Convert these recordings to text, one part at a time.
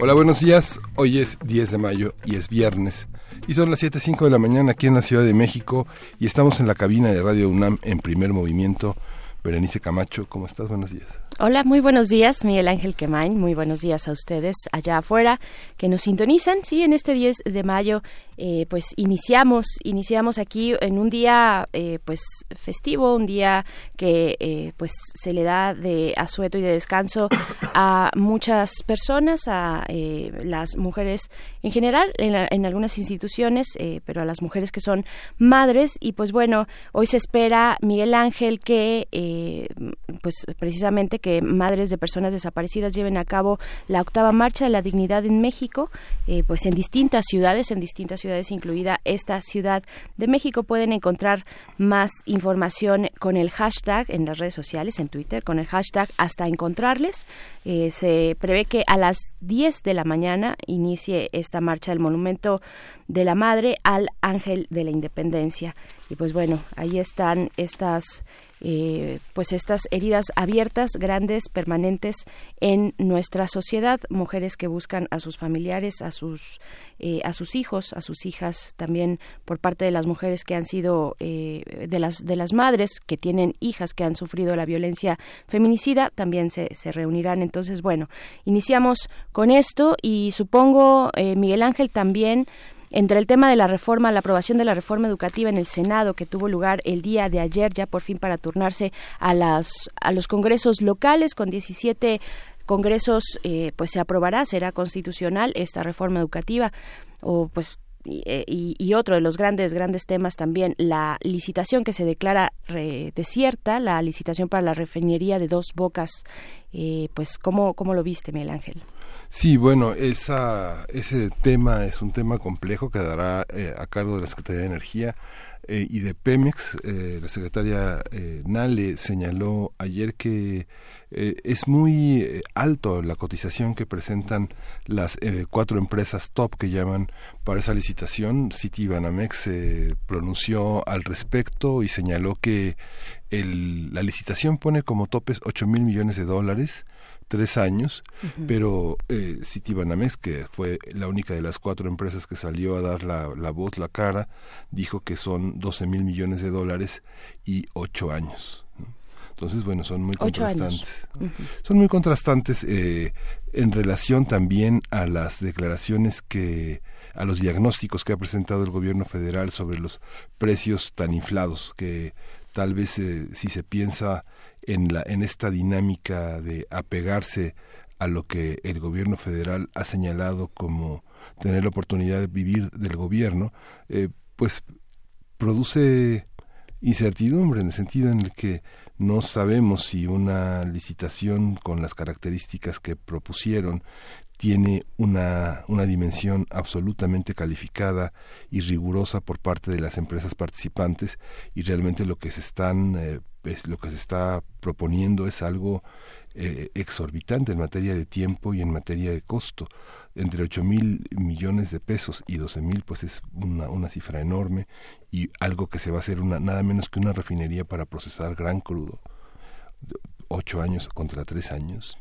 Hola, buenos días. Hoy es 10 de mayo y es viernes. Y son las 7.05 de la mañana aquí en la Ciudad de México y estamos en la cabina de Radio UNAM en primer movimiento. Berenice Camacho, ¿cómo estás? Buenos días. Hola, muy buenos días, Miguel Ángel Quemain. Muy buenos días a ustedes allá afuera que nos sintonizan. Sí, en este 10 de mayo, eh, pues iniciamos, iniciamos aquí en un día, eh, pues festivo, un día que, eh, pues se le da de asueto y de descanso a muchas personas, a las mujeres en general, en, en algunas instituciones, pero a las mujeres que son madres. Y pues bueno, hoy se espera Miguel Ángel que, pues precisamente que madres de personas desaparecidas lleven a cabo la octava marcha de la dignidad en México, eh, pues en distintas ciudades, en distintas ciudades, incluida esta ciudad de México. Pueden encontrar más información con el hashtag en las redes sociales, en Twitter, con el hashtag hasta encontrarles. Eh, se prevé que a las 10 de la mañana inicie esta marcha del Monumento de la Madre al Ángel de la Independencia. Y pues bueno, ahí están estas eh, pues estas heridas abiertas, grandes, permanentes en nuestra sociedad, mujeres que buscan a sus familiares, a sus eh, a sus hijos, a sus hijas, también por parte de las mujeres que han sido eh, de las de las madres que tienen hijas que han sufrido la violencia feminicida, también se, se reunirán. Entonces, bueno, iniciamos con esto y supongo Miguel Ángel también entre el tema de la reforma, la aprobación de la reforma educativa en el Senado que tuvo lugar el día de ayer, ya por fin para turnarse a, las, a los congresos locales con 17 congresos, eh, pues se aprobará, será constitucional esta reforma educativa o pues eh, y, otro de los grandes, grandes temas también, la licitación que se declara desierta, la licitación para la refinería de dos bocas, eh, pues ¿cómo, ¿cómo lo viste, Miguel Ángel? Sí, bueno, esa, ese tema es un tema complejo que dará eh, a cargo de la Secretaría de Energía eh, y de Pemex. Eh, la secretaria Nale señaló ayer que es muy alto la cotización que presentan las cuatro empresas top que llaman para esa licitación. City Banamex se pronunció al respecto y señaló que el, la licitación pone como topes 8 mil millones de dólares tres años, pero eh, Citibanamex, que fue la única de las cuatro empresas que salió a dar la, la voz, la cara, dijo que son 12 mil millones de dólares y ocho años. Entonces, bueno, son muy contrastantes. Son muy contrastantes eh, en relación también a las declaraciones que a los diagnósticos que ha presentado el gobierno federal sobre los precios tan inflados que tal vez eh, si se piensa en, la, en esta dinámica de apegarse a lo que el gobierno federal ha señalado como tener la oportunidad de vivir del gobierno, eh, pues produce incertidumbre en el sentido en el que no sabemos si una licitación con las características que propusieron tiene una, una dimensión absolutamente calificada y rigurosa por parte de las empresas participantes y realmente lo que se están eh, lo que se está proponiendo es algo eh, exorbitante en materia de tiempo y en materia de costo. Entre 8 mil millones de pesos y 12 mil, pues es una, una cifra enorme y algo que se va a hacer una, nada menos que una refinería para procesar gran crudo. Ocho años contra tres años.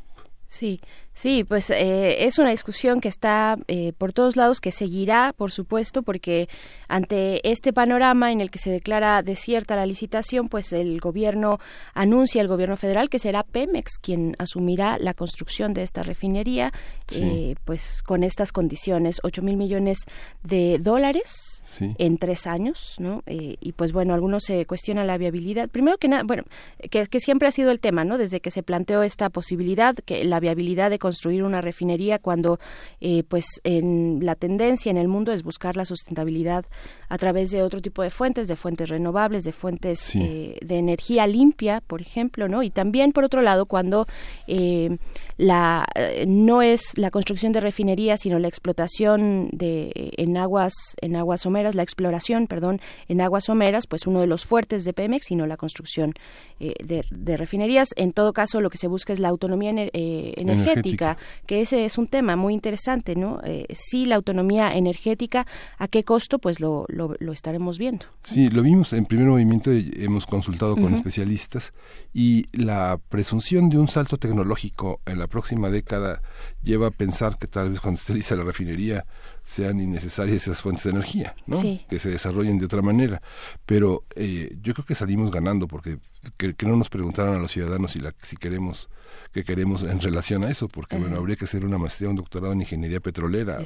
Sí, Sí, pues eh, es una discusión que está eh, por todos lados, que seguirá, por supuesto, porque ante este panorama en el que se declara desierta la licitación, pues el gobierno anuncia, el gobierno federal, que será Pemex quien asumirá la construcción de esta refinería, eh, pues con estas condiciones, 8 mil millones de dólares en tres años, ¿no? y pues bueno, algunos se cuestionan la viabilidad. Primero que nada, bueno, que, que siempre ha sido el tema, ¿no? Desde que se planteó esta posibilidad, que la la viabilidad de construir una refinería cuando eh, pues en la tendencia en el mundo es buscar la sustentabilidad a través de otro tipo de fuentes, de fuentes renovables, de fuentes eh, de energía limpia, por ejemplo, ¿no? Y también por otro lado cuando eh, la no es la construcción de refinerías, sino la explotación de en aguas en aguas someras, la exploración, perdón, en aguas someras, pues uno de los fuertes de Pemex, sino la construcción de, de refinerías. En todo caso, lo que se busca es la autonomía eh, energética, que ese es un tema muy interesante, ¿no? Eh, sí, la autonomía energética, ¿a qué costo? Pues lo, lo, estaremos viendo. Sí, lo vimos en primer movimiento, hemos consultado con especialistas y la presunción de un salto tecnológico en la próxima década lleva a pensar que tal vez cuando esté lista la refinería sean innecesarias esas fuentes de energía, ¿no? Que se desarrollen de otra manera. Pero eh, yo creo que salimos ganando porque que, no nos preguntaron a los ciudadanos si, la, si queremos que queremos en relación a eso, porque bueno, habría que hacer una maestría, un doctorado en ingeniería petrolera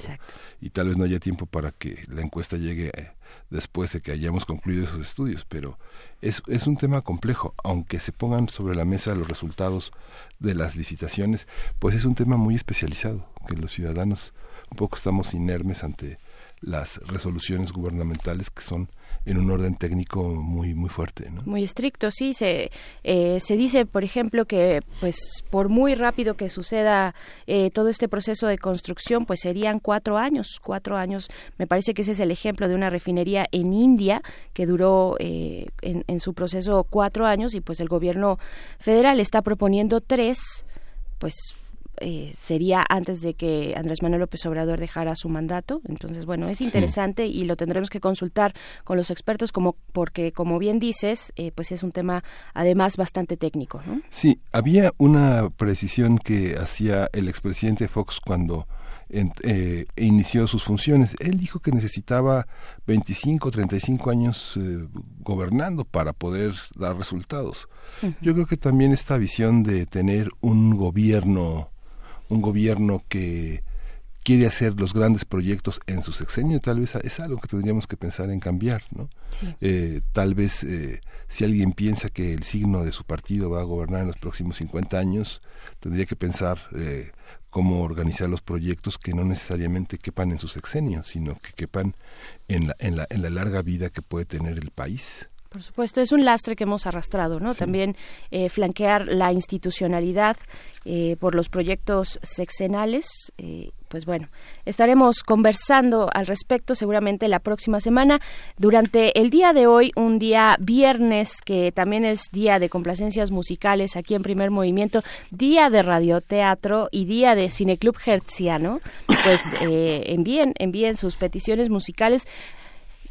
y tal vez no haya tiempo para que la encuesta llegue eh, después de que hayamos concluido esos estudios, pero es, es un tema complejo, aunque se pongan sobre la mesa los resultados de las licitaciones, pues es un tema muy especializado, que los ciudadanos un poco estamos inermes ante las resoluciones gubernamentales que son en un orden técnico muy muy fuerte ¿no? muy estricto sí se eh, se dice por ejemplo que pues por muy rápido que suceda eh, todo este proceso de construcción pues serían cuatro años cuatro años me parece que ese es el ejemplo de una refinería en India que duró eh, en, en su proceso cuatro años y pues el gobierno federal está proponiendo tres pues eh, sería antes de que Andrés Manuel López Obrador dejara su mandato. Entonces, bueno, es interesante y lo tendremos que consultar con los expertos como porque, como bien dices, eh, pues es un tema además bastante técnico. ¿no? Sí, había una precisión que hacía el expresidente Fox cuando eh, inició sus funciones. Él dijo que necesitaba 25, 35 años gobernando para poder dar resultados. Yo creo que también esta visión de tener un gobierno un gobierno que quiere hacer los grandes proyectos en su sexenio, tal vez es algo que tendríamos que pensar en cambiar, ¿no? Eh, tal vez eh, si alguien piensa que el signo de su partido va a gobernar en los próximos 50 años, tendría que pensar eh, cómo organizar los proyectos que no necesariamente quepan en su sexenio, sino que quepan en la, en la, en la larga vida que puede tener el país. Por supuesto, es un lastre que hemos arrastrado, ¿no? También eh, flanquear la institucionalidad eh, por los proyectos sexenales. Eh, pues bueno, estaremos conversando al respecto seguramente la próxima semana. Durante el día de hoy, un día viernes, que también es día de complacencias musicales aquí en Primer Movimiento, día de radioteatro y día de Cineclub Hertziano, pues envíen, envíen sus peticiones musicales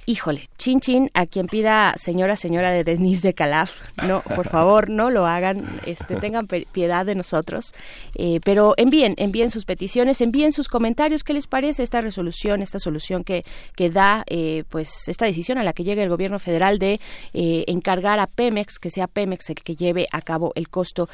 híjole, chin chin a quien pida señora, señora de Denise de Calaf, no, por favor, no lo hagan, este, tengan piedad de nosotros, eh, pero envíen, envíen sus peticiones, envíen sus comentarios, ¿qué les parece esta resolución, esta solución que, que da, eh, pues, esta decisión a la que llega el gobierno federal de eh, encargar a Pemex, que sea Pemex el que lleve a cabo el costo,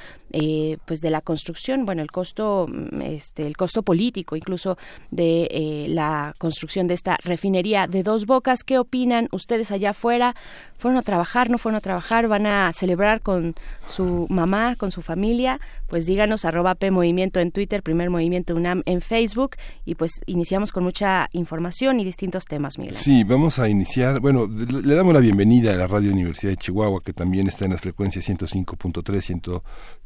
pues, de la construcción, bueno, el costo, este, el costo político, incluso de la construcción de esta refinería de dos bocas, que opinan ustedes allá afuera? ¿Fueron a trabajar, no fueron a trabajar? ¿Van a celebrar con su mamá, con su familia? Pues díganos arroba P Movimiento en Twitter, Primer Movimiento UNAM en Facebook y pues iniciamos con mucha información y distintos temas, Miguel. Sí, vamos a iniciar, bueno, le damos la bienvenida a la Radio Universidad de Chihuahua que también está en las frecuencias 105.3,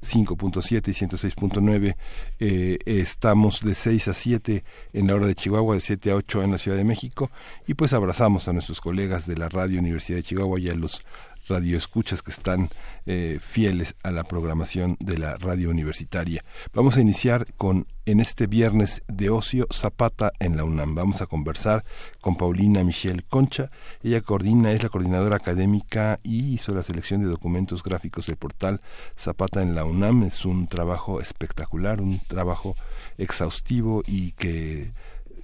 105.7 y 106.9. Eh, estamos de 6 a 7 en la hora de Chihuahua, de 7 a 8 en la Ciudad de México y pues abrazamos a nuestros colegas de la Radio Universidad de Chihuahua y a los radioescuchas que están eh, fieles a la programación de la radio universitaria. Vamos a iniciar con en este viernes de ocio Zapata en la UNAM. Vamos a conversar con Paulina Michelle Concha. Ella coordina, es la coordinadora académica y hizo la selección de documentos gráficos del portal Zapata en la UNAM. Es un trabajo espectacular, un trabajo exhaustivo y que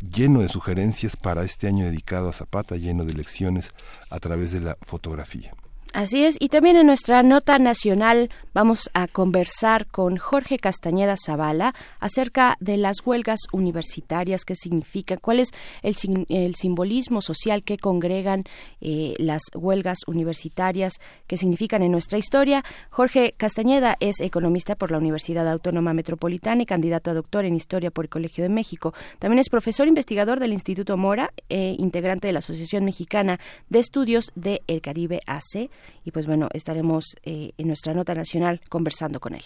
lleno de sugerencias para este año dedicado a Zapata, lleno de lecciones a través de la fotografía. Así es, y también en nuestra nota nacional vamos a conversar con Jorge Castañeda Zavala acerca de las huelgas universitarias, qué significa, cuál es el, el simbolismo social que congregan eh, las huelgas universitarias, qué significan en nuestra historia. Jorge Castañeda es economista por la Universidad Autónoma Metropolitana y candidato a doctor en Historia por el Colegio de México. También es profesor investigador del Instituto Mora, e integrante de la Asociación Mexicana de Estudios del Caribe AC y pues bueno, estaremos eh, en nuestra nota nacional conversando con él.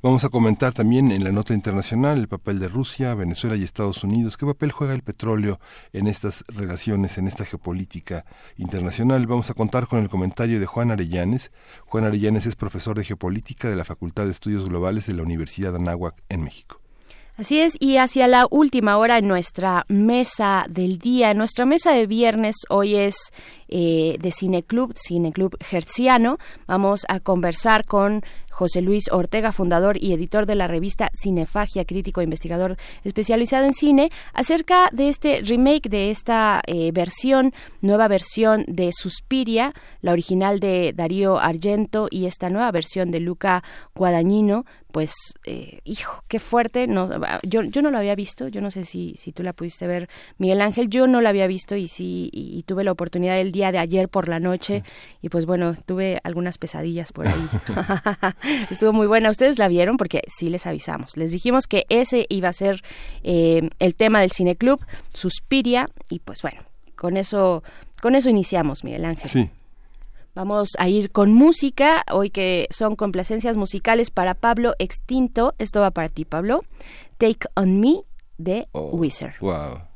Vamos a comentar también en la nota internacional el papel de Rusia, Venezuela y Estados Unidos. ¿Qué papel juega el petróleo en estas relaciones, en esta geopolítica internacional? Vamos a contar con el comentario de Juan Arellanes. Juan Arellanes es profesor de geopolítica de la Facultad de Estudios Globales de la Universidad de Anáhuac en México. Así es, y hacia la última hora en nuestra mesa del día, nuestra mesa de viernes, hoy es eh, de Cineclub, Cineclub Hertziano. Vamos a conversar con José Luis Ortega, fundador y editor de la revista Cinefagia, crítico e investigador especializado en cine, acerca de este remake, de esta eh, versión, nueva versión de Suspiria, la original de Darío Argento y esta nueva versión de Luca Guadagnino, pues, eh, hijo, qué fuerte. No, yo, yo no lo había visto, yo no sé si, si tú la pudiste ver, Miguel Ángel, yo no la había visto y sí, y, tuve la oportunidad el día de ayer por la noche y pues bueno, tuve algunas pesadillas por ahí. Estuvo muy buena. ¿Ustedes la vieron? Porque sí les avisamos. Les dijimos que ese iba a ser eh, el tema del cineclub, Suspiria, y pues bueno, con eso, con eso iniciamos, Miguel Ángel. Sí. Vamos a ir con música, hoy que son complacencias musicales para Pablo Extinto. Esto va para ti, Pablo. Take on Me de oh, Wizard. Wow.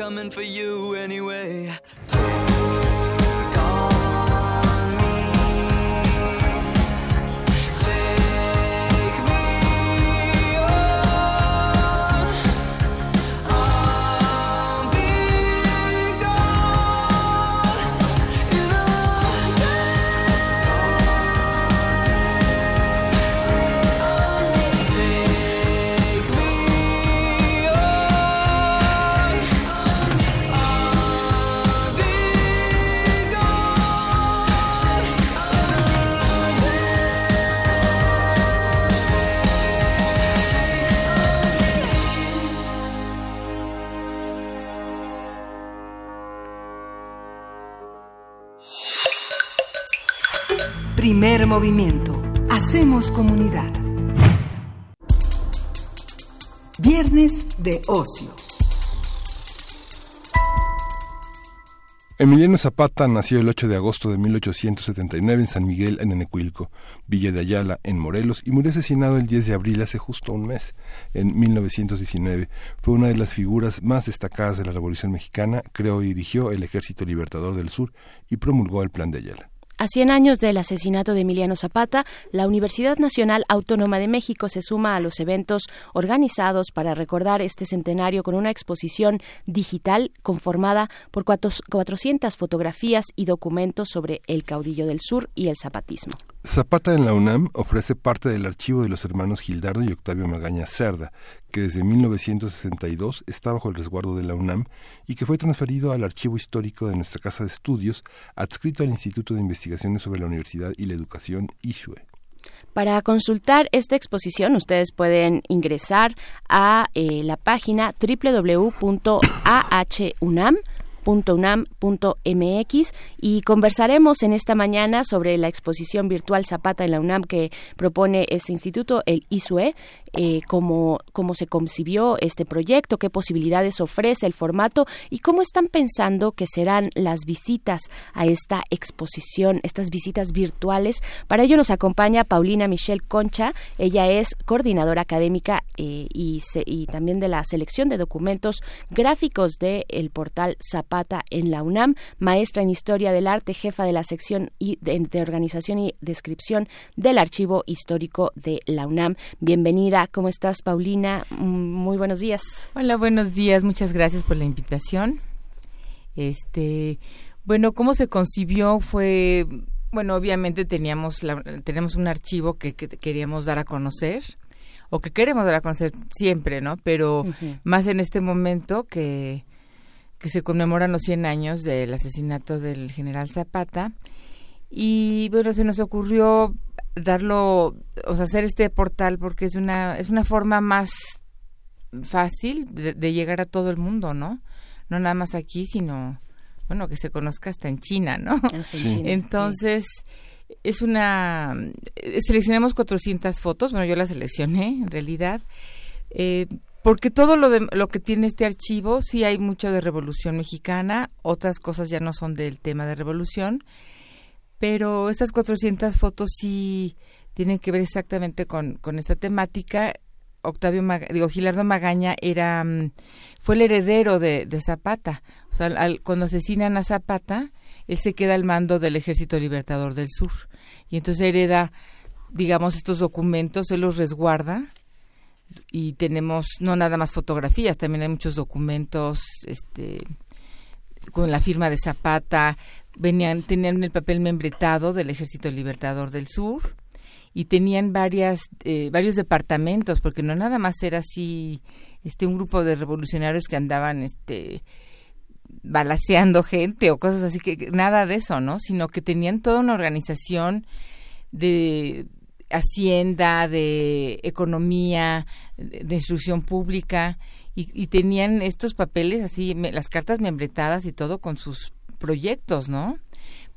Coming for you movimiento. Hacemos comunidad. Viernes de ocio. Emiliano Zapata nació el 8 de agosto de 1879 en San Miguel, en Enecuilco, Villa de Ayala, en Morelos, y murió asesinado el 10 de abril hace justo un mes, en 1919. Fue una de las figuras más destacadas de la Revolución Mexicana, creó y dirigió el Ejército Libertador del Sur y promulgó el Plan de Ayala. A 100 años del asesinato de Emiliano Zapata, la Universidad Nacional Autónoma de México se suma a los eventos organizados para recordar este centenario con una exposición digital conformada por 400 fotografías y documentos sobre el caudillo del sur y el zapatismo. Zapata en la UNAM ofrece parte del archivo de los hermanos Gildardo y Octavio Magaña Cerda, que desde 1962 está bajo el resguardo de la UNAM y que fue transferido al archivo histórico de nuestra Casa de Estudios, adscrito al Instituto de Investigaciones sobre la Universidad y la Educación ISHUE. Para consultar esta exposición, ustedes pueden ingresar a eh, la página www.ahunam.com unam.mx y conversaremos en esta mañana sobre la exposición virtual Zapata en la UNAM que propone este instituto, el ISUE, eh, cómo, cómo se concibió este proyecto, qué posibilidades ofrece el formato y cómo están pensando que serán las visitas a esta exposición, estas visitas virtuales. Para ello nos acompaña Paulina Michelle Concha, ella es coordinadora académica eh, y, también de la selección de documentos gráficos del el portal Zapata en la UNAM, maestra en Historia del Arte, jefa de la sección de, de organización y descripción del Archivo Histórico de la UNAM. Bienvenida ¿cómo estás, Paulina? Mm, muy buenos días. Hola, buenos días. Muchas gracias por la invitación. Este, bueno, cómo se concibió fue, bueno, obviamente teníamos tenemos un archivo que, queríamos dar a conocer o que queremos dar a conocer siempre, ¿no? Pero más en este momento que que se conmemoran los 100 años del asesinato del general Zapata. Y bueno, se nos ocurrió darlo, o sea, hacer este portal porque es una, es una forma más fácil de, llegar a todo el mundo, ¿no? No nada más aquí, sino, bueno, que se conozca hasta en China, ¿no? Entonces, es una, seleccionamos 400 fotos, bueno, yo las seleccioné, en realidad, eh, porque todo lo, de, lo que tiene este archivo, sí hay mucho de Revolución Mexicana, otras cosas ya no son del tema de Revolución, pero estas 400 fotos sí tienen que ver exactamente con, esta temática. Octavio, digo, Gilardo Magaña era, mm, fue el heredero de, de Zapata. O sea, cuando asesinan a Zapata, él se queda al mando del Ejército Libertador del Sur. Y entonces hereda, digamos, estos documentos, él los resguarda. Y tenemos no nada más fotografías, también hay muchos documentos, este, con la firma de Zapata, venían, tenían el papel membretado del Ejército Libertador del Sur y tenían varias, eh, varios departamentos, porque no nada más era así este un grupo de revolucionarios que andaban este balaseando gente o cosas así que nada de eso, ¿no? Sino que tenían toda una organización de hacienda, de economía, de instrucción pública y, y tenían estos papeles así, las cartas membretadas y todo con sus proyectos, ¿no?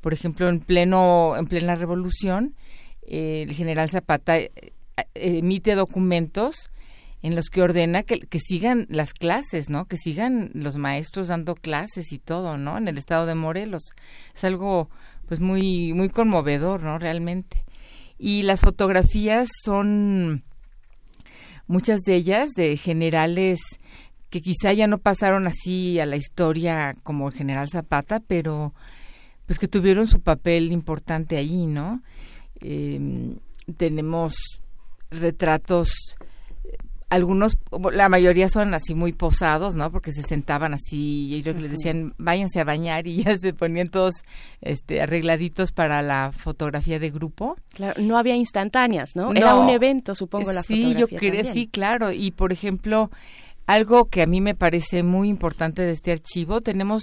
Por ejemplo, en pleno en plena revolución, eh, el general Zapata eh, emite documentos en los que ordena que, que, sigan las clases, ¿no? Que sigan los maestros dando clases y todo, ¿no? En el estado de Morelos. Es algo pues muy muy conmovedor, ¿no? Realmente. Y las fotografías son muchas de ellas de generales que quizá ya no pasaron así a la historia como el general Zapata, pero pues que tuvieron su papel importante ahí, ¿no? Em, tenemos retratos algunos, la mayoría son así muy posados, ¿no? Porque se sentaban así y ellos les decían, váyanse a bañar y ya se ponían todos este, arregladitos para la fotografía de grupo. Claro, no había instantáneas, ¿no? Era un evento, supongo, la sí, fotografía. Sí, yo creo, sí, claro. Y por ejemplo, algo que a mí me parece muy importante de este archivo, tenemos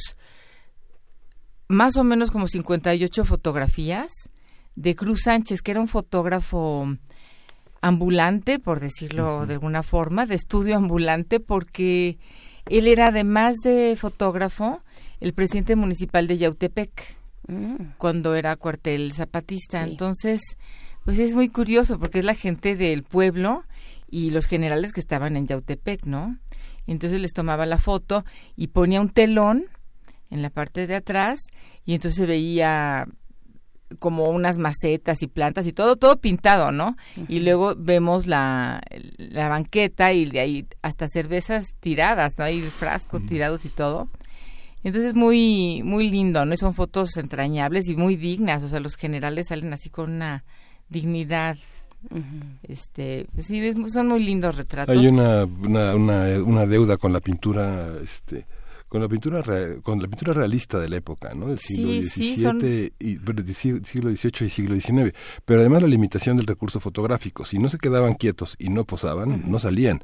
más o menos como 58 fotografías de Cruz Sánchez, que era un fotógrafo ambulante, por decirlo de alguna forma, de estudio ambulante, porque él era además de fotógrafo, el presidente municipal de Yautepec. Mm. cuando era cuartel zapatista. Sí. Entonces, pues es muy curioso porque es la gente del pueblo y los generales que estaban en Yautepec, ¿no? Entonces les tomaba la foto y ponía un telón en la parte de atrás y entonces se veía como unas macetas y plantas y todo, todo pintado, ¿no? Y luego vemos la, la banqueta y de ahí hasta cervezas tiradas, ¿no? Hay frascos tirados y todo. Entonces muy muy lindo, ¿no? Y son fotos entrañables y muy dignas, o sea, los generales salen así con una dignidad este pues sí es- son muy lindos retratos Hay una, una, una, una deuda con la pintura, este, con la pintura con la pintura realista de la época, ¿no? Del siglo XVII sí, son- y sig- siglo XVIII y siglo XIX. Pero además la limitación del recurso fotográfico. Si no se quedaban quietos y no posaban, no salían,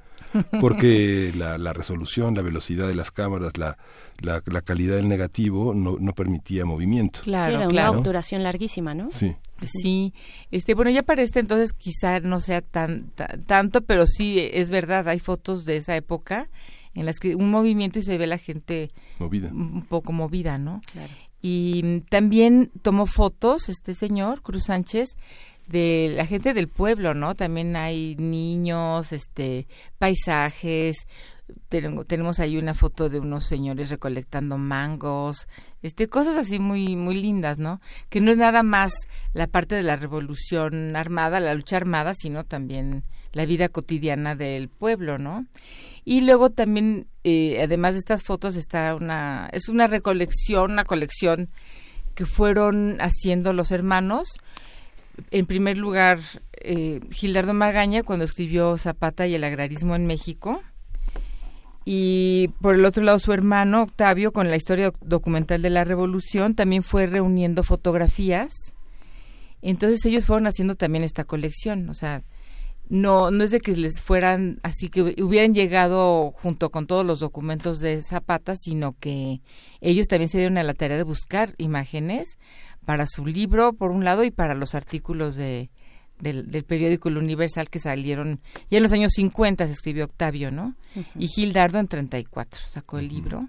porque la, la resolución, la velocidad de las cámaras, la, la, la calidad del negativo no, no permitía movimiento. Sí, claro era claro una obturación larguísima, ¿no? Sí. Sí, este, bueno, ya para este entonces quizá no sea tan, ta- tanto, pero sí es verdad, hay fotos de esa época en las que un movimiento y se ve la gente Movida. un poco movida, ¿no? Claro. Y también tomó fotos este señor Cruz Sánchez de la gente del pueblo, ¿no? También hay niños, este, paisajes. Tenemos ahí una foto de unos señores recolectando mangos, este, cosas así muy, muy lindas, ¿no? Que no es nada más la parte de la revolución armada, la lucha armada, sino también la vida cotidiana del pueblo, ¿no? Y luego también, eh, además de estas fotos, está una, es una recolección, una colección que fueron haciendo los hermanos. En primer lugar, eh, Gildardo Magaña, cuando escribió Zapata y el agrarismo en México. Y por el otro lado, su hermano Octavio, con la historia doc- documental de la revolución, también fue reuniendo fotografías. Entonces ellos fueron haciendo también esta colección. O sea, no, no es de que les fueran así que hubieran llegado junto con todos los documentos de Zapata, sino que ellos también se dieron a la tarea de buscar imágenes para su libro, por un lado, y para los artículos de, del, del periódico El Universal que salieron, ya en los años 50 se escribió Octavio, ¿no? Y Gildardo en 34 sacó el libro,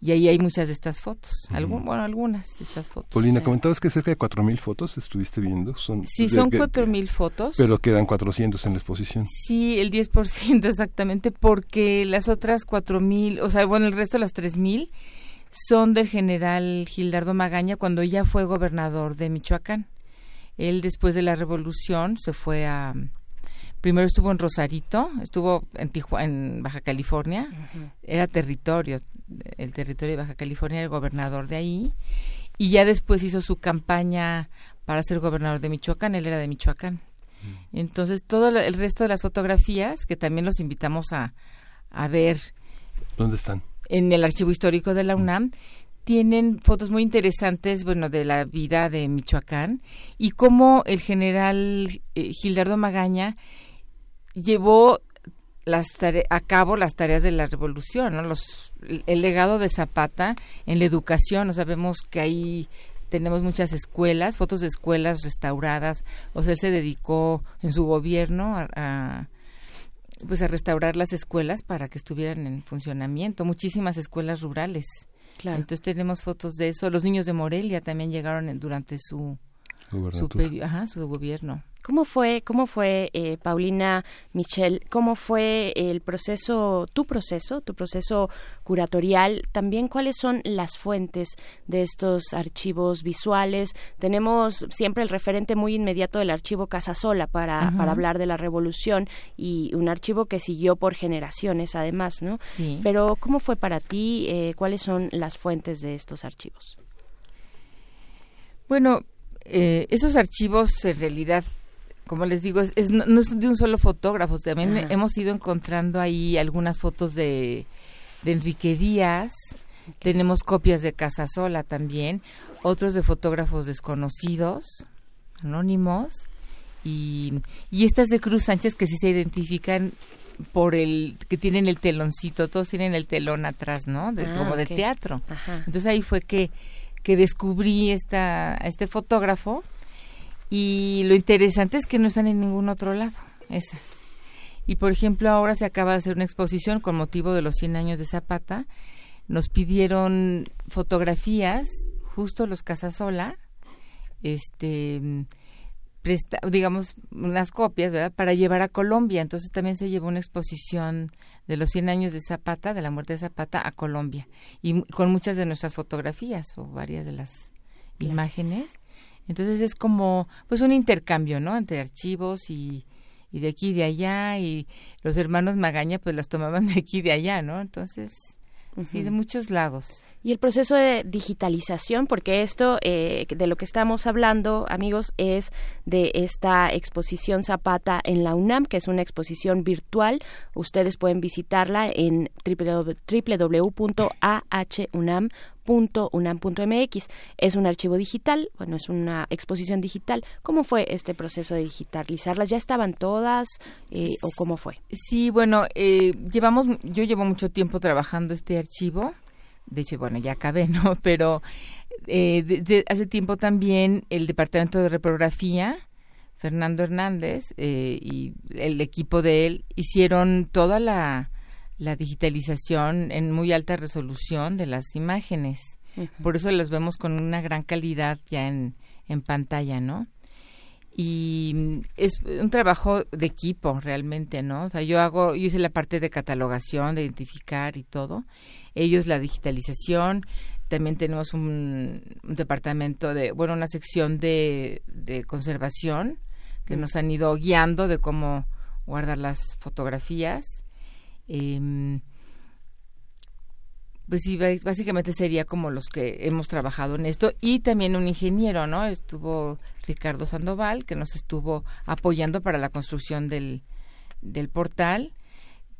y ahí hay muchas de estas fotos, algún, bueno, algunas de estas fotos. Paulina, comentabas que cerca de 4.000 fotos estuviste viendo. Son, Sí, son que- cuatro mil fotos. Pero quedan 400 en la exposición. Sí, el 10% exactamente, porque las otras 4.000, o sea, bueno, el resto, las 3.000, son del general Gildardo Magaña cuando ya fue gobernador de Michoacán. Él después de la revolución se fue a... Primero estuvo en Rosarito, estuvo en, Tijua- en Baja California, era territorio, el territorio de Baja California, era el gobernador de ahí, y ya después hizo su campaña para ser gobernador de Michoacán, él era de Michoacán. Entonces, todo lo- el resto de las fotografías, que también los invitamos a, a ver ¿Dónde están? en el archivo histórico de la UNAM, tienen fotos muy interesantes, bueno, de la vida de Michoacán y cómo el general eh, Gildardo Magaña llevó las a cabo las tareas de la revolución, ¿no? Los, el, legado de Zapata en la educación, o sea, vemos que ahí tenemos muchas escuelas, fotos de escuelas restauradas, o sea, él se dedicó en su gobierno a, pues a restaurar las escuelas para que estuvieran en funcionamiento, muchísimas escuelas rurales. Claro. Entonces tenemos fotos de eso. Los niños de Morelia también llegaron en- durante su ajá, su gobierno. ¿Cómo fue, cómo fue eh, Paulina Michel, cómo fue el proceso, tu proceso, tu proceso curatorial? También cuáles son las fuentes de estos archivos visuales. Tenemos siempre el referente muy inmediato del archivo Casasola para, para hablar de la revolución y un archivo que siguió por generaciones además, ¿no? Sí. Pero ¿cómo fue para ti? Eh, ¿Cuáles son las fuentes de estos archivos? Bueno, eh, esos archivos en realidad, como les digo, es, es- no, no es de un solo fotógrafo. También Ajá. hemos ido encontrando ahí algunas fotos de, de Enrique Díaz. Tenemos copias de Casasola también, otros de fotógrafos desconocidos, anónimos, y, y estas de Cruz Sánchez que sí se identifican por el que tienen el teloncito, todos tienen el telón atrás, ¿no? De, Ah, como de teatro. Ajá. Entonces ahí fue que, que descubrí esta, a este fotógrafo y lo interesante es que no están en ningún otro lado, esas. Y por ejemplo ahora se acaba de hacer una exposición con motivo de los 100 años de Zapata. Nos pidieron fotografías justo los Casasola, este presta, digamos unas copias, ¿verdad? Para llevar a Colombia. Entonces también se llevó una exposición de los 100 años de Zapata, de la muerte de Zapata a Colombia y con muchas de nuestras fotografías o varias de las imágenes. Entonces es como pues un intercambio, ¿no? Entre archivos y, y de aquí y de allá y los hermanos Magaña pues las tomaban de aquí y de allá, ¿no? Entonces, sí, de muchos lados. Y el proceso de digitalización, porque esto eh, de lo que estamos hablando, amigos, es de esta exposición Zapata en la UNAM, que es una exposición virtual. Ustedes pueden visitarla en www.ahunam.com .unam.mx. Es un archivo digital, bueno, es una exposición digital. ¿Cómo fue este proceso de digitalizarlas? ¿Ya estaban todas eh, o cómo fue? Sí, bueno, eh, llevamos, yo llevo mucho tiempo trabajando este archivo. De hecho, bueno, ya acabé, ¿no? Pero eh, hace tiempo también el Departamento de Reprografía, Fernando Hernández y el equipo de él hicieron toda la la digitalización en muy alta resolución de las imágenes. Por eso las vemos con una gran calidad ya en, en pantalla, ¿no? Y es un trabajo de equipo realmente, ¿no? O sea, yo hago, yo hice la parte de catalogación, de identificar y todo. Ellos la digitalización. También tenemos un, departamento de, bueno, una sección de, de conservación que nos han ido guiando de cómo guardar las fotografías eh, pues sí, básicamente sería como los que hemos trabajado en esto y también un ingeniero, ¿no? Estuvo Ricardo Sandoval que nos estuvo apoyando para la construcción del, del portal.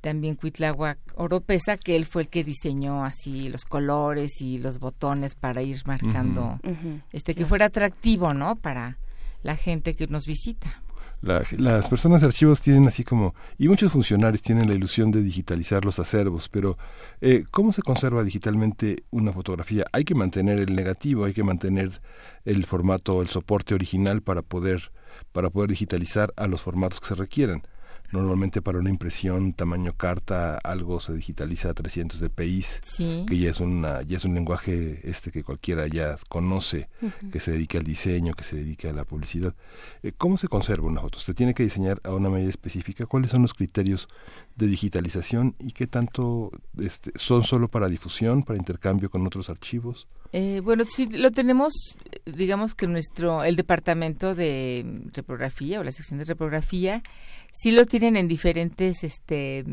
También Cuitláhuac Oropesa, que él fue el que diseñó así los colores y los botones para ir marcando, este, que fuera atractivo, ¿no? Para la gente que nos visita las personas de archivos tienen así como, y muchos funcionarios tienen la ilusión de digitalizar los acervos, pero eh, ¿cómo se conserva digitalmente una fotografía? Hay que mantener el negativo, hay que mantener el formato, el soporte original para poder, para poder digitalizar a los formatos que se requieran. Normalmente para una impresión tamaño carta algo se digitaliza a 300 dpi, que ya es una ya es un lenguaje este que cualquiera ya conoce, que se dedica al diseño, que se dedica a la publicidad. Eh, ¿Cómo se conserva una foto? Usted tiene que diseñar a una medida específica. ¿Cuáles son los criterios de digitalización y qué tanto este, son solo para difusión, para intercambio con otros archivos? Eh, bueno, sí, lo tenemos, digamos que nuestro, el departamento de reprografía o la sección de reprografía, sí lo tienen en diferentes, este,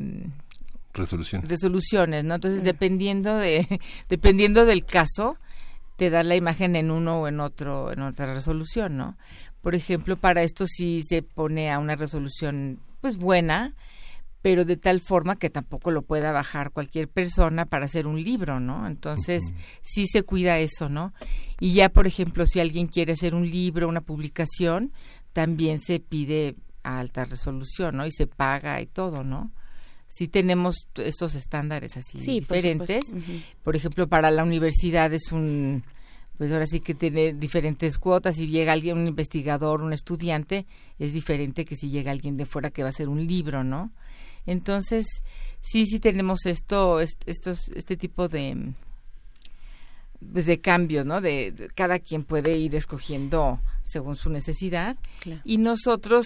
resoluciones. Resoluciones, ¿no? Entonces, dependiendo de, dependiendo del caso, te da la imagen en uno o en otro, en otra resolución, ¿no? Por ejemplo, para esto sí se pone a una resolución, pues buena, pero de tal forma que tampoco lo pueda bajar cualquier persona para hacer un libro, ¿no? Entonces, sí se cuida eso, ¿no? Y ya, por ejemplo, si alguien quiere hacer un libro, una publicación, también se pide a alta resolución, ¿no? Y se paga y todo, ¿no? Sí tenemos estos estándares así diferentes. Por, ejemplo, para la universidad es un pues ahora sí que tiene diferentes cuotas. Si llega alguien, un investigador, un estudiante, es diferente que si llega alguien de fuera que va a hacer un libro, ¿no? Entonces, sí, sí tenemos esto, estos, este tipo de pues de cambios, ¿no? De, cada quien puede ir escogiendo según su necesidad y nosotros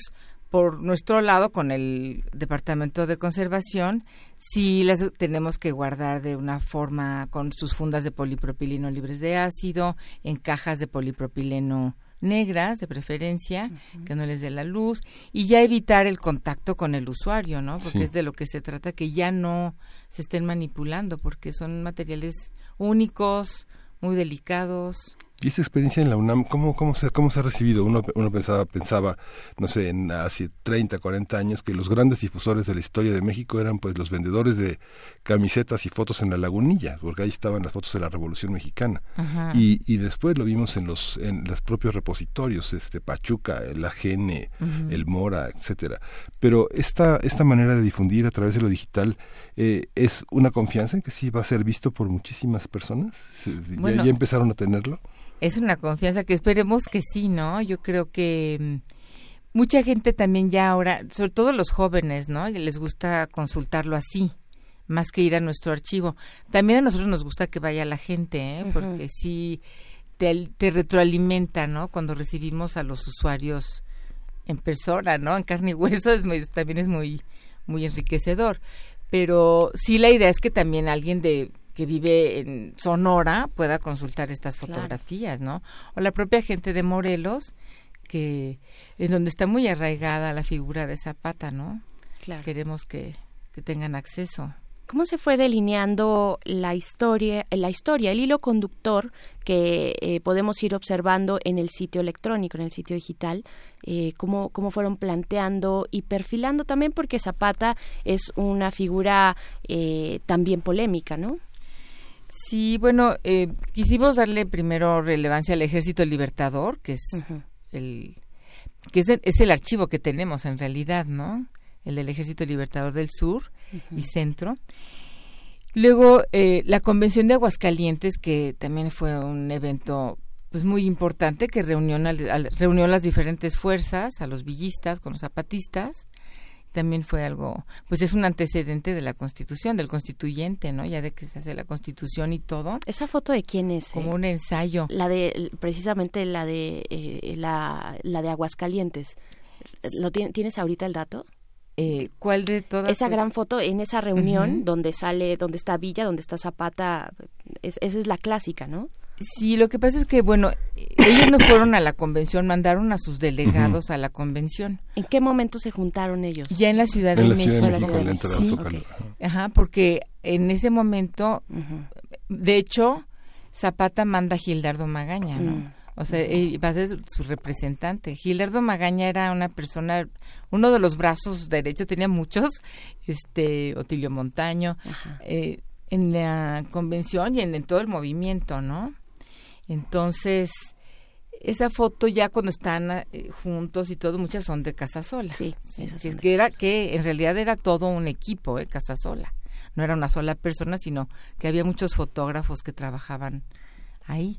por nuestro lado con el departamento de conservación sí las tenemos que guardar de una forma con sus fundas de polipropileno libres de ácido en cajas de polipropileno negras de preferencia, que no les dé la luz y ya evitar el contacto con el usuario, ¿no? Porque es de lo que se trata, que ya no se estén manipulando, porque son materiales únicos, muy delicados. ¿Y esta experiencia en la UNAM, cómo, cómo, se, cómo se ha recibido? Uno, uno pensaba, pensaba, no sé, en hace 30, 40 años, que los grandes difusores de la historia de México eran pues los vendedores de camisetas y fotos en la lagunilla, porque ahí estaban las fotos de la Revolución Mexicana. Y, y después lo vimos en los, en los propios repositorios, este Pachuca, el AGN, el Mora, etcétera. Pero esta, esta manera de difundir a través de lo digital eh, es una confianza en que sí va a ser visto por muchísimas personas. ¿Ya, ya empezaron a tenerlo? Es una confianza que esperemos que sí, ¿no? Yo creo que mm, mucha gente también ya ahora, sobre todo los jóvenes, ¿no? Les gusta consultarlo así, más que ir a nuestro archivo. También a nosotros nos gusta que vaya la gente, ¿eh? Porque sí te, te retroalimenta, ¿no? Cuando recibimos a los usuarios en persona, ¿no? En carne y hueso es también es muy, muy enriquecedor. Pero sí la idea es que también alguien de que vive en Sonora pueda consultar estas fotografías, ¿no? O la propia gente de Morelos, que en donde está muy arraigada la figura de Zapata, ¿no? Claro. Queremos que, que tengan acceso. ¿Cómo se fue delineando la historia, la historia, el hilo conductor que eh, podemos ir observando en el sitio electrónico, en el sitio digital? Eh, cómo, cómo fueron planteando y perfilando también, porque Zapata es una figura eh, también polémica, ¿no? Sí, bueno, eh, quisimos darle primero relevancia al Ejército Libertador, que es el que es el, es el archivo que tenemos en realidad, ¿no? El del Ejército Libertador del Sur y Centro. Luego, eh, la Convención de Aguascalientes, que también fue un evento pues muy importante que reunió, al, reunió las diferentes fuerzas, a los villistas con los zapatistas. También fue algo, pues es un antecedente de la Constitución, del constituyente, ¿no? Ya de que se hace la Constitución y todo. ¿Esa foto de quién es? Como un ensayo. La de, precisamente la de, eh, la, la de Aguascalientes. ¿Lo tienes ahorita el dato? Eh, ¿Cuál de todas? Esa gran foto en esa reunión donde sale, donde está Villa, donde está Zapata, esa es la clásica, ¿no? Sí, lo que pasa es que, bueno, ellos no fueron a la convención, mandaron a sus delegados a la convención. ¿En qué momento se juntaron ellos? Ya en la Ciudad de México. sí, Ajá, porque en ese momento, de hecho, Zapata manda a Gildardo Magaña, ¿no? Mm. O sea, va a ser su representante. Gildardo Magaña era una persona, uno de los brazos derechos, tenía muchos, este, Otilio Montaño, eh, en la convención y en, todo el movimiento, ¿no? Entonces, esa foto ya cuando están eh, juntos y todo, muchas son de Casasola. Sí, sí que era que en realidad era todo un equipo, eh, Casasola. No era una sola persona, sino que había muchos fotógrafos que trabajaban ahí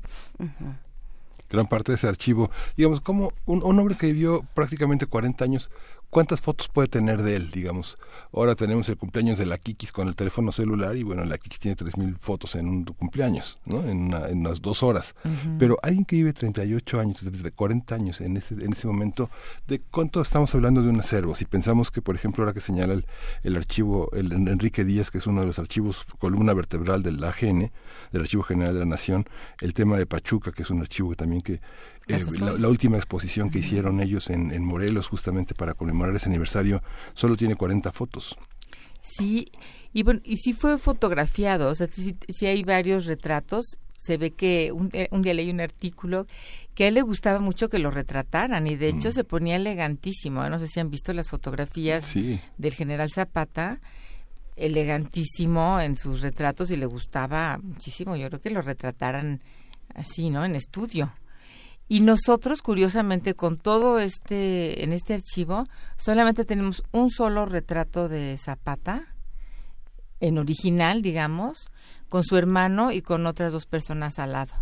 gran parte de ese archivo. Digamos, como un, hombre que vivió prácticamente 40 años, ¿cuántas fotos puede tener de él, digamos? Ahora tenemos el cumpleaños de la Kikis con el teléfono celular y bueno, la Kikis tiene 3.000 fotos en un cumpleaños, ¿no? En, en unas dos horas. Pero alguien que vive 38 años, 40 años en ese, en ese momento, ¿de cuánto estamos hablando de un acervo? Si pensamos que, por ejemplo, ahora que señala el, el archivo, el Enrique Díaz, que es uno de los archivos, columna vertebral del AGN, del Archivo General de la Nación, el tema de Pachuca, que es un archivo que también que eh, la, última exposición que hicieron ellos en, en, Morelos justamente para conmemorar ese aniversario solo tiene 40 fotos. Sí, y bueno, y sí fue fotografiado, o sea, sí, hay varios retratos, se ve que un, eh, un, día leí un artículo que a él le gustaba mucho que lo retrataran y de hecho mm. se ponía elegantísimo. No sé si han visto las fotografías del general Zapata elegantísimo en sus retratos y le gustaba muchísimo. Yo creo que lo retrataran así, ¿no? En estudio. Y nosotros, curiosamente, con todo este, en este archivo, solamente tenemos un solo retrato de Zapata, en original, digamos, con su hermano y con otras dos personas al lado.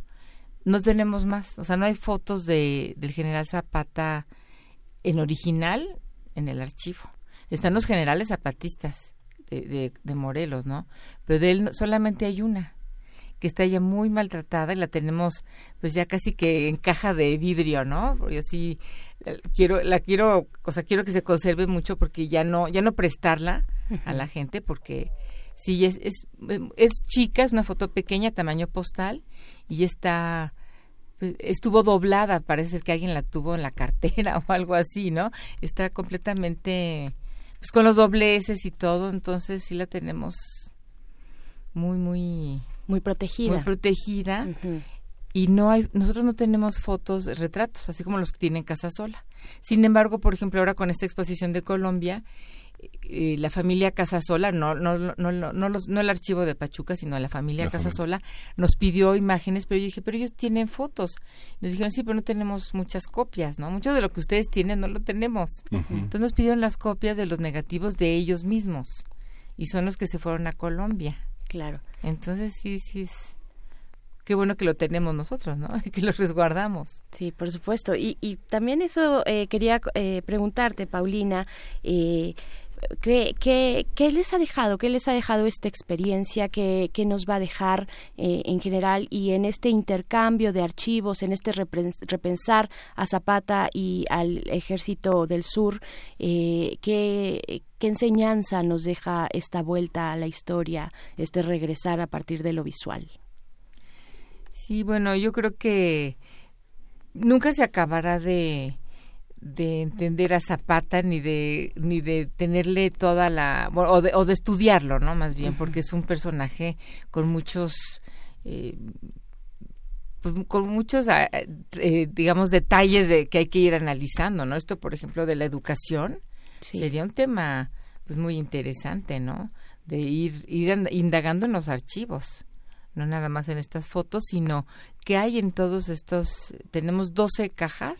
No tenemos más, o sea, no hay fotos de, del general Zapata en original en el archivo. Están los generales zapatistas, de, de, Morelos, ¿no? Pero de él solamente hay una que está ya muy maltratada y la tenemos pues ya casi que en caja de vidrio, ¿no? Yo sí eh, quiero la quiero, o sea, quiero que se conserve mucho porque ya no ya no prestarla a la gente porque sí es, es es chica, es una foto pequeña, tamaño postal y está pues, estuvo doblada, parece ser que alguien la tuvo en la cartera o algo así, ¿no? Está completamente pues con los dobleces y todo, entonces sí la tenemos muy, muy... Muy protegida. Muy protegida. Y no hay, nosotros no tenemos fotos, retratos, así como los que tienen Casa Sola. Sin embargo, por ejemplo, ahora con esta exposición de Colombia, eh, la familia Casasola, no, no, no, no, no, los, no el archivo de Pachuca, sino la familia la Casasola, nos pidió imágenes, pero yo dije, pero ellos tienen fotos. Nos dijeron, sí, pero no tenemos muchas copias, ¿no? Mucho de lo que ustedes tienen no lo tenemos. Entonces nos pidieron las copias de los negativos de ellos mismos. Y son los que se fueron a Colombia. Claro. Entonces sí, sí es qué bueno que lo tenemos nosotros, ¿no? que lo resguardamos. Sí, por supuesto. Y, y también eso eh, quería eh, preguntarte, Paulina, eh, ¿qué, qué, qué les ha dejado? ¿Qué les ha dejado esta experiencia? ¿Qué, qué nos va a dejar eh, en general? Y en este intercambio de archivos, en este repensar a Zapata y al Ejército del Sur, eh, ¿qué, ¿qué enseñanza nos deja esta vuelta a la historia, este regresar a partir de lo visual? Sí, bueno, yo creo que nunca se acabará de de entender a Zapata ni de ni de tenerle toda la o de, o de estudiarlo no más bien porque es un personaje con muchos eh, pues, con muchos ah, eh, digamos detalles de que hay que ir analizando no esto por ejemplo de la educación sería un tema pues muy interesante no de ir ir indagando en los archivos no nada más en estas fotos sino que hay en todos estos tenemos 12 cajas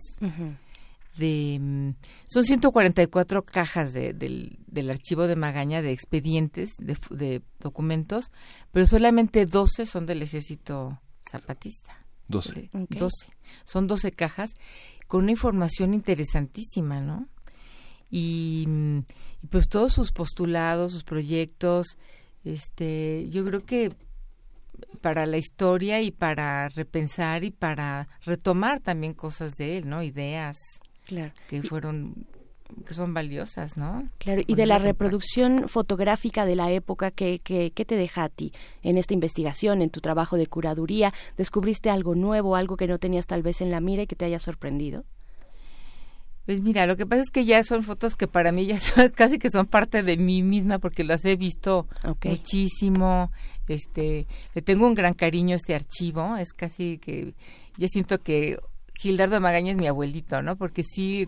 de mm, son 144 cajas de, del, del, archivo de Magaña de expedientes de, documentos, pero solamente 12 son del ejército zapatista. 12. 12. Son 12 cajas con una información interesantísima, ¿no? Y, mm, y, pues todos sus postulados, sus proyectos, este, yo creo que para la historia y para repensar y para retomar también cosas de él, ¿no? Ideas claro. que fueron que son valiosas, ¿no? Claro, y de la reproducción fotográfica de la época, ¿qué, qué, qué te deja a ti en esta investigación, en tu trabajo de curaduría? ¿Descubriste algo nuevo, algo que no tenías tal vez en la mira y que te haya sorprendido? Pues mira, lo que pasa es que ya son fotos que para mí ya casi que son parte de mí misma porque las he visto muchísimo. Este, le tengo un gran cariño a este archivo, es casi que ya siento que Gildardo Magaña es mi abuelito, ¿no? Porque sí,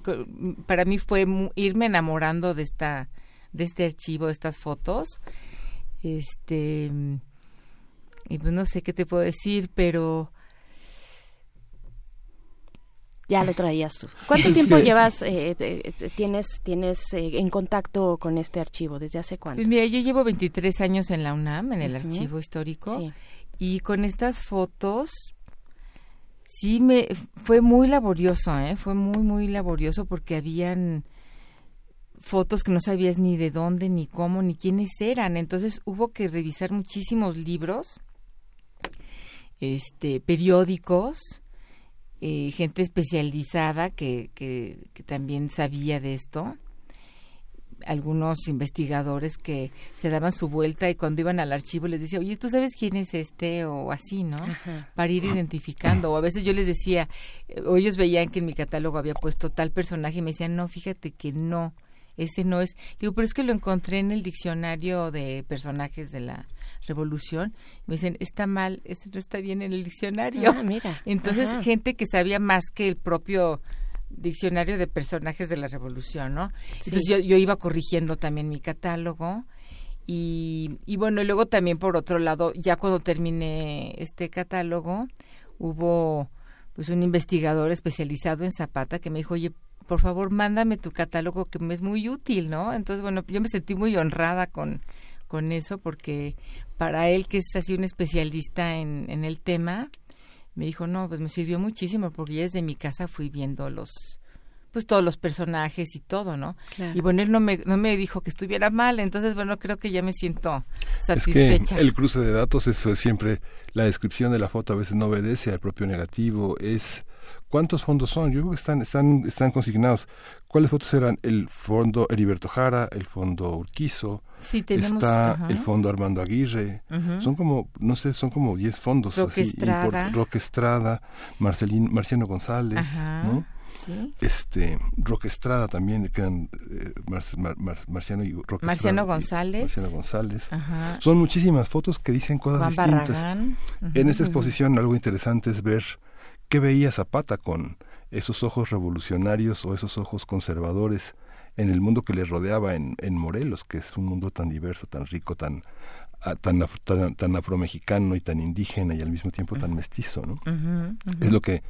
para mí fue irme enamorando de esta, de este archivo, de estas fotos. Este, y pues no sé qué te puedo decir, pero ya lo traías tú. ¿Cuánto tiempo llevas, eh, eh, tienes, tienes eh, en contacto con este archivo? ¿Desde hace cuánto? Pues mira, yo llevo 23 años en la UNAM, en el archivo histórico, y con estas fotos, sí me fue muy laborioso, ¿eh? fue muy muy laborioso porque habían fotos que no sabías ni de dónde, ni cómo, ni quiénes eran. Entonces hubo que revisar muchísimos libros, este, periódicos, eh, gente especializada que, que, que también sabía de esto algunos investigadores que se daban su vuelta y cuando iban al archivo les decía, oye, ¿tú sabes quién es este? o así, ¿no? Para ir identificando. O a veces yo les decía, o ellos veían que en mi catálogo había puesto tal personaje y me decían, no, fíjate que no, ese no es. Digo, pero es que lo encontré en el diccionario de personajes de la revolución. Me dicen, está mal, ese no está bien en el diccionario. Ah, mira. Entonces, gente que sabía más que el propio diccionario de personajes de la revolución, ¿no? Entonces yo, yo, iba corrigiendo también mi catálogo y, y bueno, y luego también por otro lado, ya cuando terminé este catálogo, hubo pues un investigador especializado en Zapata que me dijo, oye, por favor, mándame tu catálogo que me es muy útil, ¿no? Entonces, bueno, yo me sentí muy honrada con, con eso porque para él, que es así un especialista en, en el tema, me dijo, no, pues me sirvió muchísimo porque ya desde mi casa fui viendo los pues todos los personajes y todo, ¿no? Y bueno, él no me, no me dijo que estuviera mal, entonces bueno, creo que ya me siento satisfecha. Es que el cruce de datos, eso es siempre, la descripción de la foto a veces no obedece al propio negativo, es ¿Cuántos fondos son? Yo creo que están, están, están consignados. ¿Cuáles fotos eran? El fondo Heriberto Jara, el fondo Urquizo, sí, tenemos, está el fondo Armando Aguirre. Son como, no sé, son como 10 fondos. Roque Estrada. Roque Estrada, Marcelín, Marciano González, ¿no? Sí. Este, Roque Estrada también, que eran eh, Marciano y Roque Marciano González. Marciano González. Son muchísimas fotos que dicen cosas Juan distintas. Barragán. En esta exposición algo interesante es ver ¿Qué veía Zapata con esos ojos revolucionarios o esos ojos conservadores en el mundo que le rodeaba en, en Morelos, que es un mundo tan diverso, tan rico, tan, ah, tan, tan, afromexicano y tan indígena y al mismo tiempo tan mestizo, ¿no? Es lo que,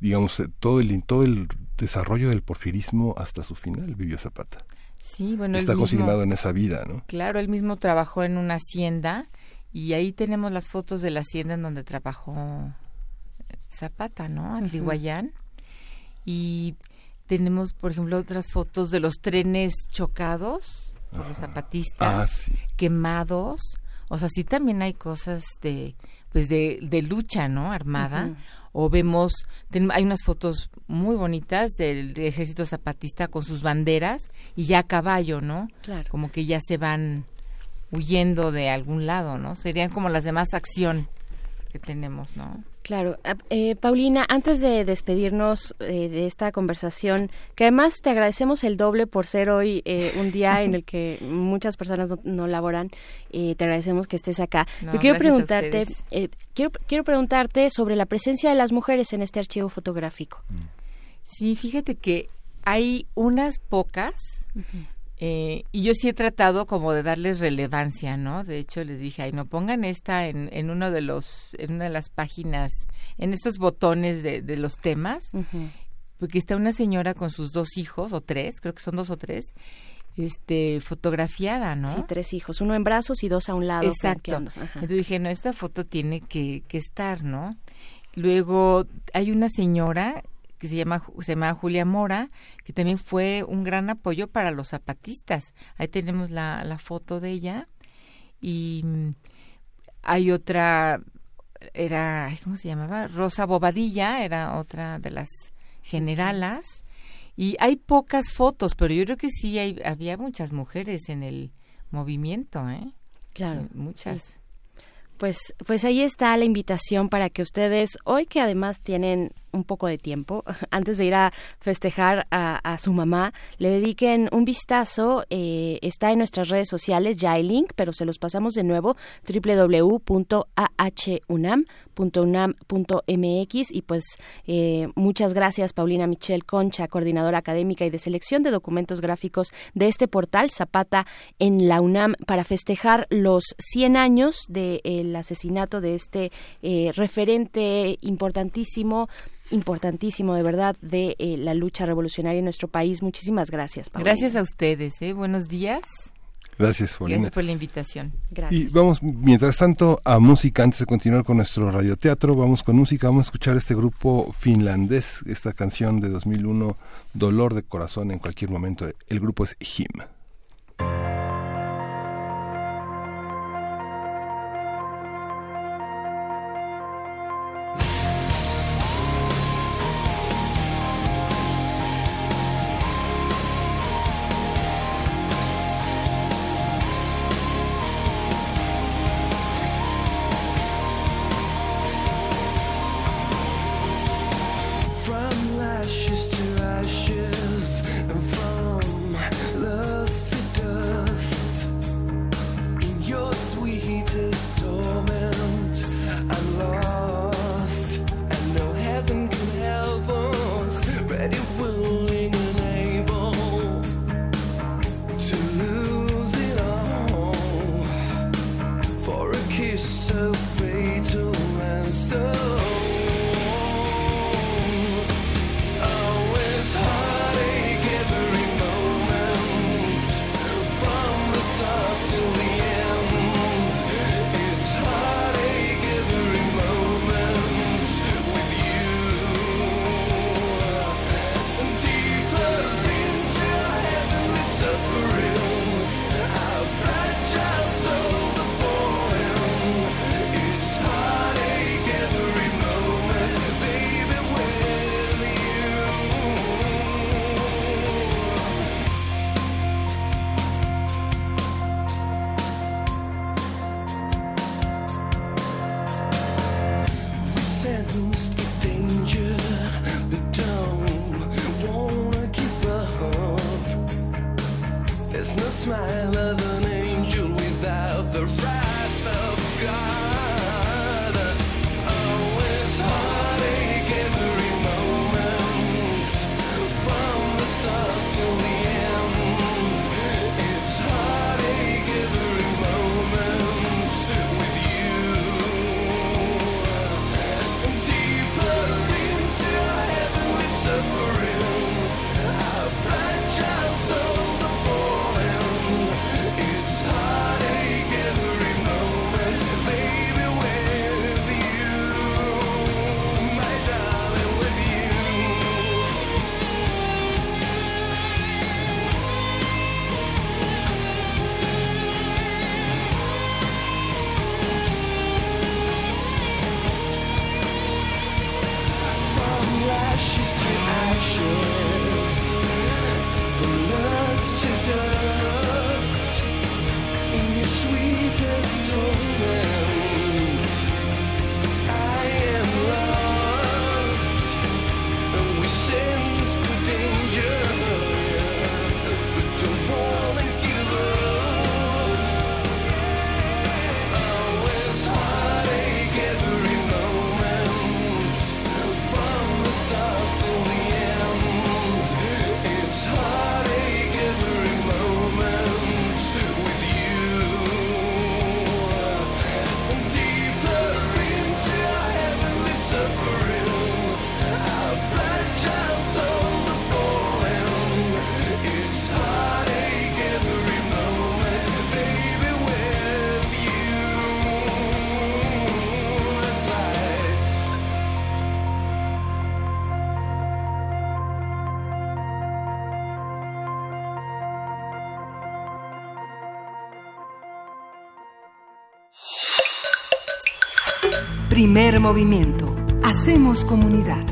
digamos, eh, todo el, todo el desarrollo del porfirismo hasta su final vivió Zapata. Sí, bueno, está consignado en esa vida, ¿no? Claro, él mismo trabajó en una hacienda y ahí tenemos las fotos de la hacienda en donde trabajó Zapata, ¿no? Atliguayán. Y tenemos, por ejemplo, otras fotos de los trenes chocados por los zapatistas, Ah, quemados. O sea, sí también hay cosas de, pues de, de lucha, ¿no? Armada. O vemos, ten- hay unas fotos muy bonitas del ejército zapatista con sus banderas y ya a caballo, ¿no? Claro. Como que ya se van huyendo de algún lado, ¿no? Serían como las demás acción que tenemos, ¿no? Claro. Ah, eh, Paulina, antes de despedirnos eh, de esta conversación, que además te agradecemos el doble por ser hoy eh, un día en el que muchas personas no, no laboran, eh, te agradecemos que estés acá. No, Yo quiero preguntarte, eh, quiero, quiero preguntarte sobre la presencia de las mujeres en este archivo fotográfico. Sí, fíjate que hay unas pocas eh, y yo sí he tratado como de darles relevancia, ¿no? De hecho les dije, ay, no pongan esta en, en uno de los, en una de las páginas, en estos botones de, de los temas, porque está una señora con sus dos hijos o tres, creo que son dos o tres, este, fotografiada, ¿no? Sí, tres hijos, uno en brazos y dos a un lado. Exacto. Entonces dije, no, esta foto tiene que, que estar, ¿no? Luego hay una señora que se llama se llama Julia Mora, que también fue un gran apoyo para los zapatistas. Ahí tenemos la, la foto de ella. Y mm, hay otra, era, ¿cómo se llamaba? Rosa Bobadilla, era otra de las generalas. Y hay pocas fotos, pero yo creo que sí hay, había muchas mujeres en el movimiento, ¿eh? Claro. Muchas. Pues, pues ahí está la invitación para que ustedes, hoy que además tienen un poco de tiempo, antes de ir a festejar a, su mamá, le dediquen un vistazo. eh, está en nuestras redes sociales, ya hay link, pero se los pasamos de nuevo, www.ahunam.unam.mx y pues eh, muchas gracias Paulina Michelle Concha, coordinadora académica y de selección de documentos gráficos de este portal Zapata en la UNAM para festejar los 100 años del asesinato de este eh, referente importantísimo importantísimo de verdad de eh, la lucha revolucionaria en nuestro país. Muchísimas gracias, Paulina. Gracias a ustedes, ¿eh? Buenos días. Gracias, Paulina. Gracias por la invitación. Gracias. Y vamos, mientras tanto, a música, antes de continuar con nuestro radioteatro, vamos con música, vamos a escuchar este grupo finlandés, esta canción de 2001, Dolor de Corazón en cualquier momento. El grupo es Him. Primer movimiento. Hacemos comunidad.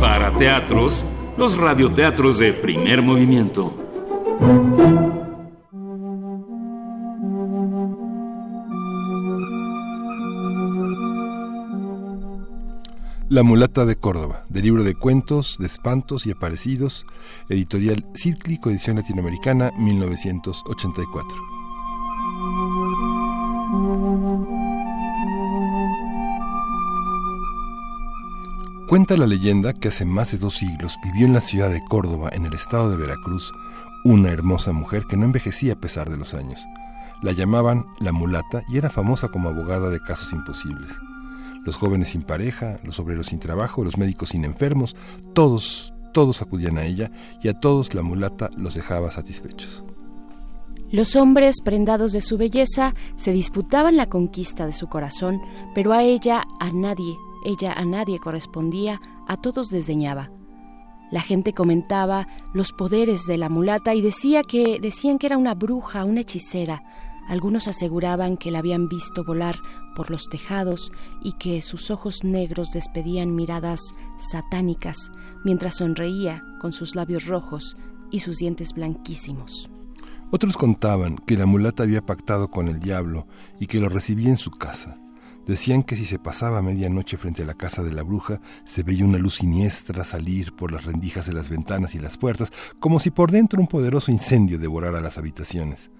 Para teatros, los radioteatros de primer movimiento. La mulata de Córdoba, del libro de cuentos, de espantos y aparecidos, editorial Cíclico, edición latinoamericana, 1984. Cuenta la leyenda que hace más de dos siglos vivió en la ciudad de Córdoba, en el estado de Veracruz, una hermosa mujer que no envejecía a pesar de los años. La llamaban la mulata y era famosa como abogada de casos imposibles los jóvenes sin pareja, los obreros sin trabajo, los médicos sin enfermos, todos, todos acudían a ella y a todos la mulata los dejaba satisfechos. Los hombres, prendados de su belleza, se disputaban la conquista de su corazón, pero a ella, a nadie, ella a nadie correspondía, a todos desdeñaba. La gente comentaba los poderes de la mulata y decía que decían que era una bruja, una hechicera, algunos aseguraban que la habían visto volar por los tejados y que sus ojos negros despedían miradas satánicas mientras sonreía con sus labios rojos y sus dientes blanquísimos. Otros contaban que la mulata había pactado con el diablo y que lo recibía en su casa. Decían que si se pasaba medianoche frente a la casa de la bruja, se veía una luz siniestra salir por las rendijas de las ventanas y las puertas, como si por dentro un poderoso incendio devorara las habitaciones.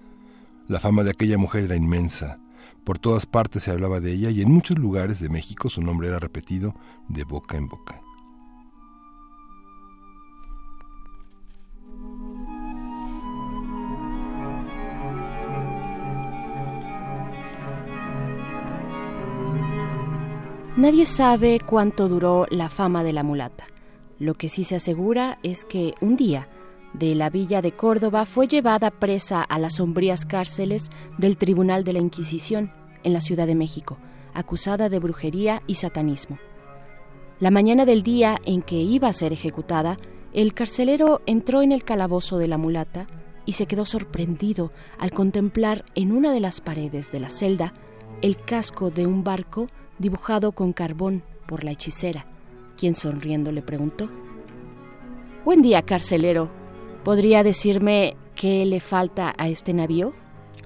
La fama de aquella mujer era inmensa. Por todas partes se hablaba de ella y en muchos lugares de México su nombre era repetido de boca en boca. Nadie sabe cuánto duró la fama de la mulata. Lo que sí se asegura es que un día de la villa de Córdoba fue llevada presa a las sombrías cárceles del Tribunal de la Inquisición en la Ciudad de México, acusada de brujería y satanismo. La mañana del día en que iba a ser ejecutada, el carcelero entró en el calabozo de la mulata y se quedó sorprendido al contemplar en una de las paredes de la celda el casco de un barco dibujado con carbón por la hechicera, quien sonriendo le preguntó Buen día, carcelero, ¿Podría decirme qué le falta a este navío?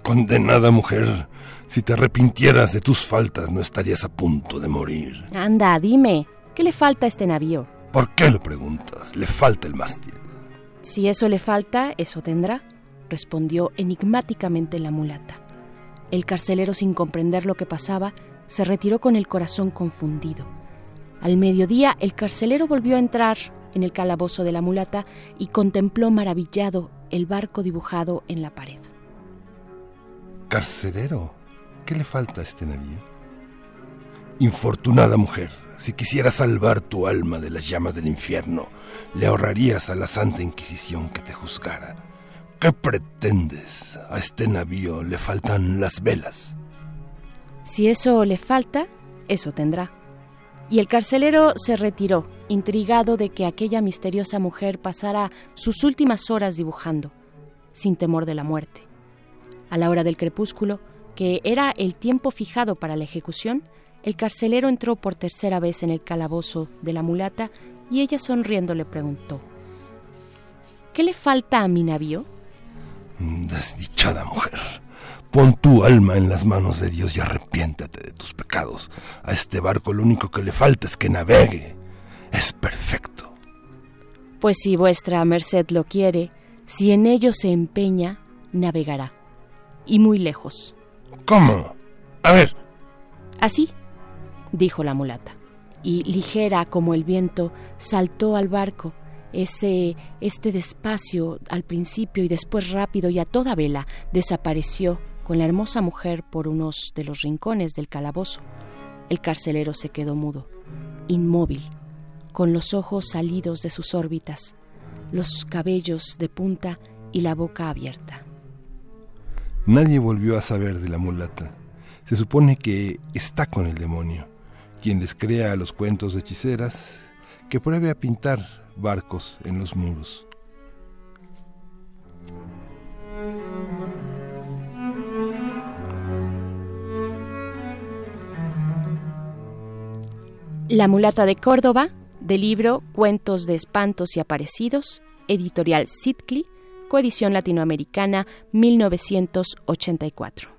Condenada mujer, si te arrepintieras de tus faltas no estarías a punto de morir. Anda, dime, ¿qué le falta a este navío? ¿Por qué lo preguntas? Le falta el mástil. Si eso le falta, eso tendrá, respondió enigmáticamente la mulata. El carcelero, sin comprender lo que pasaba, se retiró con el corazón confundido. Al mediodía, el carcelero volvió a entrar en el calabozo de la mulata y contempló maravillado el barco dibujado en la pared. Carcelero, ¿qué le falta a este navío? Infortunada mujer, si quisieras salvar tu alma de las llamas del infierno, le ahorrarías a la Santa Inquisición que te juzgara. ¿Qué pretendes? A este navío le faltan las velas. Si eso le falta, eso tendrá. Y el carcelero se retiró, intrigado de que aquella misteriosa mujer pasara sus últimas horas dibujando, sin temor de la muerte. A la hora del crepúsculo, que era el tiempo fijado para la ejecución, el carcelero entró por tercera vez en el calabozo de la mulata y ella sonriendo le preguntó, ¿Qué le falta a mi navío? Desdichada mujer, Pon tu alma en las manos de Dios y arrepiéntate de tus pecados. A este barco lo único que le falta es que navegue. Es perfecto. Pues si vuestra merced lo quiere, si en ello se empeña, navegará. Y muy lejos. ¿Cómo? A ver. Así, dijo la mulata. Y ligera como el viento, saltó al barco. Ese, este despacio al principio y después rápido y a toda vela, desapareció con la hermosa mujer por unos de los rincones del calabozo. El carcelero se quedó mudo, inmóvil, con los ojos salidos de sus órbitas, los cabellos de punta y la boca abierta. Nadie volvió a saber de la mulata. Se supone que está con el demonio, quien les crea los cuentos de hechiceras, que pruebe a pintar barcos en los muros. La mulata de Córdoba, del libro Cuentos de espantos y aparecidos, editorial Sitcli, coedición latinoamericana 1984.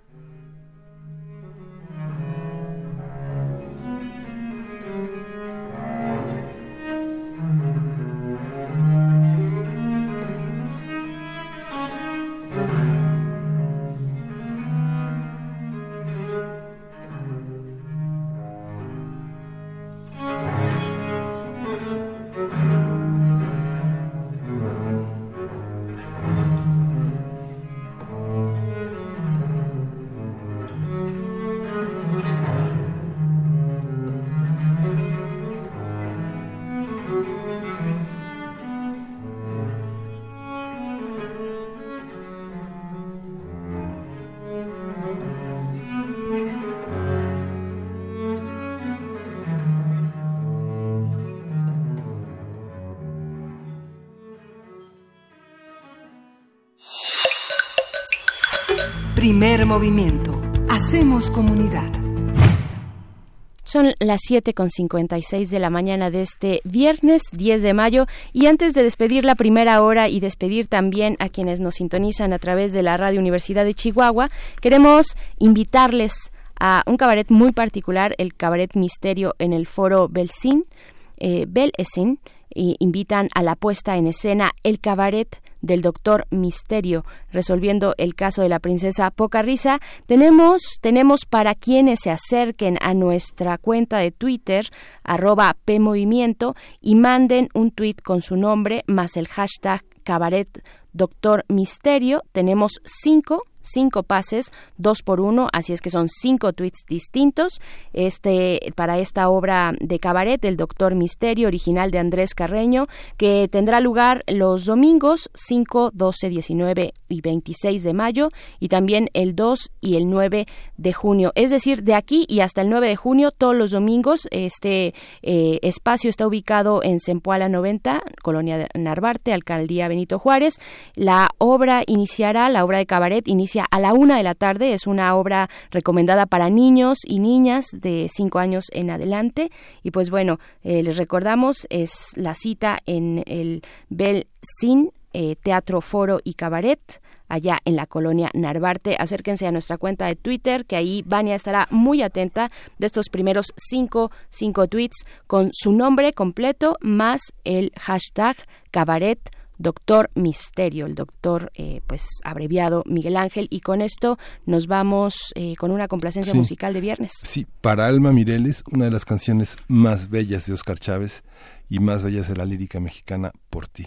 Movimiento. Hacemos comunidad. Son las 7 con 56 de la mañana de este viernes 10 de mayo y antes de despedir la primera hora y despedir también a quienes nos sintonizan a través de la Radio Universidad de Chihuahua, queremos invitarles a un cabaret muy particular, el Cabaret Misterio en el foro Belsin, eh, Belesin, y invitan a la puesta en escena El Cabaret del doctor Misterio, resolviendo el caso de la princesa Poca Risa. Tenemos, tenemos para quienes se acerquen a nuestra cuenta de Twitter, arroba PMovimiento, y manden un tuit con su nombre más el hashtag Cabaret Doctor Misterio. Tenemos cinco cinco pases, dos por uno, así es que son cinco tweets distintos. Este, para esta obra de cabaret, El Doctor Misterio, original de Andrés Carreño, que tendrá lugar los domingos 5, 12, 19 y 26 de mayo, y también el 2 y el 9 de junio. Es decir, de aquí y hasta el 9 de junio, todos los domingos, este eh, espacio está ubicado en Zempoala 90, Colonia de Narvarte, Alcaldía Benito Juárez. La obra iniciará, la obra de cabaret a la una de la tarde. Es una obra recomendada para niños y niñas de cinco años en adelante. Y pues bueno, eh, les recordamos, es la cita en el Bel Sin eh, Teatro Foro y Cabaret allá en la colonia Narvarte. Acérquense a nuestra cuenta de Twitter, que ahí Vania estará muy atenta de estos primeros cinco, cinco tweets con su nombre completo más el hashtag cabaret doctor Misterio, el doctor eh, pues abreviado Miguel Ángel y con esto nos vamos eh, con una complacencia musical de viernes. Sí, para Alma Mireles, una de las canciones más bellas de Oscar Chávez y más bellas de la lírica mexicana, Por ti.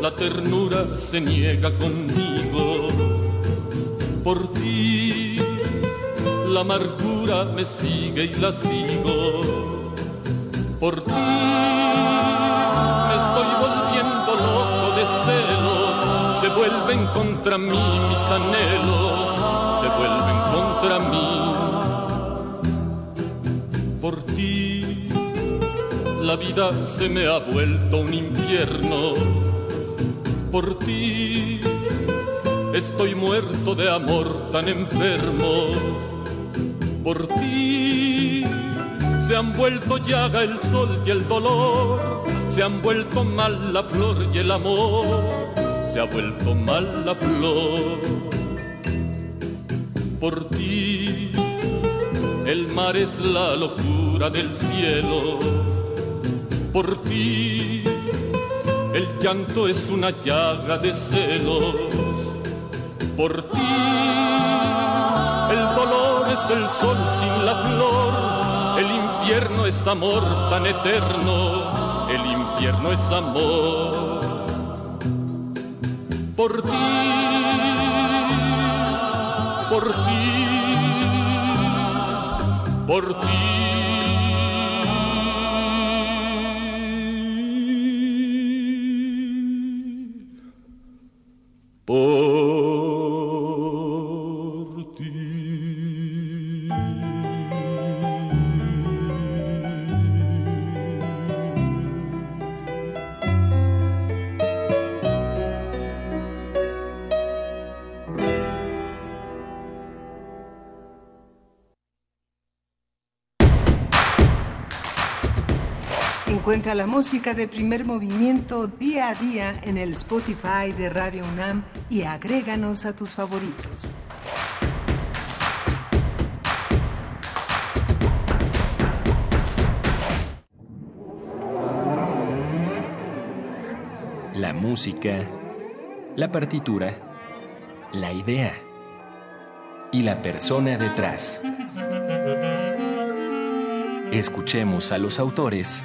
la ternura se niega conmigo. Por ti la amargura me sigue y la sigo. Por ti me estoy volviendo loco de celos. Se vuelven contra mí mis anhelos, se vuelven contra mí. Por ti la vida se me ha vuelto un infierno por ti. Estoy muerto de amor tan enfermo. Por ti se han vuelto llaga el sol y el dolor. Se han vuelto mal la flor y el amor. Se ha vuelto mal la flor. Por ti el mar es la locura del cielo. Por ti el llanto es una llaga de celos. Por ti, el dolor es el sol sin la flor, el infierno es amor tan eterno, el infierno es amor. Por ti, por ti, por ti. La música de primer movimiento día a día en el Spotify de Radio UNAM y agréganos a tus favoritos. La música, la partitura, la idea y la persona detrás. Escuchemos a los autores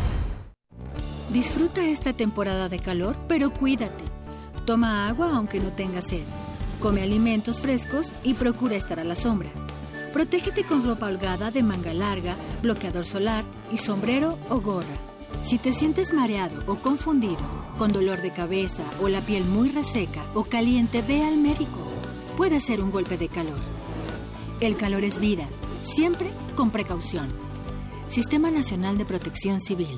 Disfruta esta temporada de calor, pero cuídate. Toma agua aunque no tengas sed. Come alimentos frescos y procura estar a la sombra. Protégete con ropa holgada de manga larga, bloqueador solar y sombrero o gorra. Si te sientes mareado o confundido, con dolor de cabeza o la piel muy reseca o caliente, ve al médico. Puede ser un golpe de calor. El calor es vida, siempre con precaución. Sistema Nacional de Protección Civil.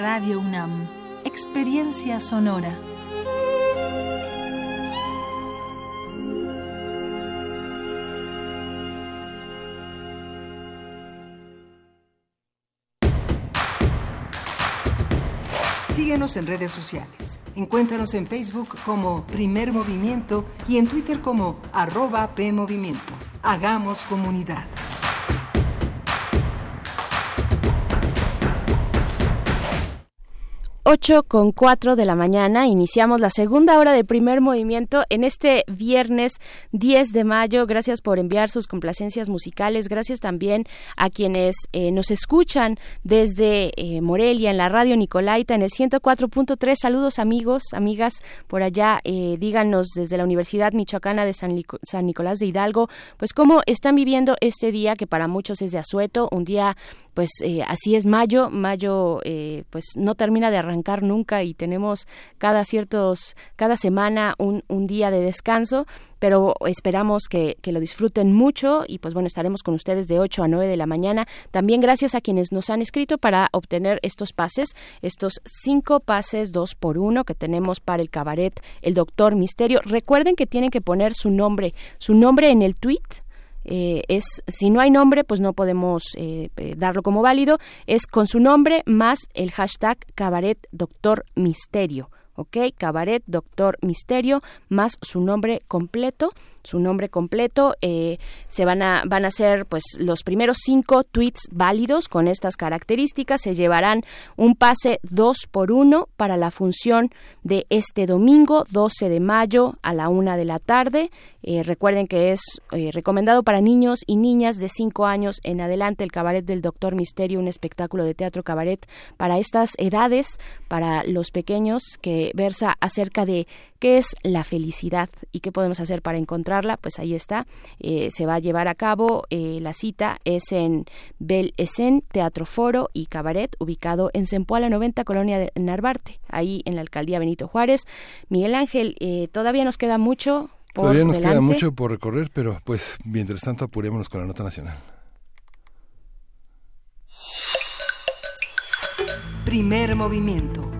Radio UNAM, Experiencia Sonora. Síguenos en redes sociales. Encuéntranos en Facebook como Primer Movimiento y en Twitter como arroba PMovimiento. Hagamos comunidad. 8 con 4 de la mañana iniciamos la segunda hora de primer movimiento en este viernes 10 de mayo. Gracias por enviar sus complacencias musicales. Gracias también a quienes eh, nos escuchan desde eh, Morelia en la radio Nicolaita en el 104.3. Saludos amigos, amigas por allá. Eh, díganos desde la Universidad Michoacana de San, San Nicolás de Hidalgo, pues cómo están viviendo este día que para muchos es de asueto, un día pues así es mayo, mayo pues no termina de arrancar nunca y tenemos cada ciertos, cada semana un, un día de descanso, pero esperamos que, que, lo disfruten mucho y pues bueno, estaremos con ustedes de 8 a 9 de la mañana. También gracias a quienes nos han escrito para obtener estos pases, estos cinco pases dos por uno que tenemos para el cabaret El Doctor Misterio. Recuerden que tienen que poner su nombre, su nombre en el tweet eh, es si no hay nombre pues no podemos eh, eh, darlo como válido. Es con su nombre más el hashtag cabaret doctor misterio ¿ok? Cabaret Doctor Misterio, más su nombre completo, su nombre completo. Eh, se van a, van a ser pues los primeros cinco tweets válidos con estas características. Se llevarán un pase 2 por 1 para la función de este domingo, 12 de mayo a la una de la tarde. Eh, recuerden que es eh, recomendado para niños y niñas de 5 años en adelante el Cabaret del Doctor Misterio, un espectáculo de teatro cabaret para estas edades, para los pequeños, que versa acerca de qué es la felicidad y qué podemos hacer para encontrarla. Pues ahí está, eh, se va a llevar a cabo. la cita es en Bel Esen, Teatro Foro y Cabaret, ubicado en Sempoala 90, Colonia de Narvarte, ahí en la alcaldía Benito Juárez. Miguel Ángel, todavía nos queda mucho Todavía nos queda mucho por recorrer, pero pues mientras tanto apurémonos con la nota nacional. Primer movimiento.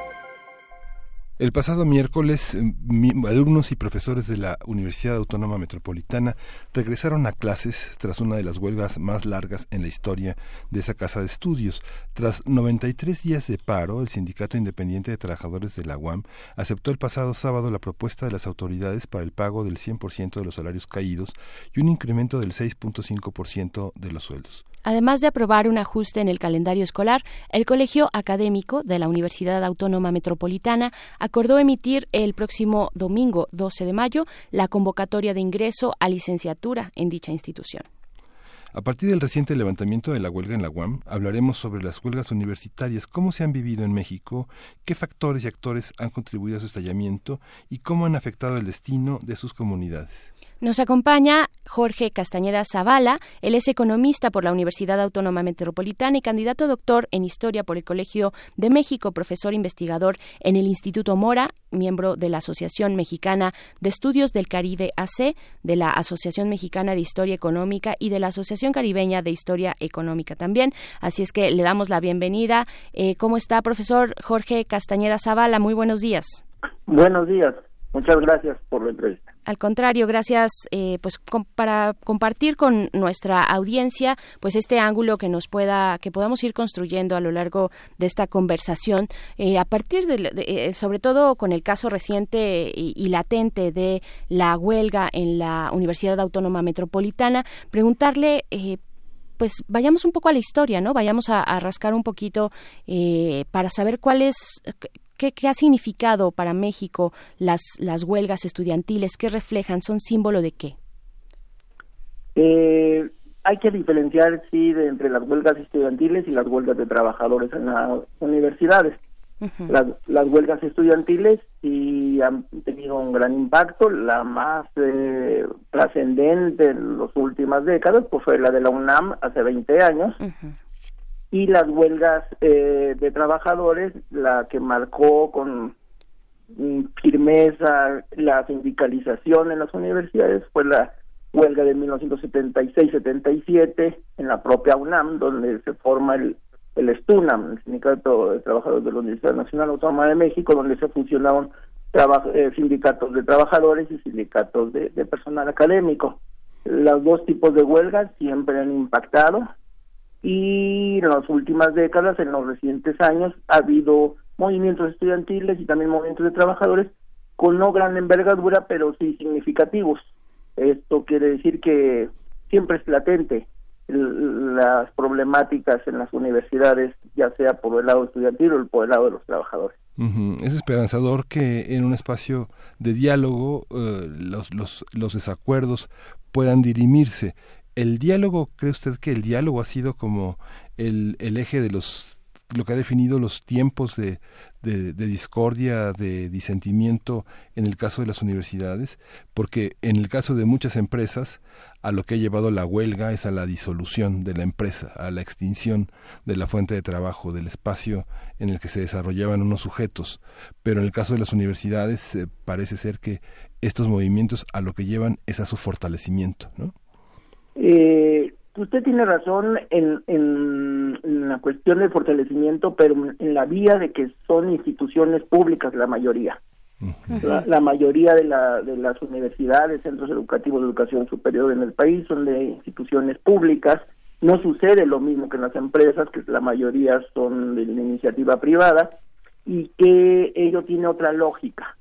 El pasado miércoles, eh, alumnos y profesores de la Universidad Autónoma Metropolitana regresaron a clases tras una de las huelgas más largas en la historia de esa casa de estudios. Tras 93 días de paro, el Sindicato Independiente de Trabajadores de la UAM aceptó el pasado sábado la propuesta de las autoridades para el pago del 100% de los salarios caídos y un incremento del 6.5% de los sueldos. Además de aprobar un ajuste en el calendario escolar, el Colegio Académico de la Universidad Autónoma Metropolitana acordó emitir el próximo domingo 12 de mayo la convocatoria de ingreso a licenciatura en dicha institución. A partir del reciente levantamiento de la huelga en la UAM, hablaremos sobre las huelgas universitarias, cómo se han vivido en México, qué factores y actores han contribuido a su estallamiento y cómo han afectado el destino de sus comunidades. Nos acompaña Jorge Castañeda Zavala. Él es economista por la Universidad Autónoma Metropolitana y candidato doctor en Historia por el Colegio de México, profesor investigador en el Instituto Mora, miembro de la Asociación Mexicana de Estudios del Caribe AC, de la Asociación Mexicana de Historia Económica y de la Asociación Caribeña de Historia Económica también. Así es que le damos la bienvenida. Eh, ¿Cómo está, profesor Jorge Castañeda Zavala? Muy buenos días. Buenos días. Muchas gracias por la entrevista. Al contrario, gracias eh, pues para compartir con nuestra audiencia pues este ángulo que nos pueda que podamos ir construyendo a lo largo de esta conversación eh, a partir de, eh, sobre todo con el caso reciente y, latente de la huelga en la Universidad Autónoma Metropolitana preguntarle pues vayamos un poco a la historia, ¿no? Vayamos a, a rascar un poquito para saber cuál es, ¿Qué, ha significado para México las, las huelgas estudiantiles? ¿Qué reflejan? ¿Son símbolo de qué? Eh, hay que diferenciar, sí, de, entre las huelgas estudiantiles y las huelgas de trabajadores en las universidades. las, las, huelgas estudiantiles sí han tenido un gran impacto. La más eh, trascendente en las últimas décadas pues fue la de la UNAM hace 20 años y las huelgas eh, de trabajadores, la que marcó con firmeza la sindicalización en las universidades fue la huelga de 1976-77 en la propia UNAM, donde se forma el, el STUNAM, el Sindicato de Trabajadores de la Universidad Nacional Autónoma de México, donde se fusionaron eh, sindicatos de trabajadores y sindicatos de, de personal académico. Los dos tipos de huelgas siempre han impactado y en las últimas décadas, en los recientes años, ha habido movimientos estudiantiles y también movimientos de trabajadores con no gran envergadura, pero sí significativos. Esto quiere decir que siempre es latente las problemáticas en las universidades, ya sea por el lado estudiantil o por el lado de los trabajadores. Es esperanzador que en un espacio de diálogo eh, los, los, los desacuerdos puedan dirimirse el diálogo, ¿cree usted que el diálogo ha sido como el, eje de los lo que ha definido los tiempos de, de, discordia, de disentimiento en el caso de las universidades, porque en el caso de muchas empresas, a lo que ha llevado la huelga es a la disolución de la empresa, a la extinción de la fuente de trabajo, del espacio en el que se desarrollaban unos sujetos. Pero en el caso de las universidades eh, parece ser que estos movimientos a lo que llevan es a su fortalecimiento, ¿no? Eh, usted tiene razón en, en, la cuestión del fortalecimiento, pero en la vía de que son instituciones públicas la mayoría. La, mayoría de, la, de las universidades, centros educativos de educación superior en el país son de instituciones públicas. No sucede lo mismo que en las empresas, que la mayoría son de la iniciativa privada, y que ello tiene otra lógica.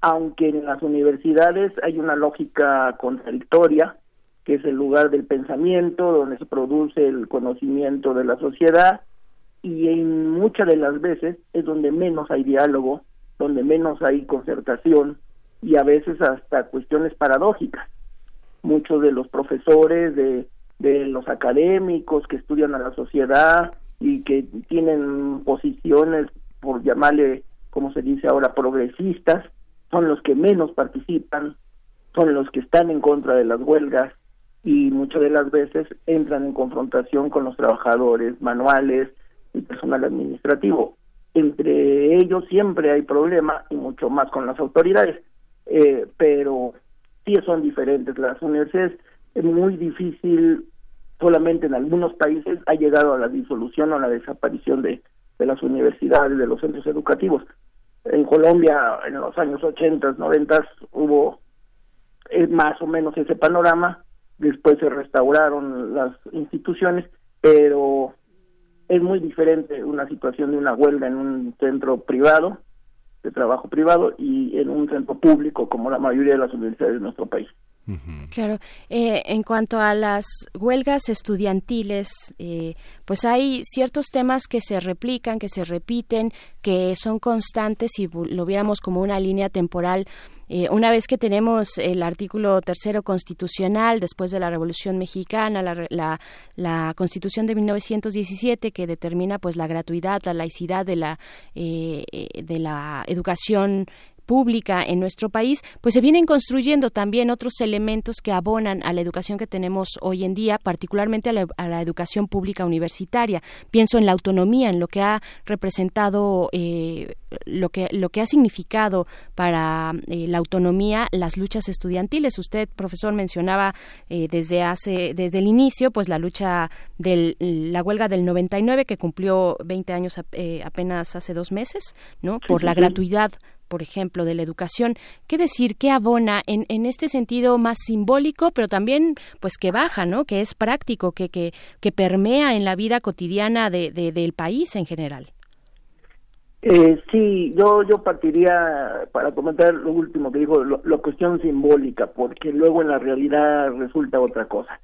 Aunque en las universidades hay una lógica contradictoria, que es el lugar del pensamiento, donde se produce el conocimiento de la sociedad, y en muchas de las veces es donde menos hay diálogo, donde menos hay concertación y a veces hasta cuestiones paradójicas. Muchos de los profesores, de, de los académicos que estudian a la sociedad y que tienen posiciones, por llamarle, como se dice ahora, progresistas, son los que menos participan, son los que están en contra de las huelgas, y muchas de las veces entran en confrontación con los trabajadores manuales y personal administrativo. Entre ellos siempre hay problemas y mucho más con las autoridades, eh, pero sí son diferentes. Las universidades es muy difícil, solamente en algunos países ha llegado a la disolución o a la desaparición de, de las universidades, de los centros educativos. En Colombia, en los años 80, 90, hubo eh, más o menos ese panorama, después se restauraron las instituciones, pero es muy diferente una situación de una huelga en un centro privado, de trabajo privado, y en un centro público como la mayoría de las universidades de nuestro país. Claro. Eh, en cuanto a las huelgas estudiantiles, eh, pues hay ciertos temas que se replican, que se repiten, que son constantes si lo viéramos como una línea temporal. Eh, una vez que tenemos el artículo tercero constitucional, después de la Revolución Mexicana, la, la, la Constitución de 1917 que determina pues la gratuidad, la laicidad de la de la educación pública en nuestro país, pues se vienen construyendo también otros elementos que abonan a la educación que tenemos hoy en día, particularmente a la, educación pública universitaria. Pienso en la autonomía, en lo que ha representado, eh, lo que lo que ha significado para eh, la autonomía las luchas estudiantiles. Usted, profesor, mencionaba eh, desde hace desde el inicio, pues la lucha de la huelga del 99 que cumplió 20 años apenas hace dos meses, ¿no? Por la gratuidad por ejemplo, de la educación. ¿Qué decir? ¿Qué abona en, en este sentido más simbólico, pero también pues que baja, ¿no? Que es práctico, que, que, que permea en la vida cotidiana de, del país en general. Eh, sí, yo yo partiría para comentar lo último que dijo, la cuestión simbólica, porque luego en la realidad resulta otra cosa.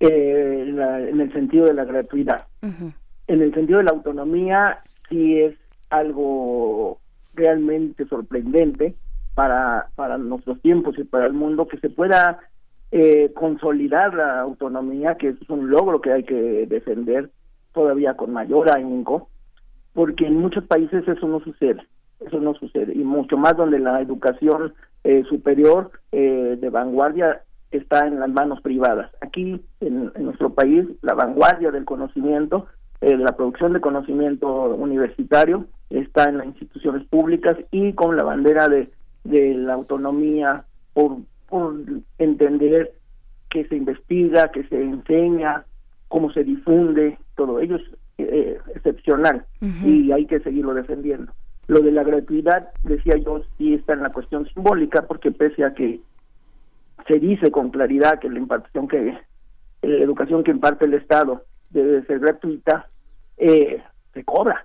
Eh, en el sentido de la gratuidad. En el sentido de la autonomía, sí es algo realmente sorprendente para, para nuestros tiempos y para el mundo que se pueda eh, consolidar la autonomía, que es un logro que hay que defender todavía con mayor ahínco, porque en muchos países eso no sucede, eso no sucede, y mucho más donde la educación eh, superior eh, de vanguardia está en las manos privadas. Aquí, en, en nuestro país, la vanguardia del conocimiento eh, la producción de conocimiento universitario está en las instituciones públicas y con la bandera de, de la autonomía por, por entender que se investiga, que se enseña, cómo se difunde, todo ello es eh, excepcional y hay que seguirlo defendiendo. Lo de la gratuidad, decía yo, sí está en la cuestión simbólica, porque pese a que se dice con claridad que la impartición que, la educación que imparte el Estado debe ser gratuita, eh, se cobra.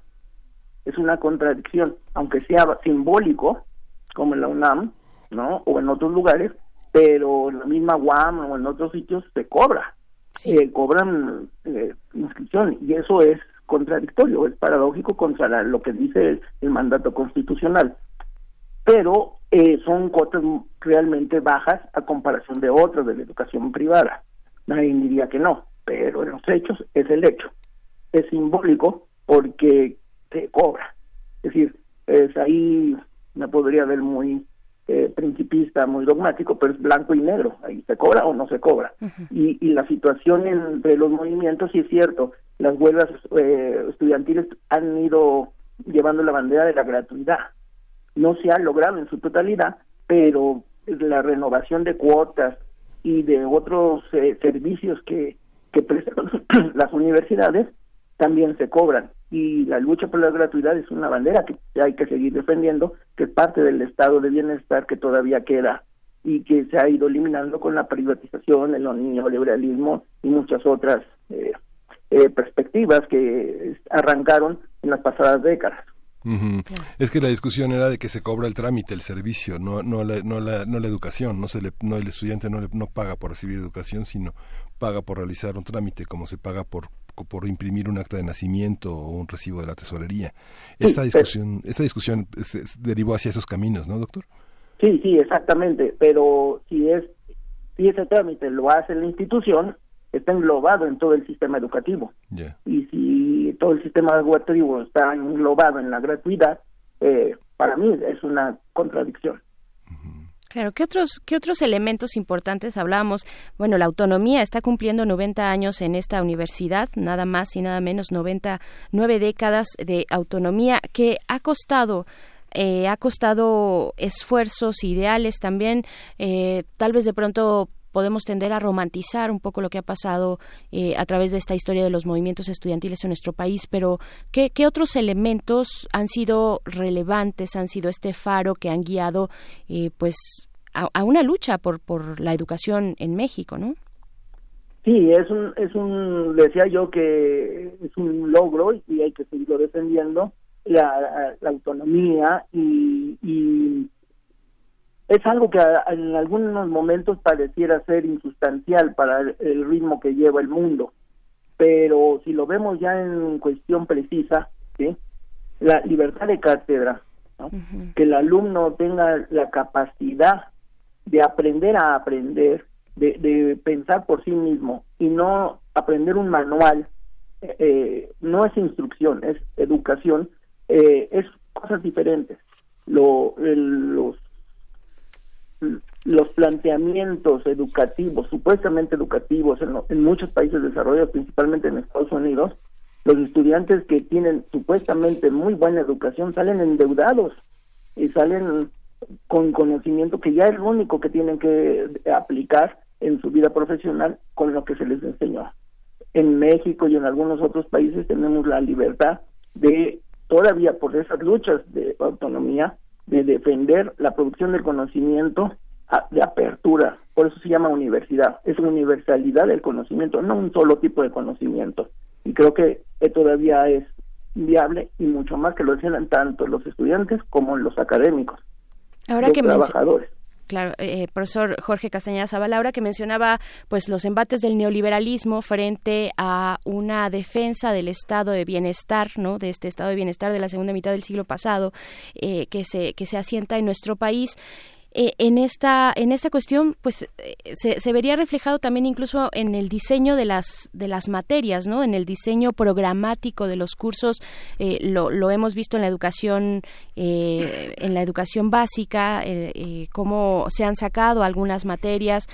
Es una contradicción, aunque sea simbólico, como en la UNAM, ¿no? O en otros lugares, pero en la misma UAM o en otros sitios se cobra. Eh, cobran eh, inscripción y eso es contradictorio, es paradójico contra lo que dice el, mandato constitucional. Pero eh, son cuotas realmente bajas a comparación de otras de la educación privada. Nadie diría que no, pero en los hechos es el hecho. Es simbólico porque se cobra. Es decir, es ahí me podría ver muy eh, principista, muy dogmático, pero es blanco y negro, ahí se cobra o no se cobra. y, y, la situación entre los movimientos, sí es cierto, las huelgas eh, estudiantiles han ido llevando la bandera de la gratuidad. No se ha logrado en su totalidad, pero la renovación de cuotas y de otros eh, servicios que, que prestan las universidades también se cobran. Y la lucha por la gratuidad es una bandera que hay que seguir defendiendo, que es parte del estado de bienestar que todavía queda y que se ha ido eliminando con la privatización, el neoliberalismo y muchas otras eh, eh, perspectivas que arrancaron en las pasadas décadas. Es que la discusión era de que se cobra el trámite, el servicio, no, no, la, no, la, no la educación, no, se le, no el estudiante no, le, no paga por recibir educación, sino paga por realizar un trámite, como se paga por, por imprimir un acta de nacimiento o un recibo de la tesorería. Esta discusión, esta discusión se, derivó hacia esos caminos, ¿no, doctor? Sí, sí, exactamente, pero si es si ese trámite lo hace la institución, está englobado en todo el sistema educativo. Y si todo el sistema educativo está englobado en la gratuidad, eh, para mí es una contradicción. Claro, ¿qué otros, ¿qué otros elementos importantes hablamos? Bueno, la autonomía está cumpliendo 90 años en esta universidad, nada más y nada menos, 99 décadas de autonomía que ha costado eh, ha costado esfuerzos ideales también, eh, tal vez de pronto podemos tender a romantizar un poco lo que ha pasado eh, a través de esta historia de los movimientos estudiantiles en nuestro país, pero ¿qué, ¿qué, otros elementos han sido relevantes, han sido este faro que han guiado eh, pues a, una lucha por, por la educación en México, ¿no? Sí, es un, es un, decía yo que es un logro y hay que seguirlo defendiendo, la, la autonomía y, y es algo que en algunos momentos pareciera ser insustancial para el, ritmo que lleva el mundo, pero si lo vemos ya en cuestión precisa, ¿sí? la libertad de cátedra, que el alumno tenga la capacidad de aprender a aprender, de, pensar por sí mismo y no aprender un manual, eh, no es instrucción, es educación, eh, es cosas diferentes. Lo, los los planteamientos educativos, supuestamente educativos, en, muchos países desarrollados, principalmente en Estados Unidos, los estudiantes que tienen supuestamente muy buena educación salen endeudados y salen con conocimiento que ya es lo único que tienen que aplicar en su vida profesional con lo que se les enseñó. En México y en algunos otros países tenemos la libertad de, todavía por esas luchas de autonomía, de defender la producción del conocimiento de apertura, por eso se llama universidad, es una universalidad del conocimiento, no un solo tipo de conocimiento. Y creo que todavía es viable y mucho más que lo decían tanto los estudiantes como los académicos, Ahora los que trabajadores. Claro, eh, profesor Jorge Castañeda Zabalaura, que mencionaba pues los embates del neoliberalismo frente a una defensa del estado de bienestar, ¿no? De este estado de bienestar de la segunda mitad del siglo pasado, eh, que se que se asienta en nuestro país. Eh, en esta en esta cuestión pues eh, se, vería reflejado también incluso en el diseño de las de las materias no en el diseño programático de los cursos eh, lo, lo, hemos visto en la educación en la educación básica cómo se han sacado algunas materias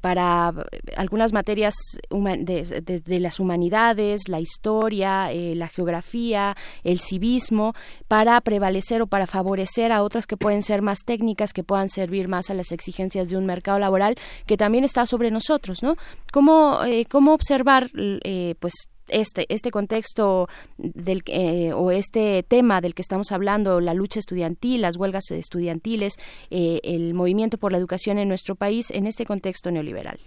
para algunas materias desde de, de, las humanidades la historia la geografía el civismo para prevalecer o para favorecer a otras que pueden ser más técnicas que puedan ser servir más a las exigencias de un mercado laboral que también está sobre nosotros, ¿no? ¿Cómo, eh, cómo observar, eh, pues, este, este contexto del, eh, o este tema del que estamos hablando, la lucha estudiantil, las huelgas estudiantiles, el movimiento por la educación en nuestro país en este contexto neoliberal.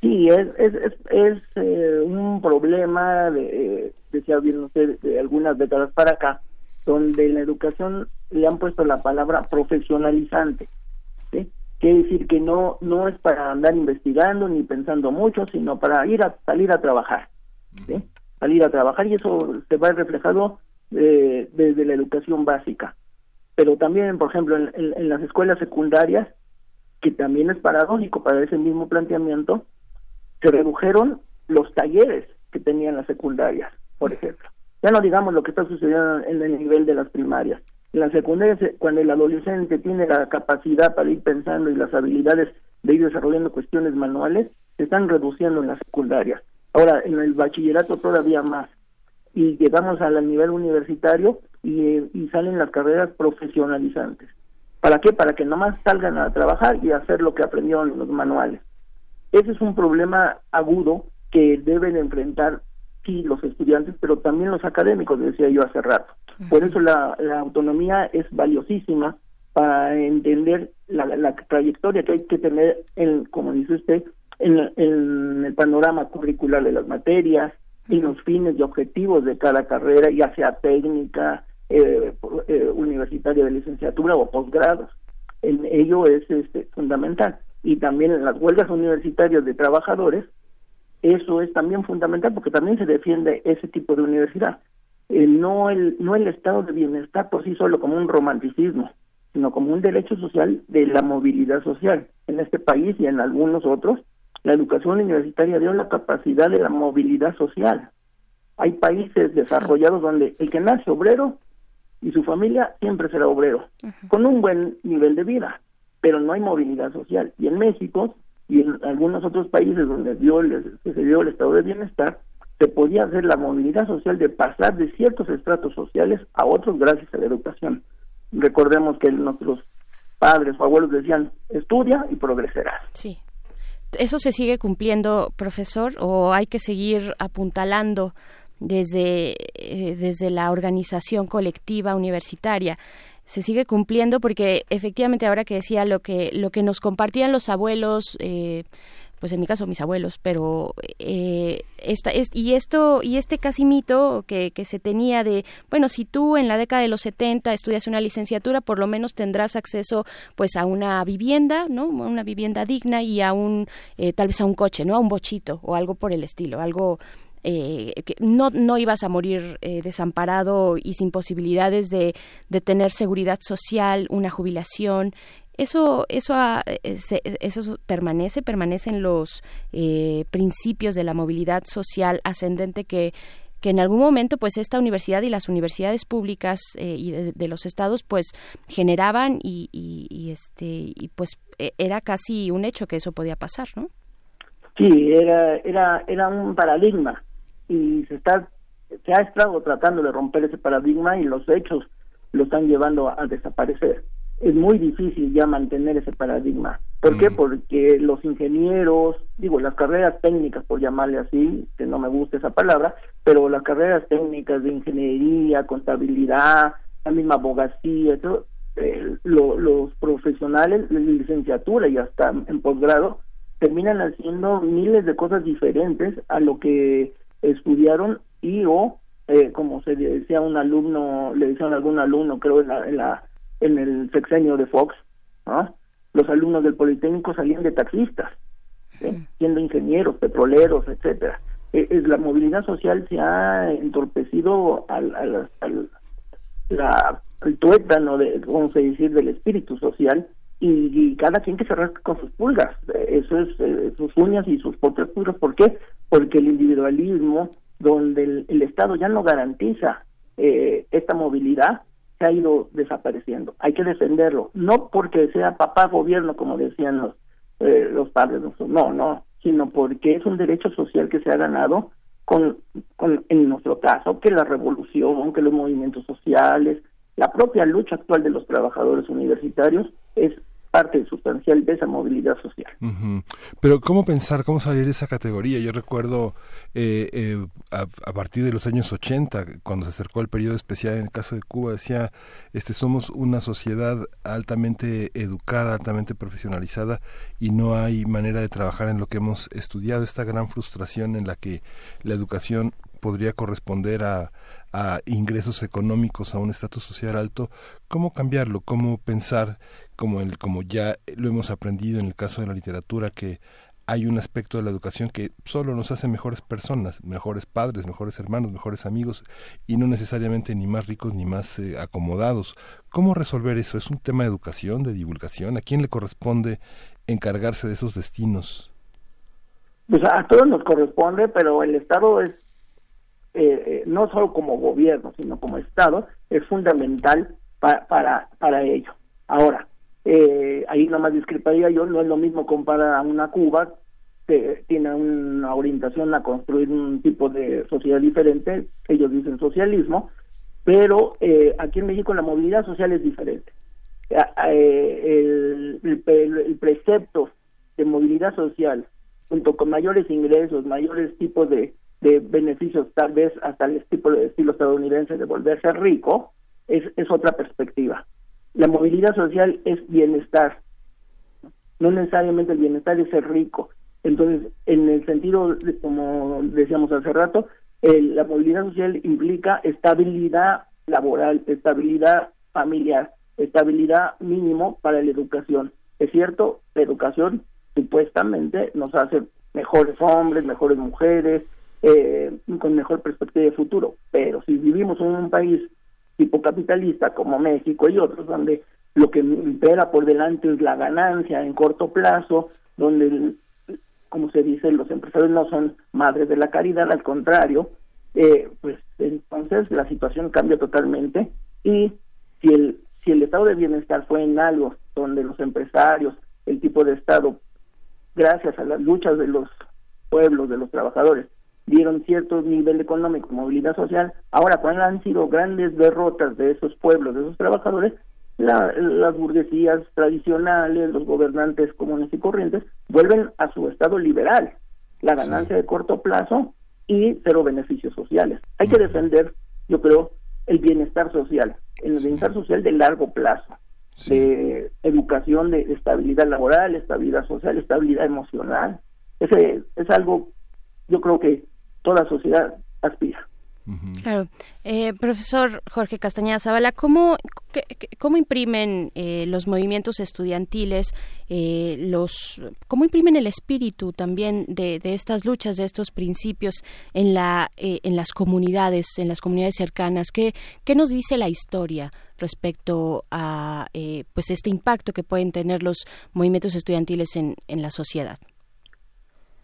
Sí, es, es, es, un problema, de, decía bien usted, de algunas décadas para acá, donde la educación le han puesto la palabra profesionalizante. ¿sí? Quiere decir que no, no es para andar investigando ni pensando mucho, sino para ir a salir a trabajar. Salir a trabajar y eso se va reflejado eh, desde la educación básica. Pero también, por ejemplo, en, en, las escuelas secundarias, que también es paradójico para ese mismo planteamiento, se redujeron los talleres que tenían las secundarias, por ejemplo. Ya no digamos lo que está sucediendo en el nivel de las primarias. En la secundaria, cuando el adolescente tiene la capacidad para ir pensando y las habilidades de ir desarrollando cuestiones manuales, se están reduciendo en la secundaria. Ahora, en el bachillerato todavía más. Y llegamos al nivel universitario y, y salen las carreras profesionalizantes. ¿Para qué? Para que nomás salgan a trabajar y hacer lo que aprendieron en los manuales. Ese es un problema agudo que deben enfrentar sí los estudiantes, pero también los académicos, decía yo hace rato. Por eso la, autonomía es valiosísima para entender la, trayectoria que hay que tener, en, como dice usted, en, el panorama curricular de las materias, y los fines y objetivos de cada carrera, ya sea técnica, eh, eh, universitaria de licenciatura o posgrados. En ello es este, fundamental. Y también en las huelgas universitarias de trabajadores, eso es también fundamental porque también se defiende ese tipo de universidad. Eh, no, el, no el estado de bienestar por sí solo como un romanticismo, sino como un derecho social de la movilidad social. En este país y en algunos otros, la educación universitaria dio la capacidad de la movilidad social. Hay países desarrollados donde el que nace obrero y su familia siempre será obrero, con un buen nivel de vida, pero no hay movilidad social. Y en México y en algunos otros países donde dio se dio el estado de bienestar, se podía hacer la movilidad social de pasar de ciertos estratos sociales a otros gracias a la educación. Recordemos que nuestros padres o abuelos decían, estudia y progresarás. Sí. ¿Eso se sigue cumpliendo, profesor, o hay que seguir apuntalando desde, eh, desde la organización colectiva universitaria? Se sigue cumpliendo porque efectivamente ahora que decía lo que lo que nos compartían los abuelos eh, pues en mi caso mis abuelos pero eh, esta, es, y esto y este casi mito que, que se tenía de bueno si tú en la década de los 70 estudias una licenciatura por lo menos tendrás acceso pues a una vivienda no una vivienda digna y a un eh, tal vez a un coche no a un bochito o algo por el estilo algo eh, que no, no ibas a morir eh, desamparado y sin posibilidades de, de, tener seguridad social, una jubilación. Eso, eso, ah, eh, eso permanece, permanecen los principios de la movilidad social ascendente que, que en algún momento pues esta universidad y las universidades públicas y de, los estados pues generaban y, y, y, este y pues e, era casi un hecho que eso podía pasar no sí era era era un paradigma y se está se ha estado tratando de romper ese paradigma y los hechos lo están llevando a, desaparecer. Es muy difícil ya mantener ese paradigma. ¿Por qué? Mm. Porque los ingenieros, digo, las carreras técnicas, por llamarle así, que no me gusta esa palabra, pero las carreras técnicas de ingeniería, contabilidad, la misma abogacía, todo, eh, los profesionales de licenciatura y hasta en posgrado terminan haciendo miles de cosas diferentes a lo que estudiaron y o eh, como se decía un alumno le decían a algún alumno creo en la, en la en el sexenio de Fox los alumnos del Politécnico salían de taxistas siendo ingenieros petroleros etcétera. E, es la movilidad social se ha entorpecido al, al, al la el tuétano de vamos a decir del espíritu social y, cada quien que se con sus pulgas, eso es eh, sus uñas y sus propias pulgas. ¿Por qué? Porque el individualismo, donde el, Estado ya no garantiza eh, esta movilidad, se ha ido desapareciendo. Hay que defenderlo, no porque sea papá gobierno, como decían los, eh, los padres, no, no, sino porque es un derecho social que se ha ganado con, con, en nuestro caso, que la revolución, que los movimientos sociales, la propia lucha actual de los trabajadores universitarios es parte sustancial de esa movilidad social. Pero ¿cómo pensar, cómo salir de esa categoría? Yo recuerdo eh, eh, a, partir de los años 80, cuando se acercó el periodo especial en el caso de Cuba, decía, este somos una sociedad altamente educada, altamente profesionalizada y no hay manera de trabajar en lo que hemos estudiado. Esta gran frustración en la que la educación podría corresponder a, a ingresos económicos, a un estatus social alto, ¿cómo cambiarlo? ¿Cómo pensar, como, el, como ya lo hemos aprendido en el caso de la literatura, que hay un aspecto de la educación que solo nos hace mejores personas, mejores padres, mejores hermanos, mejores amigos, y no necesariamente ni más ricos ni más eh, acomodados. ¿Cómo resolver eso? ¿Es un tema de educación, de divulgación? ¿A quién le corresponde encargarse de esos destinos? Pues a todos nos corresponde, pero el Estado es eh, eh, no solo como gobierno, sino como Estado, es fundamental para, para ello. Ahora, eh, ahí nomás discreparía yo, no es lo mismo comparar a una Cuba que tiene una orientación a construir un tipo de sociedad diferente, ellos dicen socialismo, pero eh, aquí en México la movilidad social es diferente. el, el, precepto de movilidad social, junto con mayores ingresos, mayores tipos de, beneficios, tal vez hasta el de estilo estadounidense de volverse rico, es, es otra perspectiva. La movilidad social es bienestar, no necesariamente el bienestar es ser rico. Entonces, en el sentido, como decíamos hace rato, la movilidad social implica estabilidad laboral, estabilidad familiar, estabilidad mínimo para la educación. Es cierto, la educación supuestamente nos hace mejores hombres, mejores mujeres, eh, con mejor perspectiva de futuro, pero si vivimos en un país tipo capitalista como México y otros, donde lo que impera por delante es la ganancia en corto plazo, donde, como se dice, los empresarios no son madres de la caridad, al contrario, eh, pues entonces la situación cambia totalmente y si el si el estado de bienestar fue en algo donde los empresarios, el tipo de estado, gracias a las luchas de los pueblos, de los trabajadores, dieron cierto nivel económico, movilidad social. Ahora, cuando han sido grandes derrotas de esos pueblos, de esos trabajadores, las burguesías tradicionales, los gobernantes comunes y corrientes, vuelven a su estado liberal, la ganancia de corto plazo y cero beneficios sociales. Hay que defender, yo creo, el bienestar social, el bienestar social de largo plazo, de educación, de estabilidad laboral, estabilidad social, estabilidad emocional. Ese es algo, yo creo que toda sociedad aspira. Claro. Eh, profesor Jorge Castañeda Zavala, ¿cómo, cómo imprimen eh, los movimientos estudiantiles, eh, los, cómo imprimen el espíritu también de, de, estas luchas, de estos principios en, la, en las comunidades, en las comunidades cercanas? ¿Qué, qué nos dice la historia respecto a pues este impacto que pueden tener los movimientos estudiantiles en, en la sociedad?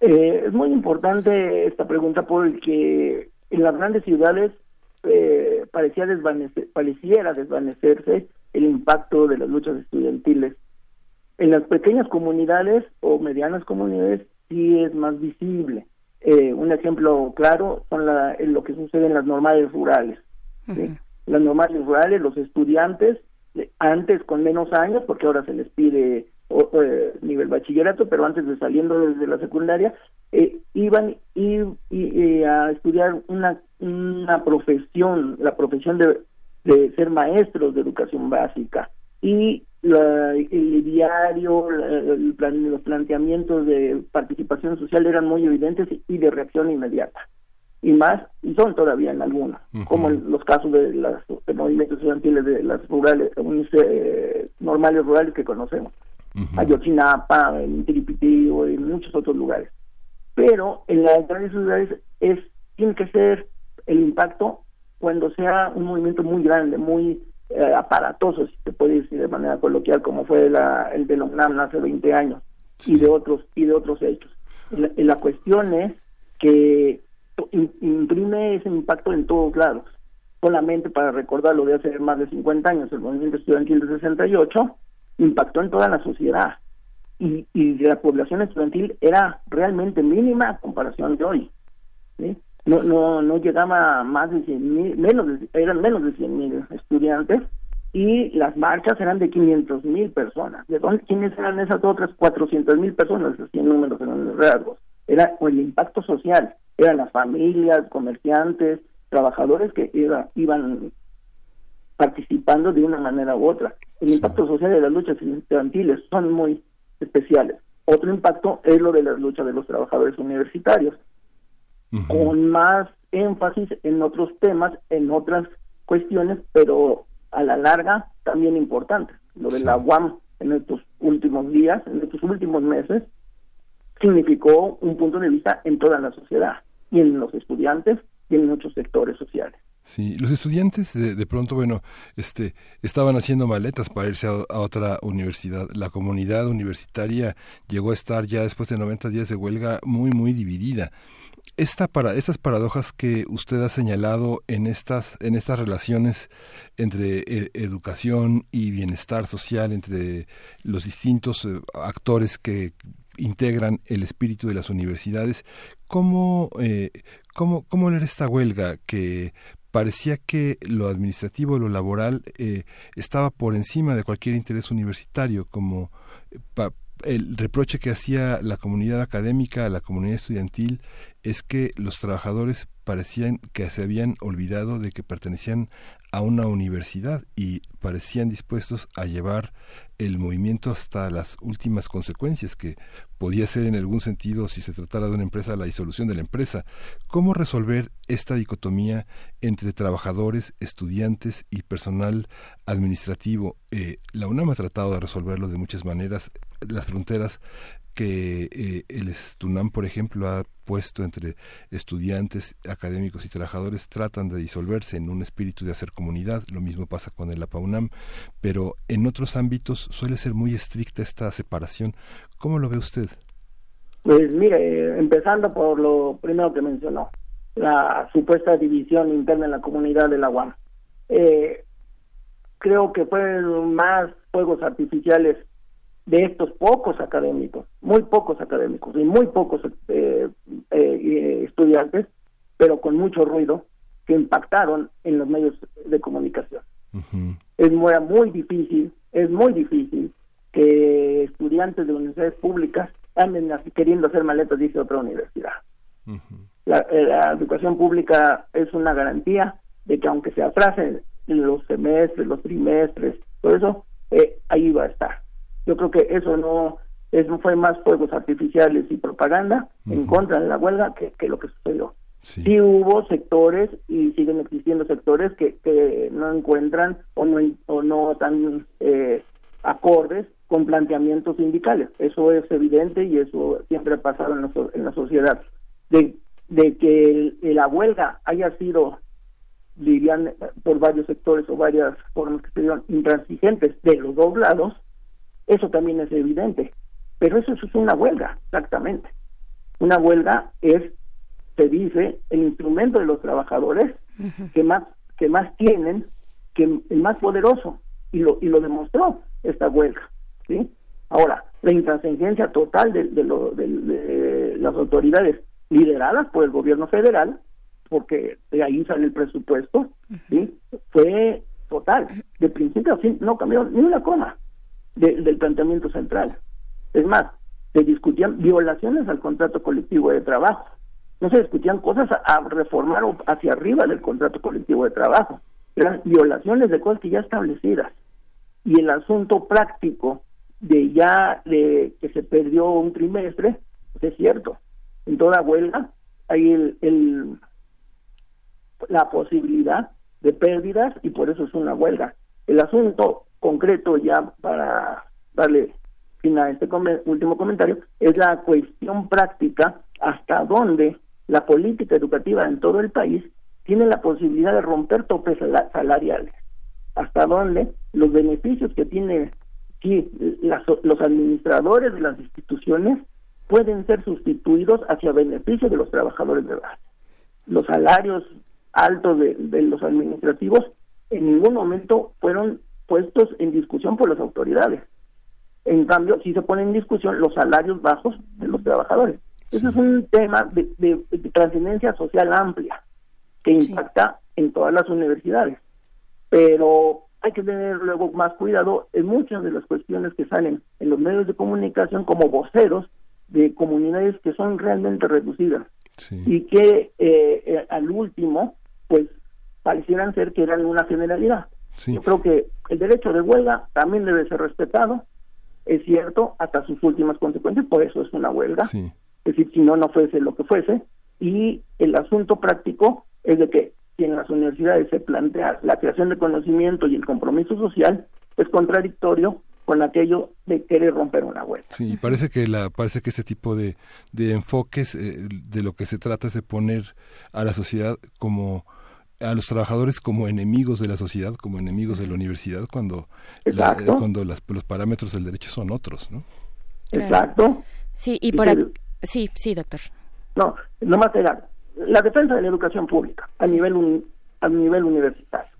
Eh, es muy importante esta pregunta porque en las grandes ciudades eh, parecía desvanecer, pareciera desvanecerse el impacto de las luchas estudiantiles. En las pequeñas comunidades o medianas comunidades sí es más visible. Eh, un ejemplo claro son la, lo que sucede en las normales rurales. Las normales rurales, los estudiantes, antes con menos años, porque ahora se les pide o, eh, nivel bachillerato, pero antes de saliendo desde la secundaria, eh, iban y, y, a estudiar una, una profesión, la profesión de, de ser maestros de educación básica. Y el diario, el plan, los planteamientos de participación social eran muy evidentes y de reacción inmediata. Y más, y son todavía en algunos, como en los casos de los movimientos estudiantiles de las rurales, eh, normales rurales que conocemos. Ayotzinapa, en Tiripití o en muchos otros lugares. Pero en las grandes ciudades es, tiene que ser el impacto cuando sea un movimiento muy grande, muy eh, aparatoso, si se puede decir de manera coloquial, como fue la, el de UNAM hace 20 años y de otros y de otros hechos. La, la cuestión es que imprime ese impacto en todos lados. Solamente para recordar lo de hace más de 50 años, el movimiento estudiantil de 68, impactó en toda la sociedad y, y la población estudiantil era realmente mínima a comparación de hoy. No, no, no llegaba más de 100 mil, menos eran menos de 100 mil estudiantes y las marchas eran de 500 mil personas. ¿De dónde, quiénes eran esas otras 400 mil personas? Así en números, los rasgos. Era el impacto social, eran las familias, comerciantes, trabajadores que iba, iban participando de una manera u otra. El impacto social de las luchas estudiantiles son muy especiales. Otro impacto es lo de las luchas de los trabajadores universitarios, con más énfasis en otros temas, en otras cuestiones, pero a la larga también importantes. Lo de la UAM en estos últimos días, en estos últimos meses, significó un punto de vista en toda la sociedad y en los estudiantes y en muchos sectores sociales. Sí, los estudiantes de, de, pronto, bueno, este, estaban haciendo maletas para irse a, otra universidad. La comunidad universitaria llegó a estar ya después de 90 días de huelga muy, muy dividida. esta para estas paradojas que usted ha señalado en estas en estas relaciones entre eh, educación y bienestar social entre los distintos eh, actores que integran el espíritu de las universidades cómo eh, cómo cómo leer esta huelga que parecía que lo administrativo lo laboral estaba por encima de cualquier interés universitario como el reproche que hacía la comunidad académica a la comunidad estudiantil es que los trabajadores parecían que se habían olvidado de que pertenecían a una universidad y parecían dispuestos a llevar el movimiento hasta las últimas consecuencias que podía ser en algún sentido si se tratara de una empresa la disolución de la empresa. ¿Cómo resolver esta dicotomía entre trabajadores, estudiantes y personal administrativo? Eh, la UNAM ha tratado de resolverlo de muchas maneras. Las fronteras que eh, el Estunam, por ejemplo, ha puesto entre estudiantes, académicos y trabajadores tratan de disolverse en un espíritu de hacer comunidad. Lo mismo pasa con el APAUNAM, pero en otros ámbitos suele ser muy estricta esta separación. ¿Cómo lo ve usted? Pues mire, empezando por lo primero que mencionó, la supuesta división interna en la comunidad de la UAM. Eh, creo que fueron más fuegos artificiales de estos pocos académicos, muy pocos académicos y muy pocos eh, eh, estudiantes, pero con mucho ruido, que impactaron en los medios de comunicación. Es muy, muy difícil, es muy difícil que estudiantes de universidades públicas anden así queriendo hacer maletas, dice otra universidad. Eh, la, educación pública es una garantía de que aunque se atrasen los semestres, los trimestres, todo eso, ahí va a estar yo creo que eso no eso fue más fuegos artificiales y propaganda en contra de la huelga que, lo que sucedió. Sí. hubo sectores y siguen existiendo sectores que, que no encuentran o no o no están eh, acordes con planteamientos sindicales. Eso es evidente y eso siempre ha pasado en la, en la sociedad. De, de que la huelga haya sido, dirían por varios sectores o varias formas que se dieron, intransigentes de los dos lados, eso también es evidente. Pero eso, es una huelga, exactamente. Una huelga es, se dice, el instrumento de los trabajadores que más que más tienen, que el más poderoso y lo y lo demostró esta huelga, ¿sí? Ahora, la intransigencia total de, de, las autoridades lideradas por el gobierno federal, porque de ahí sale el presupuesto, ¿sí? fue total. De principio a fin no cambió ni una coma del planteamiento central. Es más, se discutían violaciones al contrato colectivo de trabajo. No se discutían cosas a, reformar hacia arriba del contrato colectivo de trabajo. Eran violaciones de cosas que ya establecidas. Y el asunto práctico de ya de que se perdió un trimestre, pues es cierto. En toda huelga hay el, la posibilidad de pérdidas y por eso es una huelga. El asunto concreto ya para darle fin a este último comentario es la cuestión práctica hasta dónde la política educativa en todo el país tiene la posibilidad de romper topes salariales, hasta dónde los beneficios que tiene sí, los administradores de las instituciones pueden ser sustituidos hacia beneficio de los trabajadores de base. Los salarios altos de los administrativos en ningún momento fueron puestos en discusión por las autoridades. En cambio, sí se ponen en discusión los salarios bajos de los trabajadores. Ese es un tema de, trascendencia social amplia que impacta en todas las universidades. Pero hay que tener luego más cuidado en muchas de las cuestiones que salen en los medios de comunicación como voceros de comunidades que son realmente reducidas y que eh, eh, al último pues parecieran ser que eran una generalidad. Yo creo que el derecho de huelga también debe ser respetado, es cierto, hasta sus últimas consecuencias, por eso es una huelga. Es decir, si no, no fuese lo que fuese. Y el asunto práctico es de que si en las universidades se plantea la creación de conocimiento y el compromiso social, es contradictorio con aquello de querer romper una huelga. Sí, parece que la parece que ese tipo de, de enfoques eh, de lo que se trata es de poner a la sociedad como a los trabajadores como enemigos de la sociedad, como enemigos de la universidad, cuando, cuando las, los parámetros del derecho son otros, ¿no? Exacto. Sí, y por sí, sí, doctor. No, nomás era la defensa de la educación pública a nivel a nivel universitario.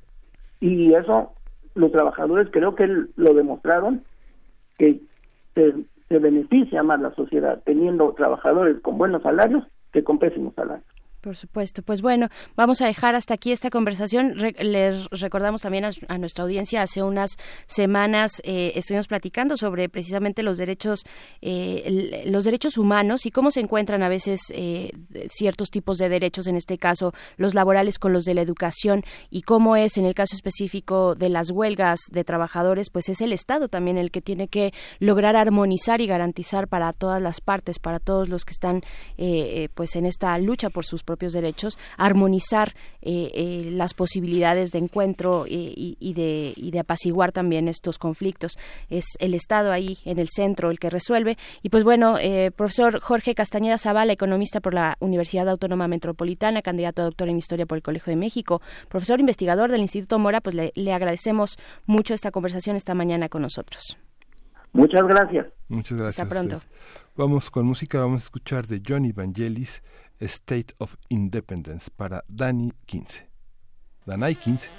Y eso los trabajadores creo que lo demostraron que se, se beneficia más la sociedad teniendo trabajadores con buenos salarios que con pésimos salarios. Por supuesto. Pues bueno, vamos a dejar hasta aquí esta conversación. les recordamos también a, nuestra audiencia, hace unas semanas eh, estuvimos platicando sobre precisamente los derechos, eh, los derechos humanos y cómo se encuentran a veces eh, ciertos tipos de derechos, en este caso los laborales con los de la educación y cómo es en el caso específico de las huelgas de trabajadores, pues es el Estado también el que tiene que lograr armonizar y garantizar para todas las partes, para todos los que están pues en esta lucha por sus propios derechos, armonizar eh, eh, las posibilidades de encuentro eh, y, de, y de apaciguar también estos conflictos. Es el Estado ahí en el centro el que resuelve. Y pues bueno, profesor Jorge Castañeda Zavala, economista por la Universidad Autónoma Metropolitana, candidato a doctor en Historia por el Colegio de México, profesor investigador del Instituto Mora, pues le, le agradecemos mucho esta conversación esta mañana con nosotros. Muchas gracias. Muchas gracias. Hasta pronto. Vamos con música, vamos a escuchar de Johnny Vangelis. State of Independence para Dani 15. Danai 15.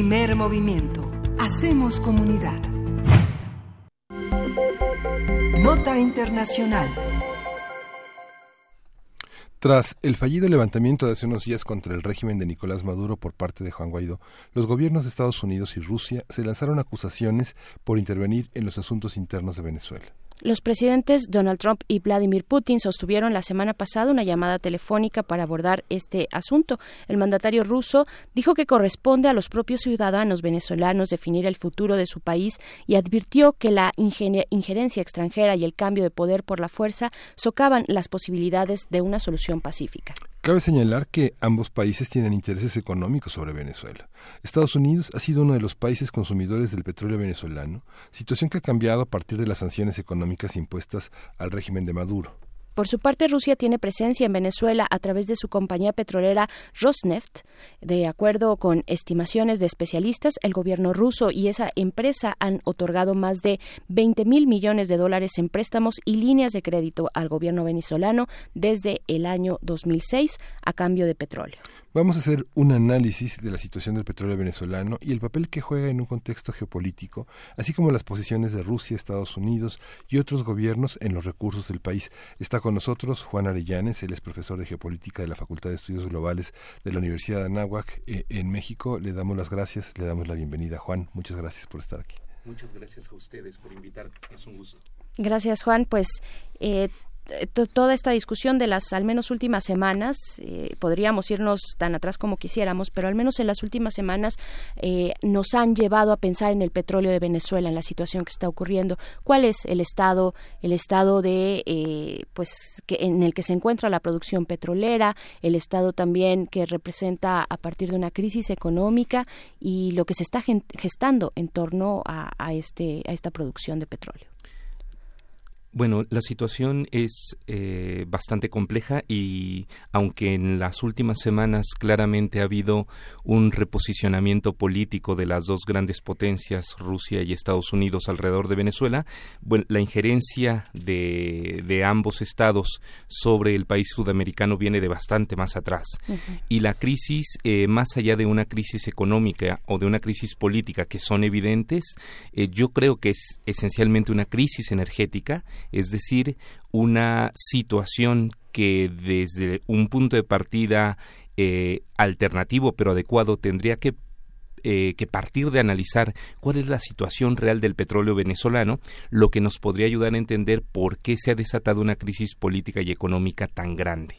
Primer movimiento. Hacemos comunidad. Nota Internacional. Tras el fallido levantamiento de hace unos días contra el régimen de Nicolás Maduro por parte de Juan Guaidó, los gobiernos de Estados Unidos y Rusia se lanzaron acusaciones por intervenir en los asuntos internos de Venezuela. Los presidentes Donald Trump y Vladimir Putin sostuvieron la semana pasada una llamada telefónica para abordar este asunto. El mandatario ruso dijo que corresponde a los propios ciudadanos venezolanos definir el futuro de su país y advirtió que la injerencia extranjera y el cambio de poder por la fuerza socavan las posibilidades de una solución pacífica. Cabe señalar que ambos países tienen intereses económicos sobre Venezuela. Estados Unidos ha sido uno de los países consumidores del petróleo venezolano, situación que ha cambiado a partir de las sanciones económicas impuestas al régimen de Maduro. Por su parte, Rusia tiene presencia en Venezuela a través de su compañía petrolera Rosneft. De acuerdo con estimaciones de especialistas, el gobierno ruso y esa empresa han otorgado más de 20 mil millones de dólares en préstamos y líneas de crédito al gobierno venezolano desde el año 2006 a cambio de petróleo. Vamos a hacer un análisis de la situación del petróleo venezolano y el papel que juega en un contexto geopolítico, así como las posiciones de Rusia, Estados Unidos y otros gobiernos en los recursos del país. Está con nosotros Juan Arellanes, él es profesor de geopolítica de la Facultad de Estudios Globales de la Universidad de Anáhuac eh, en México. Le damos las gracias, le damos la bienvenida. Juan, muchas gracias por estar aquí. Muchas gracias a ustedes por invitarme, es un gusto. Gracias, Juan. Pues eh, toda esta discusión de las al menos últimas semanas, eh, podríamos irnos tan atrás como quisiéramos, pero al menos en las últimas semanas eh, nos han llevado a pensar en el petróleo de Venezuela, en la situación que está ocurriendo. ¿Cuál es el estado, el estado de, eh, pues, que, en el que se encuentra la producción petrolera, el estado también que representa a partir de una crisis económica y lo que se está gestando en torno a, a este, a esta producción de petróleo? Bueno, la situación es eh, bastante compleja y aunque en las últimas semanas claramente ha habido un reposicionamiento político de las dos grandes potencias, Rusia y Estados Unidos, alrededor de Venezuela, bueno, la injerencia de, de, ambos estados sobre el país sudamericano viene de bastante más atrás. Y la crisis, eh, más allá de una crisis económica o de una crisis política que son evidentes, eh, yo creo que es esencialmente una crisis energética es decir, una situación que desde un punto de partida eh, alternativo pero adecuado tendría que eh, que partir de analizar cuál es la situación real del petróleo venezolano, lo que nos podría ayudar a entender por qué se ha desatado una crisis política y económica tan grande.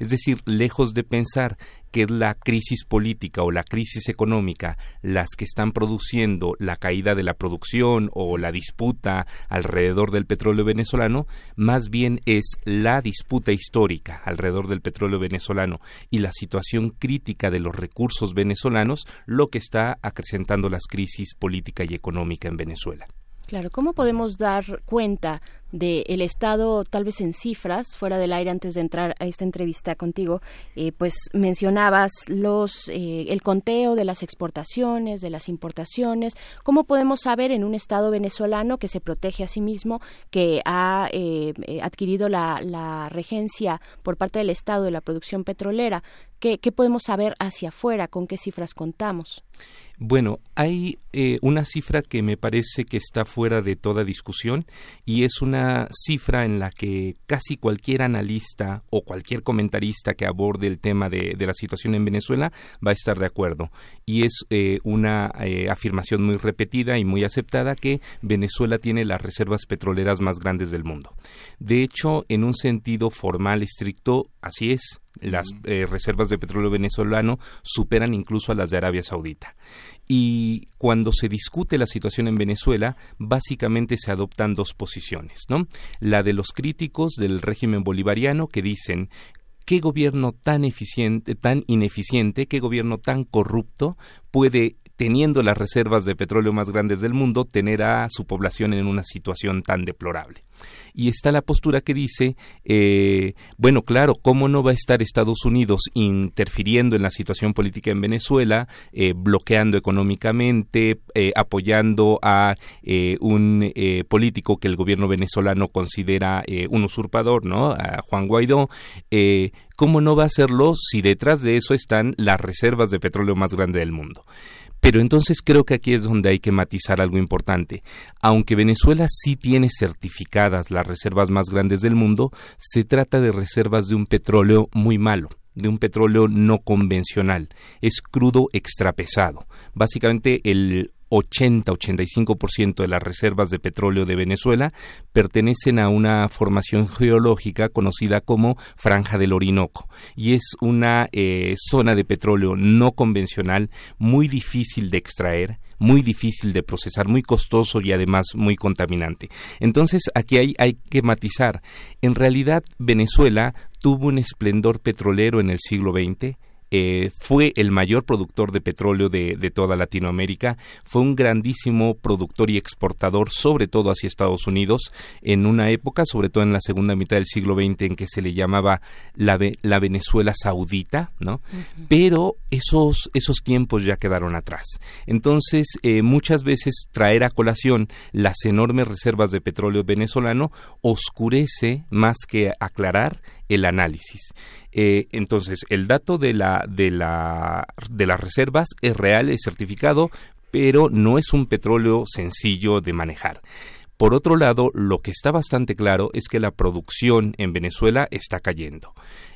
Es decir, lejos de pensar que es la crisis política o la crisis económica las que están produciendo la caída de la producción o la disputa alrededor del petróleo venezolano, más bien es la disputa histórica alrededor del petróleo venezolano y la situación crítica de los recursos venezolanos lo que está acrecentando las crisis política y económica en Venezuela. Claro, ¿cómo podemos dar cuenta del estado, tal vez en cifras, fuera del aire antes de entrar a esta entrevista contigo, eh, pues mencionabas los eh, el conteo de las exportaciones, de las importaciones. ¿Cómo podemos saber en un estado venezolano que se protege a sí mismo, que ha eh, adquirido la, la regencia por parte del Estado de la producción petrolera? ¿Qué, ¿Qué podemos saber hacia afuera? ¿Con qué cifras contamos? Bueno, hay eh, una cifra que me parece que está fuera de toda discusión y es una cifra en la que casi cualquier analista o cualquier comentarista que aborde el tema de, la situación en Venezuela va a estar de acuerdo. Y es eh, una eh, afirmación muy repetida y muy aceptada que Venezuela tiene las reservas petroleras más grandes del mundo. De hecho, en un sentido formal estricto, así es las eh, reservas de petróleo venezolano superan incluso a las de Arabia Saudita. Y cuando se discute la situación en Venezuela, básicamente se adoptan dos posiciones, ¿no? La de los críticos del régimen bolivariano que dicen qué gobierno tan eficiente, tan ineficiente, qué gobierno tan corrupto puede teniendo las reservas de petróleo más grandes del mundo, tener a su población en una situación tan deplorable y está la postura que dice, eh, bueno, claro, ¿cómo no va a estar Estados Unidos interfiriendo en la situación política en Venezuela, eh, bloqueando económicamente, eh, apoyando a un político que el gobierno venezolano considera un usurpador, ¿no? A Juan Guaidó. ¿Cómo no va a hacerlo si detrás de eso están las reservas de petróleo más grandes del mundo? Pero entonces creo que aquí es donde hay que matizar algo importante. Aunque Venezuela sí tiene certificadas las reservas más grandes del mundo, se trata de reservas de un petróleo muy malo de un petróleo no convencional. Es crudo extrapesado. Básicamente el 80-85% de las reservas de petróleo de Venezuela pertenecen a una formación geológica conocida como Franja del Orinoco y es una eh, zona de petróleo no convencional muy difícil de extraer muy difícil de procesar, muy costoso y además muy contaminante. Entonces aquí hay, hay que matizar. En realidad Venezuela tuvo un esplendor petrolero en el siglo XX, eh, fue el mayor productor de petróleo de, toda Latinoamérica, fue un grandísimo productor y exportador, sobre todo hacia Estados Unidos, en una época, sobre todo en la segunda mitad del siglo XX, en que se le llamaba la, la Venezuela saudita, ¿no? Pero esos, esos tiempos ya quedaron atrás. Entonces, eh, muchas veces traer a colación las enormes reservas de petróleo venezolano oscurece más que aclarar el análisis. Eh, entonces, el dato de, la, de, la, de las reservas es real, es certificado, pero no es un petróleo sencillo de manejar. Por otro lado, lo que está bastante claro es que la producción en Venezuela está cayendo.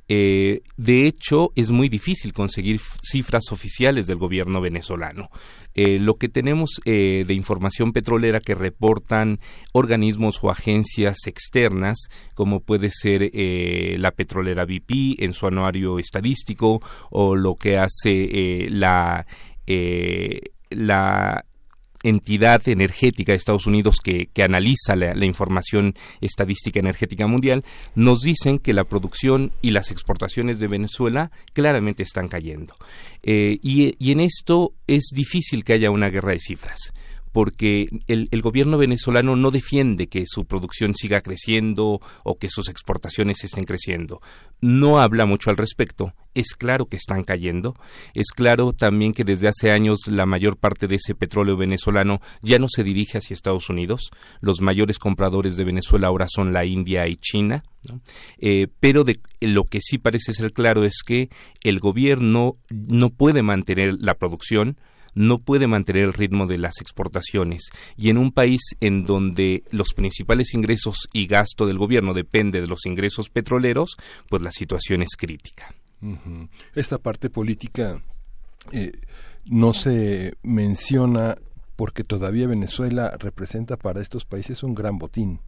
Eh, de hecho, es muy difícil conseguir cifras oficiales del gobierno venezolano. Eh, lo que tenemos eh, de información petrolera que reportan organismos o agencias externas, como puede ser la petrolera BP en su anuario estadístico, o lo que hace la la entidad energética de Estados Unidos que, analiza la, información estadística energética mundial, nos dicen que la producción y las exportaciones de Venezuela claramente están cayendo. Eh, y, y en esto es difícil que haya una guerra de cifras porque el, gobierno venezolano no defiende que su producción siga creciendo o que sus exportaciones estén creciendo. No habla mucho al respecto. Es claro que están cayendo. Es claro también que desde hace años la mayor parte de ese petróleo venezolano ya no se dirige hacia Estados Unidos. Los mayores compradores de Venezuela ahora son la India y China. Eh, pero de, lo que sí parece ser claro es que el gobierno no puede mantener la producción no puede mantener el ritmo de las exportaciones y en un país en donde los principales ingresos y gasto del gobierno depende de los ingresos petroleros, pues la situación es crítica. Esta parte política eh, no se menciona porque todavía Venezuela representa para estos países un gran botín.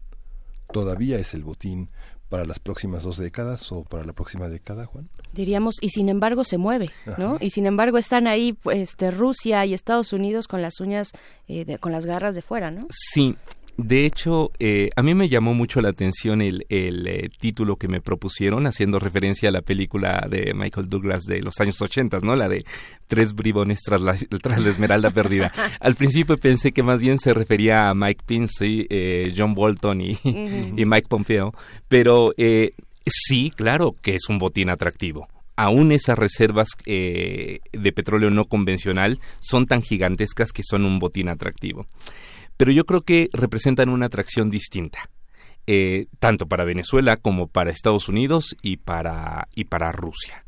Todavía es el botín para las próximas dos décadas o para la próxima década, Juan? Diríamos, y sin embargo se mueve, ¿no? Y sin embargo están ahí este, Rusia y Estados Unidos con las uñas, eh, con las garras de fuera, ¿no? Sí, de hecho, eh, a mí me llamó mucho la atención el, eh, título que me propusieron, haciendo referencia a la película de Michael Douglas de los años 80, ¿no? La de Tres bribones tras la, tras la esmeralda perdida. Al principio pensé que más bien se refería a Mike Pince, eh, John Bolton y, y, Mike Pompeo, pero sí, claro que es un botín atractivo aún esas reservas de petróleo no convencional son tan gigantescas que son un botín atractivo pero yo creo que representan una atracción distinta. Eh, tanto para Venezuela como para Estados Unidos y para, y para Rusia.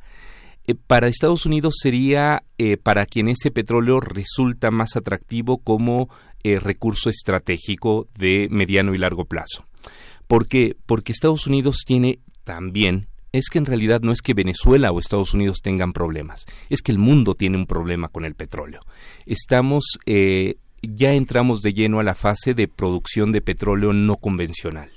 Eh, para Estados Unidos sería eh, para quien ese petróleo resulta más atractivo como recurso estratégico de mediano y largo plazo. ¿Por qué? Porque Estados Unidos tiene también es que en realidad no es que Venezuela o Estados Unidos tengan problemas, es que el mundo tiene un problema con el petróleo. Estamos ya entramos de lleno a la fase de producción de petróleo no convencional.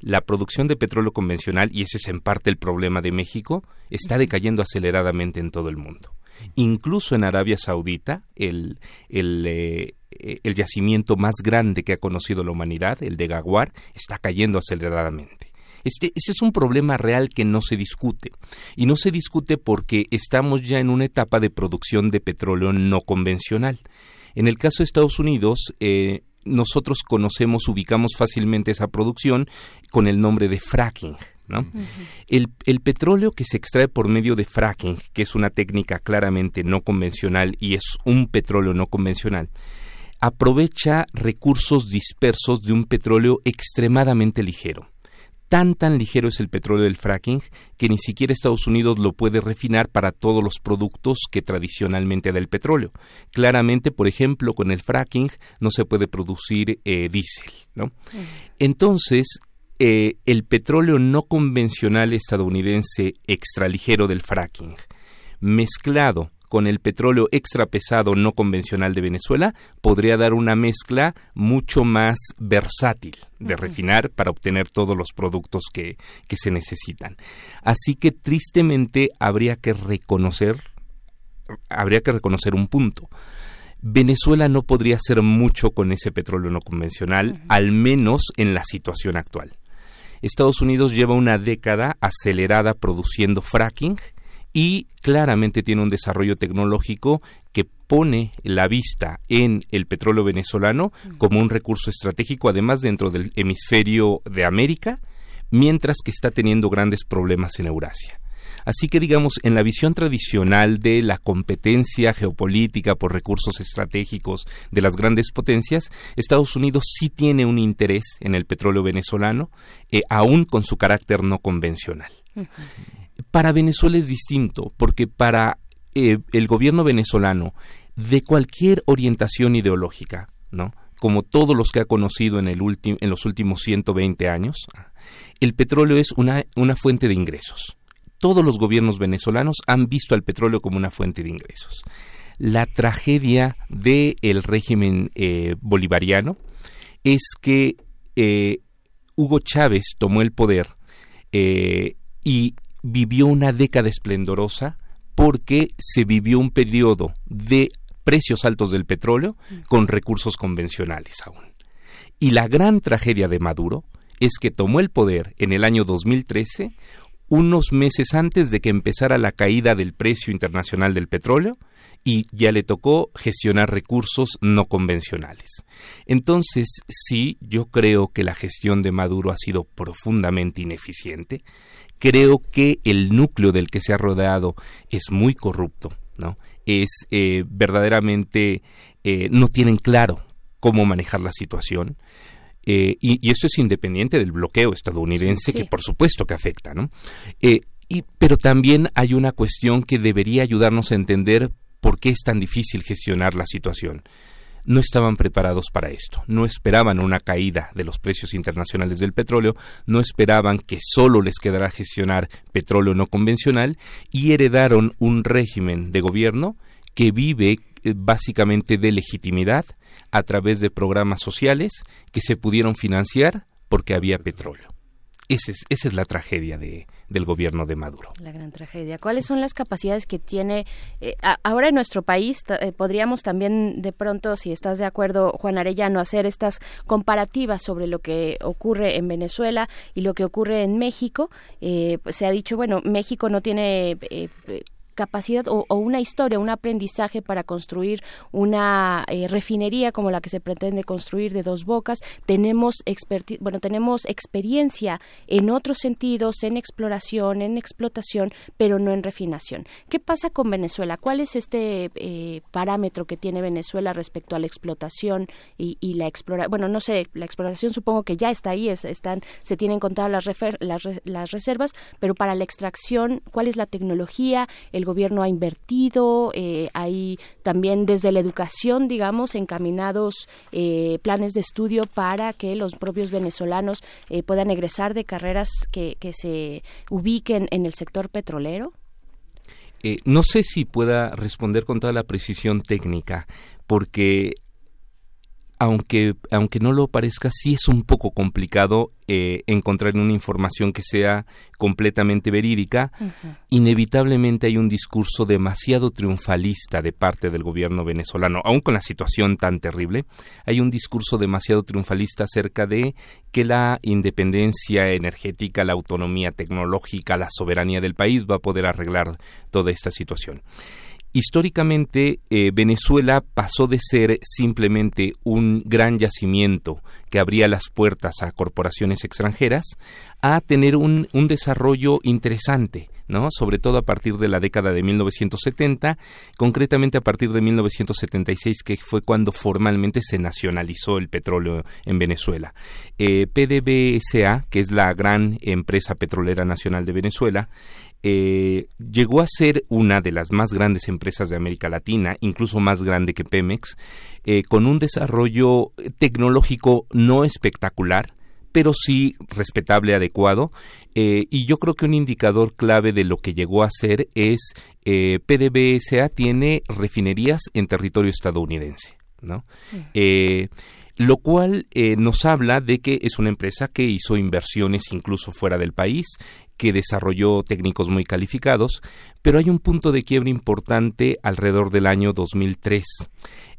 La producción de petróleo convencional, y ese es en parte el problema de México, está decayendo aceleradamente en todo el mundo. Incluso en Arabia Saudita, el, el, eh, el yacimiento más grande que ha conocido la humanidad, el de Gaguar, está cayendo aceleradamente. Este, este, es un problema real que no se discute. Y no se discute porque estamos ya en una etapa de producción de petróleo no convencional. En el caso de Estados Unidos, eh, nosotros conocemos, ubicamos fácilmente esa producción con el nombre de fracking. ¿no? el, el, petróleo que se extrae por medio de fracking, que es una técnica claramente no convencional y es un petróleo no convencional, aprovecha recursos dispersos de un petróleo extremadamente ligero tan tan ligero es el petróleo del fracking que ni siquiera Estados Unidos lo puede refinar para todos los productos que tradicionalmente da el petróleo. Claramente, por ejemplo, con el fracking no se puede producir eh, diésel, ¿no? Entonces, eh, el petróleo no convencional estadounidense extraligero del fracking, mezclado con el petróleo extra pesado no convencional de Venezuela, podría dar una mezcla mucho más versátil de refinar para obtener todos los productos que, que se necesitan. Así que tristemente habría que reconocer, habría que reconocer un punto. Venezuela no podría hacer mucho con ese petróleo no convencional, al menos en la situación actual. Estados Unidos lleva una década acelerada produciendo fracking y claramente tiene un desarrollo tecnológico que pone la vista en el petróleo venezolano como un recurso estratégico, además dentro del hemisferio de América, mientras que está teniendo grandes problemas en Eurasia. Así que digamos, en la visión tradicional de la competencia geopolítica por recursos estratégicos de las grandes potencias, Estados Unidos sí tiene un interés en el petróleo venezolano, eh, aún con su carácter no convencional. Para Venezuela es distinto, porque para eh, el gobierno venezolano, de cualquier orientación ideológica, ¿no? como todos los que ha conocido en, el en los últimos 120 años, el petróleo es una, una fuente de ingresos todos los gobiernos venezolanos han visto al petróleo como una fuente de ingresos. La tragedia del régimen eh, bolivariano es que eh, Hugo Chávez tomó el poder y vivió una década esplendorosa porque se vivió un periodo de precios altos del petróleo con recursos convencionales aún. Y la gran tragedia de Maduro es que tomó el poder en el año 2013 unos meses antes de que empezara la caída del precio internacional del petróleo y ya le tocó gestionar recursos no convencionales. Entonces, sí, yo creo que la gestión de Maduro ha sido profundamente ineficiente. Creo que el núcleo del que se ha rodeado es muy corrupto, ¿no? Es eh, verdaderamente eh, no tienen claro cómo manejar la situación. Eh, y, esto es independiente del bloqueo estadounidense, que por supuesto que afecta, ¿no? Eh, y, pero también hay una cuestión que debería ayudarnos a entender por qué es tan difícil gestionar la situación. No estaban preparados para esto, no esperaban una caída de los precios internacionales del petróleo, no esperaban que solo les quedara gestionar petróleo no convencional y heredaron un régimen de gobierno que vive eh, básicamente de legitimidad, a través de programas sociales que se pudieron financiar porque había petróleo. Esa es, esa es la tragedia de, del gobierno de Maduro. La gran tragedia. ¿Cuáles son las capacidades que tiene eh, ahora en nuestro país? Eh, podríamos también de pronto, si estás de acuerdo, Juan Arellano, hacer estas comparativas sobre lo que ocurre en Venezuela y lo que ocurre en México. Eh, pues se ha dicho, bueno, México no tiene capacidad o, una historia, un aprendizaje para construir una eh, refinería como la que se pretende construir de dos bocas. Tenemos bueno, tenemos experiencia en otros sentidos, en exploración, en explotación, pero no en refinación. ¿Qué pasa con Venezuela? ¿Cuál es este eh, parámetro que tiene Venezuela respecto a la explotación y, la exploración? Bueno, no sé, la exploración supongo que ya está ahí, están, se tienen contadas las, las, las reservas, pero para la extracción, ¿cuál es la tecnología? El gobierno ha invertido, eh, hay también desde la educación, digamos, encaminados eh, planes de estudio para que los propios venezolanos eh, puedan egresar de carreras que, que se ubiquen en el sector petrolero? no sé si pueda responder con toda la precisión técnica, porque aunque, aunque no lo parezca, sí es un poco complicado eh, encontrar una información que sea completamente verídica. Inevitablemente hay un discurso demasiado triunfalista de parte del gobierno venezolano, aun con la situación tan terrible, hay un discurso demasiado triunfalista acerca de que la independencia energética, la autonomía tecnológica, la soberanía del país va a poder arreglar toda esta situación. Históricamente, eh, Venezuela pasó de ser simplemente un gran yacimiento que abría las puertas a corporaciones extranjeras a tener un, desarrollo interesante ¿no? Sobre todo a partir de la década de 1970, concretamente a partir de 1976, que fue cuando formalmente se nacionalizó el petróleo en Venezuela. Eh, PDVSA, que es la gran empresa petrolera nacional de Venezuela, eh, llegó a ser una de las más grandes empresas de América Latina, incluso más grande que Pemex, eh, con un desarrollo tecnológico no espectacular, pero sí respetable, adecuado. Eh, y yo creo que un indicador clave de lo que llegó a ser es PDVSA tiene refinerías en territorio estadounidense, ¿no? Eh, lo cual nos habla de que es una empresa que hizo inversiones incluso fuera del país, que desarrolló técnicos muy calificados, pero hay un punto de quiebre importante alrededor del año 2003.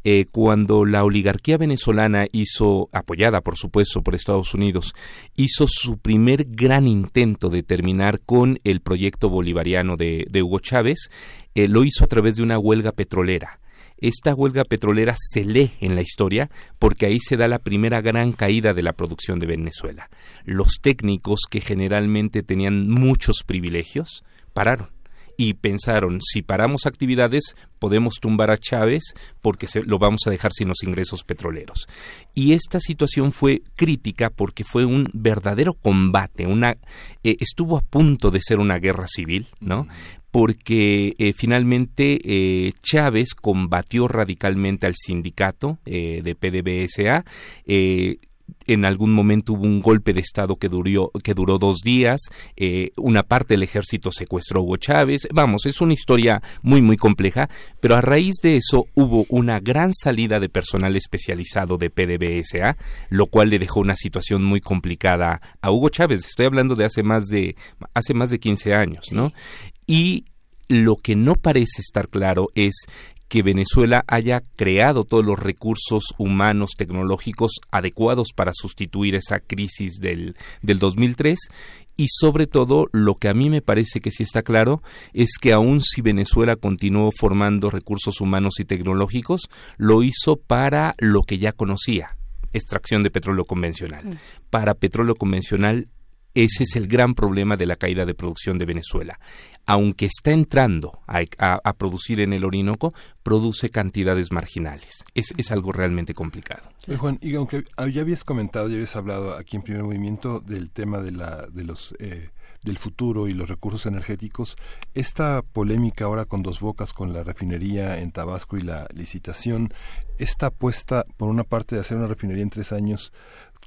Eh, cuando la oligarquía venezolana hizo, apoyada por supuesto por Estados Unidos, hizo su primer gran intento de terminar con el proyecto bolivariano de, Hugo Chávez, eh, lo hizo a través de una huelga petrolera. Esta huelga petrolera se lee en la historia porque ahí se da la primera gran caída de la producción de Venezuela. Los técnicos que generalmente tenían muchos privilegios pararon y pensaron, si paramos actividades, podemos tumbar a Chávez porque se, lo vamos a dejar sin los ingresos petroleros. Y esta situación fue crítica porque fue un verdadero combate, una, eh, estuvo a punto de ser una guerra civil, ¿no? Porque eh, finalmente eh, Chávez combatió radicalmente al sindicato de PDVSA, en algún momento hubo un golpe de Estado que, duró, que duró dos días, eh, una parte del ejército secuestró a Hugo Chávez, vamos, es una historia muy, muy compleja, pero a raíz de eso hubo una gran salida de personal especializado de PDVSA, lo cual le dejó una situación muy complicada a Hugo Chávez, estoy hablando de hace más de, hace más de 15 años, ¿no? Y lo que no parece estar claro es que Venezuela haya creado todos los recursos humanos tecnológicos adecuados para sustituir esa crisis del, del 2003 y sobre todo lo que a mí me parece que sí está claro es que aun si Venezuela continuó formando recursos humanos y tecnológicos, lo hizo para lo que ya conocía, extracción de petróleo convencional. Mm. Para petróleo convencional ese es el gran problema de la caída de producción de Venezuela aunque está entrando a, producir en el Orinoco, produce cantidades marginales. Es, algo realmente complicado. Juan, y aunque ya habías comentado, ya habías hablado aquí en primer movimiento del tema de, la, de los... Eh, del futuro y los recursos energéticos, esta polémica ahora con dos bocas, con la refinería en Tabasco y la licitación, esta apuesta, por una parte, de hacer una refinería en tres años,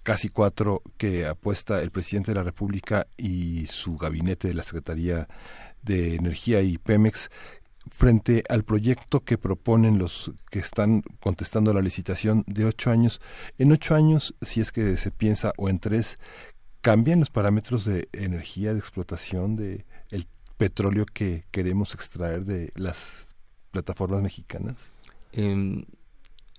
casi cuatro, que apuesta el presidente de la República y su gabinete de la Secretaría de Energía y Pemex frente al proyecto que proponen los que están contestando la licitación de ocho años. En ocho años, si es que se piensa, o en tres, ¿cambian los parámetros de energía, de explotación, de el petróleo que queremos extraer de las plataformas mexicanas? Em,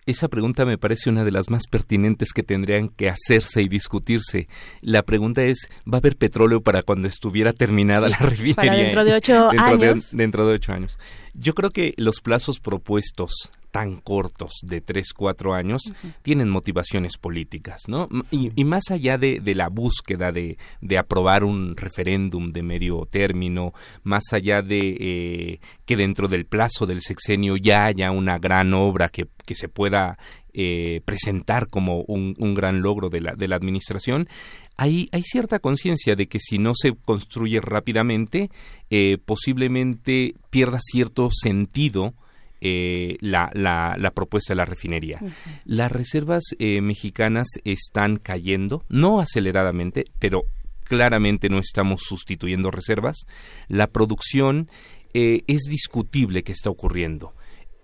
esa pregunta me parece una de las más pertinentes que tendrían que hacerse y discutirse. La pregunta es, ¿va a haber petróleo para cuando estuviera terminada la refinería? Para dentro de ocho años. dentro de ocho años. Yo creo que los plazos propuestos tan cortos de tres, cuatro años tienen motivaciones políticas, ¿no? Y, más allá de, la búsqueda de, aprobar un referéndum de medio término, más allá de eh, que dentro del plazo del sexenio ya haya una gran obra que, se pueda eh, presentar como un, gran logro de la, de la administración, hay, hay cierta conciencia de que si no se construye rápidamente, eh, posiblemente pierda cierto sentido eh, la, la, propuesta de la refinería. Las reservas eh, mexicanas están cayendo, no aceleradamente, pero claramente no estamos sustituyendo reservas. La producción eh, es discutible que está ocurriendo.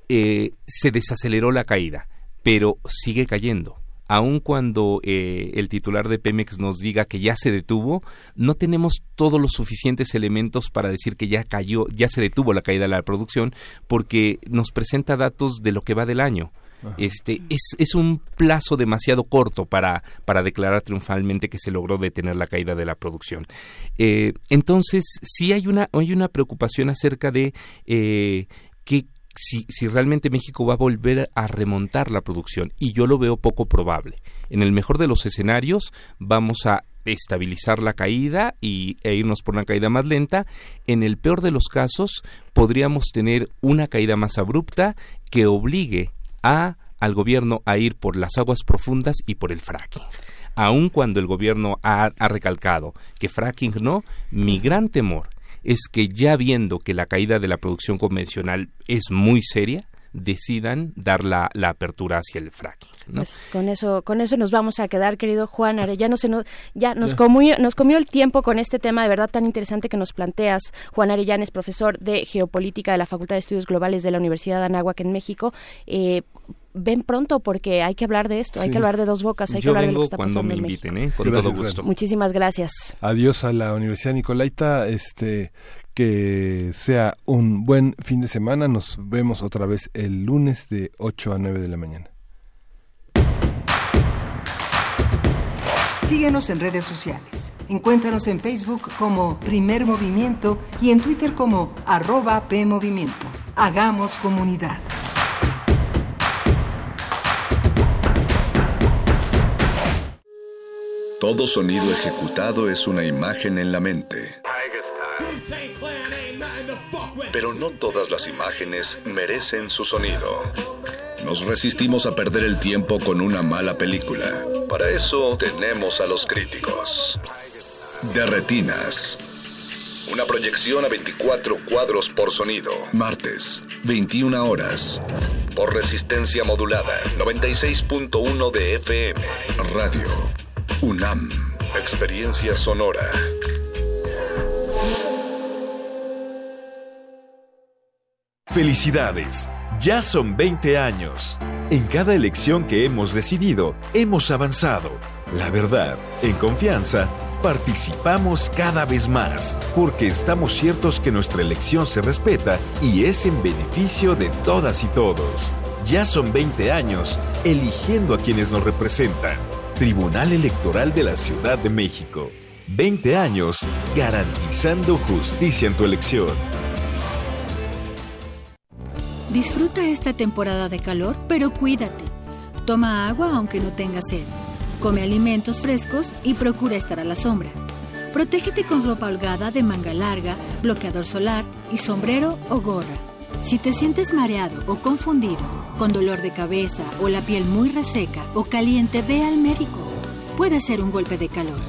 se desaceleró la caída, pero sigue cayendo aun cuando eh, el titular de Pemex nos diga que ya se detuvo, no tenemos todos los suficientes elementos para decir que ya cayó, ya se detuvo la caída de la producción, porque nos presenta datos de lo que va del año. Este es, es un plazo demasiado corto para, para declarar triunfalmente que se logró detener la caída de la producción. Eh, entonces, sí hay una, hay una preocupación acerca de eh, si, si realmente México va a volver a remontar la producción y yo lo veo poco probable. En el mejor de los escenarios vamos a estabilizar la caída y, e irnos por una caída más lenta. En el peor de los casos podríamos tener una caída más abrupta que obligue a, al gobierno a ir por las aguas profundas y por el fracking aun cuando el gobierno ha, ha, recalcado que fracking no, mi gran temor es que ya viendo que la caída de la producción convencional es muy seria, decidan dar la, la apertura hacia el fracking. ¿no? Pues con eso, con eso nos vamos a quedar, querido Juan Arellano. Se nos, ya nos comió, nos comió el tiempo con este tema de verdad tan interesante que nos planteas. Juan Arellano es profesor de geopolítica de la Facultad de Estudios Globales de la Universidad de Anáhuac en México. Eh, ven pronto porque hay que hablar de esto, hay que hablar de dos bocas, hay Yo que hablar vengo de lo que está cuando pasando me en inviten, México. ¿eh? con Gracias, todo gusto. Muchísimas gracias. Adiós a la Universidad Nicolaita, este que sea un buen fin de semana. Nos vemos otra vez el lunes de 8 a 9 de la mañana. Síguenos en redes sociales. Encuéntranos en Facebook como Primer Movimiento y en Twitter como arroba PMovimiento. Hagamos comunidad. Todo sonido ejecutado es una imagen en la mente. Pero no todas las imágenes merecen su sonido. Nos resistimos a perder el tiempo con una mala película. Para eso tenemos a los críticos. De Retinas. Una proyección a 24 cuadros por sonido. Martes, 21 horas. Por resistencia modulada, 96.1 de FM. Radio. UNAM. Experiencia sonora. Felicidades, ya son 20 años. En cada elección que hemos decidido, hemos avanzado. La verdad, en confianza, participamos cada vez más, porque estamos ciertos que nuestra elección se respeta y es en beneficio de todas y todos. Ya son 20 años eligiendo a quienes nos representan. Tribunal Electoral de la Ciudad de México. 20 años garantizando justicia en tu elección. Disfruta esta temporada de calor, pero cuídate. Toma agua aunque no tengas sed. Come alimentos frescos y procura estar a la sombra. Protégete con ropa holgada de manga larga, bloqueador solar y sombrero o gorra. Si te sientes mareado o confundido, con dolor de cabeza o la piel muy reseca o caliente, ve al médico. Puede ser un golpe de calor.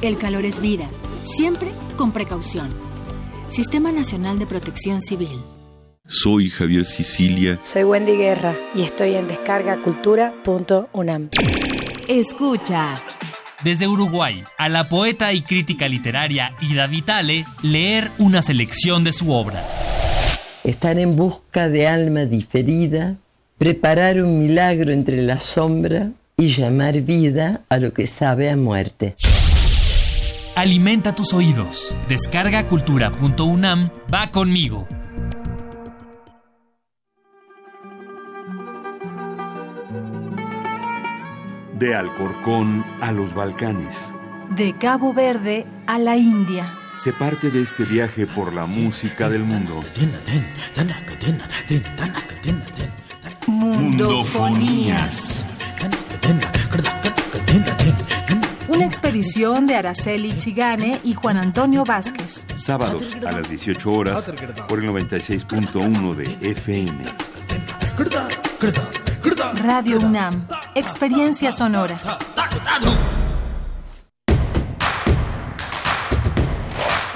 El calor es vida, siempre con precaución. Sistema Nacional de Protección Civil. Soy Javier Sicilia. Soy Wendy Guerra y estoy en descargacultura.unam. Escucha. Desde Uruguay, a la poeta y crítica literaria Ida Vitale, leer una selección de su obra. Estar en busca de alma diferida, preparar un milagro entre la sombra y llamar vida a lo que sabe a muerte. Alimenta tus oídos. Descarga cultura.unam. Va conmigo. De Alcorcón a los Balcanes. De Cabo Verde a la India. Se parte de este viaje por la música del mundo. Mundofonías. Una expedición de Araceli Zigane y Juan Antonio Vázquez. Sábados a las 18 horas por el 96.1 de FM. Radio UNAM. Experiencia sonora.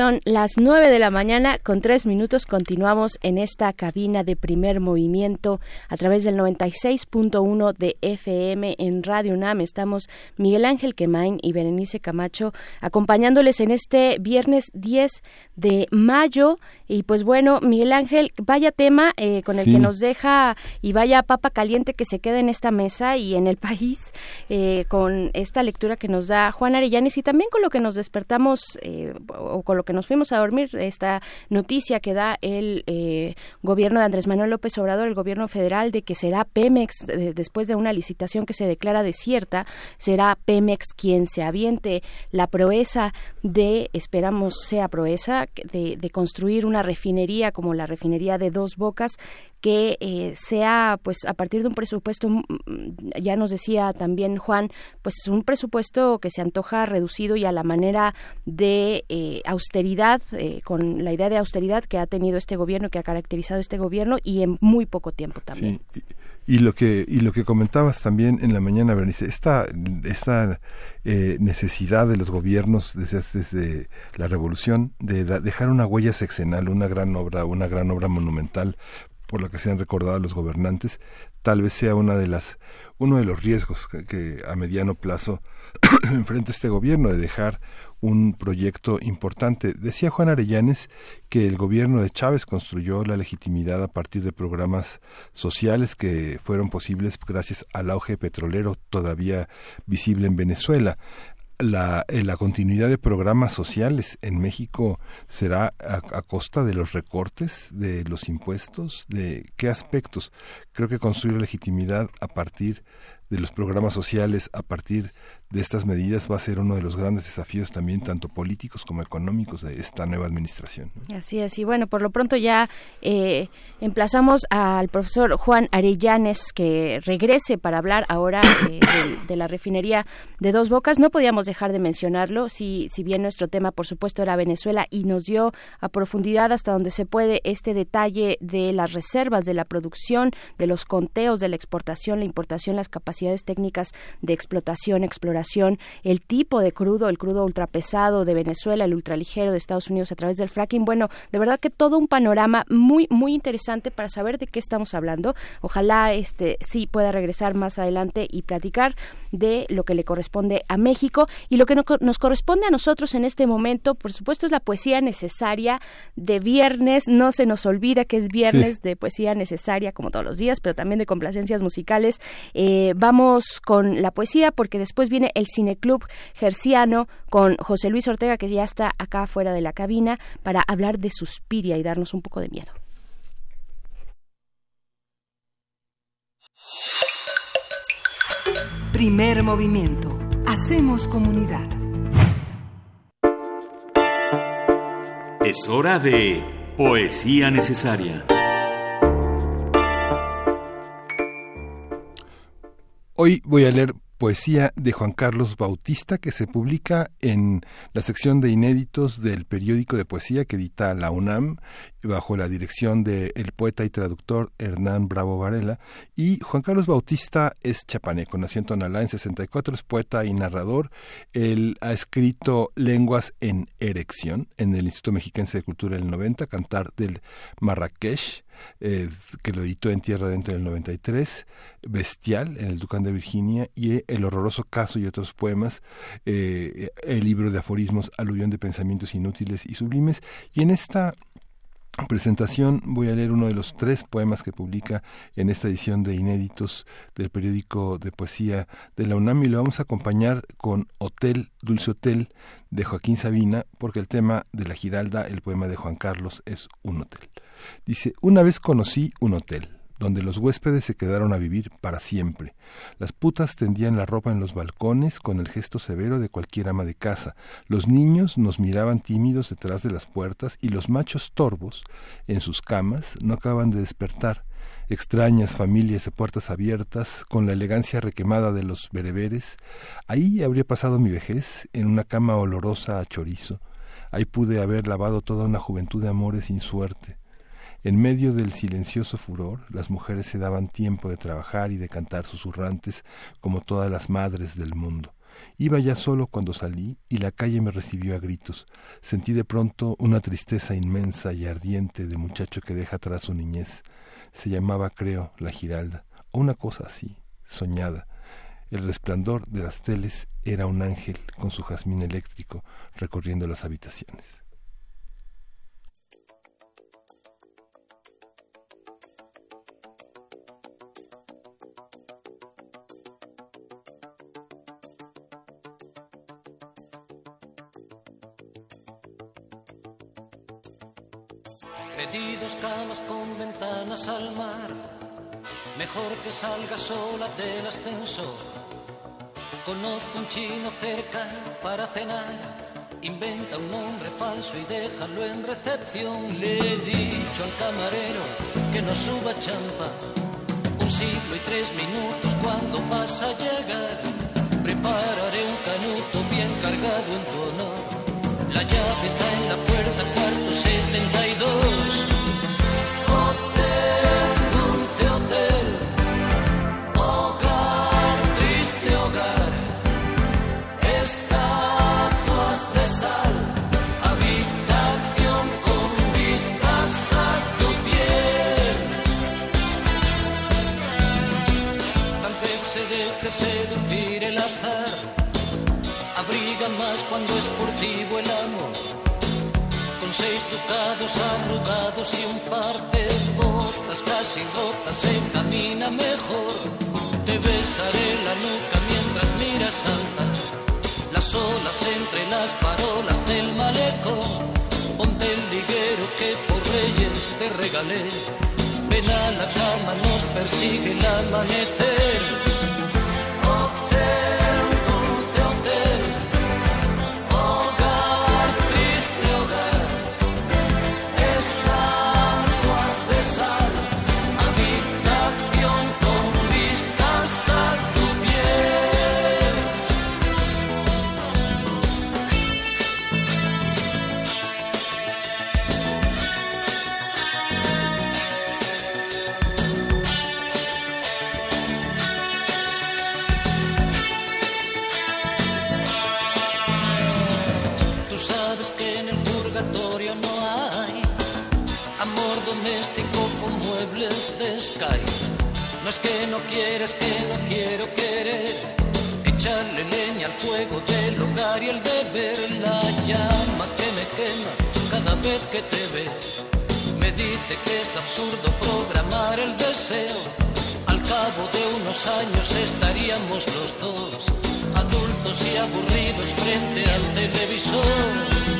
Son las nueve de la mañana con tres minutos. Continuamos en esta cabina de primer movimiento a través del 96.1 de FM en Radio UNAM. Estamos Miguel Ángel Quemain y Berenice Camacho acompañándoles en este viernes 10 de mayo. Y pues bueno, Miguel Ángel, vaya tema eh, con el Sí. que nos deja y vaya papa caliente que se queda en esta mesa y en el país eh, con esta lectura que nos da Juan Arellanes y también con lo que nos despertamos eh, o con lo que que nos fuimos a dormir, esta noticia que da el eh, gobierno de Andrés Manuel López Obrador, el gobierno federal, de que será Pemex, después de una licitación que se declara desierta, será Pemex quien se aviente la proeza de, esperamos sea proeza, de, de construir una refinería como la refinería de Dos Bocas que eh, sea pues a partir de un presupuesto mm, mm, ya nos decía también Juan pues un presupuesto que se antoja reducido y a la manera de eh, austeridad eh, con la idea de austeridad que ha tenido este gobierno que ha caracterizado este gobierno y en muy poco tiempo también. Y, lo que y lo que comentabas también en la mañana Bernice esta esta necesidad de los gobiernos desde, desde la revolución de dejar una huella sexenal una gran obra una gran obra monumental por la que se han recordado los gobernantes, tal vez sea una de las, uno de los riesgos que, a mediano plazo enfrenta este gobierno de dejar un proyecto importante. Decía Juan Arellanes que el gobierno de Chávez construyó la legitimidad a partir de programas sociales que fueron posibles gracias al auge petrolero todavía visible en Venezuela la, eh, la continuidad de programas sociales en México será a, costa de los recortes, de los impuestos, de qué aspectos. Creo que construir legitimidad a partir de los programas sociales, a partir de estas medidas va a ser uno de los grandes desafíos también tanto políticos como económicos de esta nueva administración. Así es, y bueno, por lo pronto ya eh, emplazamos al profesor Juan Arellanes que regrese para hablar ahora de, la refinería de Dos Bocas. No podíamos dejar de mencionarlo, si, si bien nuestro tema por supuesto era Venezuela y nos dio a profundidad hasta donde se puede este detalle de las reservas, de la producción, de los conteos, de la exportación, la importación, las capacidades técnicas de explotación, exploración el tipo de crudo, el crudo ultrapesado de Venezuela, el ultraligero de Estados Unidos a través del fracking. Bueno, de verdad que todo un panorama muy, muy interesante para saber de qué estamos hablando. Ojalá este sí pueda regresar más adelante y platicar de lo que le corresponde a México y lo que nos corresponde a nosotros en este momento, por supuesto, es la poesía necesaria de viernes. No se nos olvida que es viernes de poesía necesaria, como todos los días, pero también de complacencias musicales. Eh, vamos con la poesía porque después viene el Cineclub Gerciano con José Luis Ortega, que ya está acá fuera de la cabina, para hablar de Suspiria y darnos un poco de miedo. Primer movimiento. Hacemos comunidad. Es hora de Poesía Necesaria. Hoy voy a leer poesía de Juan Carlos Bautista que se publica en la sección de inéditos del periódico de poesía que edita la UNAM bajo la dirección del poeta y traductor Hernán Bravo Varela y Juan Carlos Bautista es chapaneco, nació en Tonalá en 64, es poeta y narrador. Él ha escrito Lenguas en Erección en el Instituto Mexiquense de Cultura del 90, Cantar del Marrakech, eh, que lo editó en Tierra Dentro del 93, Bestial en el Ducán de Virginia y El horroroso caso y otros poemas, eh, el libro de aforismos Aluvión de pensamientos inútiles y sublimes. Y en esta presentación voy a leer uno de los tres poemas que publica en esta edición de inéditos del periódico de poesía de la UNAM y lo vamos a acompañar con Hotel, Dulce Hotel de Joaquín Sabina porque el tema de la Giralda, el poema de Juan Carlos, es un hotel. Dice, una vez conocí un hotel donde los huéspedes se quedaron a vivir para siempre. Las putas tendían la ropa en los balcones con el gesto severo de cualquier ama de casa. Los niños nos miraban tímidos detrás de las puertas y los machos torvos, en sus camas, no acaban de despertar. Extrañas familias de puertas abiertas, con la elegancia requemada de los bereberes. Ahí habría pasado mi vejez, en una cama olorosa a chorizo. Ahí pude haber lavado toda una juventud de amores sin suerte. En medio del silencioso furor, las mujeres se daban tiempo de trabajar y de cantar susurrantes como todas las madres del mundo. Iba ya solo cuando salí y la calle me recibió a gritos. Sentí de pronto una tristeza inmensa y ardiente de muchacho que deja atrás su niñez. Se llamaba, creo, la Giralda, o una cosa así, soñada. El resplandor de las teles era un ángel con su jazmín eléctrico recorriendo las habitaciones. Camas con ventanas al mar. Mejor que salga sola del ascensor. Conozco un chino cerca para cenar. Inventa un nombre falso y déjalo en recepción. Le he dicho al camarero que no suba champa. Un siglo y tres minutos cuando vas a llegar. Prepararé un canuto bien cargado en tu honor. La llave está en la puerta, cuarto 72. Se deje seducir el azar. Abriga más cuando es furtivo el amor. Con seis ducados arrugados y un par de botas casi rotas se camina mejor. Te besaré la nuca mientras miras alta. Las olas entre las farolas del malecón. Ponte el liguero que por reyes te regalé. Ven a la cama, nos persigue el amanecer. Sabes que en el purgatorio no hay amor doméstico con muebles de Sky. No es que no quieras, que no quiero querer. Echarle leña al fuego del hogar y el deber. La llama que me quema cada vez que te ve. Me dice que es absurdo programar el deseo. Al cabo de unos años estaríamos los dos, adultos y aburridos frente al televisor.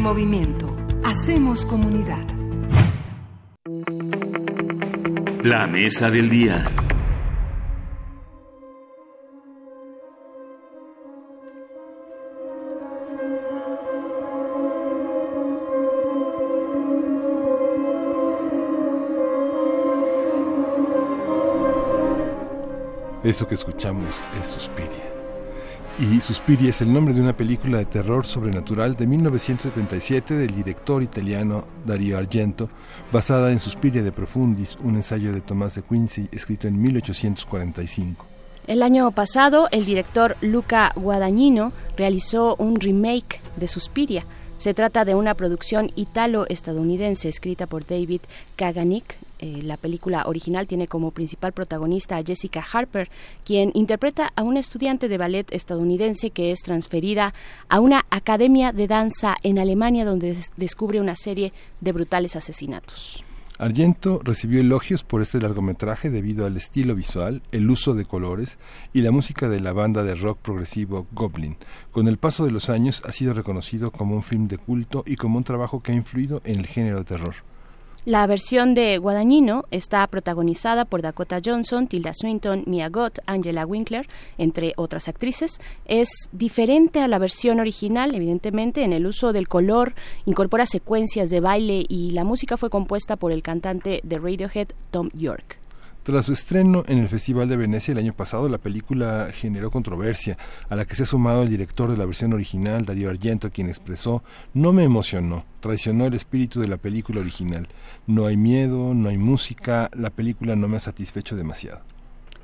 Primer movimiento. Hacemos comunidad. La mesa del día. Eso que escuchamos es Suspiria. Y Suspiria es el nombre de una película de terror sobrenatural de 1977 del director italiano Dario Argento, basada en Suspiria de Profundis, un ensayo de Tomás de Quincy escrito en 1845. El año pasado, el director Luca Guadagnino realizó un remake de Suspiria. Se trata de una producción italo-estadounidense escrita por David Kaganik. Eh, la película original tiene como principal protagonista a Jessica Harper, quien interpreta a una estudiante de ballet estadounidense que es transferida a una academia de danza en Alemania donde descubre una serie de brutales asesinatos. Argento recibió elogios por este largometraje debido al estilo visual, el uso de colores y la música de la banda de rock progresivo Goblin. Con el paso de los años ha sido reconocido como un film de culto y como un trabajo que ha influido en el género de terror. La versión de Guadagnino está protagonizada por Dakota Johnson, Tilda Swinton, Mia Goth, Angela Winkler, entre otras actrices. Es diferente a la versión original, evidentemente, en el uso del color, incorpora secuencias de baile y la música fue compuesta por el cantante de Radiohead, Tom York. Tras su estreno en el Festival de Venecia el año pasado, la película generó controversia, a la que se ha sumado el director de la versión original, Dario Argento, quien expresó, no me emocionó, traicionó el espíritu de la película original. No hay miedo, no hay música, la película no me ha satisfecho demasiado.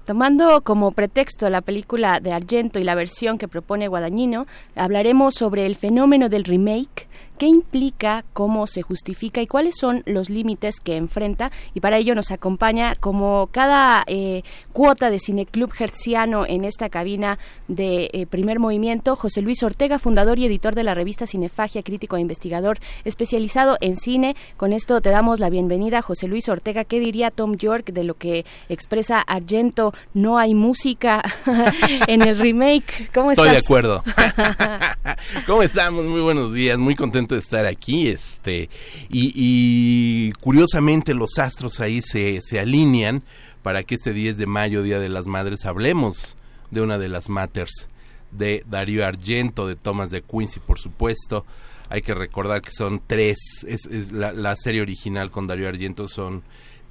Tomando como pretexto la película de Argento y la versión que propone Guadagnino, hablaremos sobre el fenómeno del remake qué implica, cómo se justifica y cuáles son los límites que enfrenta. Y para ello nos acompaña, como cada eh, cuota de Cineclub Hertziano en esta cabina de eh, primer movimiento, José Luis Ortega, fundador y editor de la revista Cinefagia, crítico e investigador especializado en cine. Con esto te damos la bienvenida, José Luis Ortega. ¿Qué diría Tom York de lo que expresa Argento? No hay música en el remake. ¿Cómo Estoy estás? de acuerdo. ¿Cómo estamos? Muy buenos días, muy contento de estar aquí, este, y, curiosamente los astros ahí se, se alinean para que este 10 de mayo, Día de las Madres, hablemos de una de las matters de Darío Argento, de Thomas de Quincy, por supuesto. Hay que recordar que son tres, es, la, la, serie original con Darío Argento son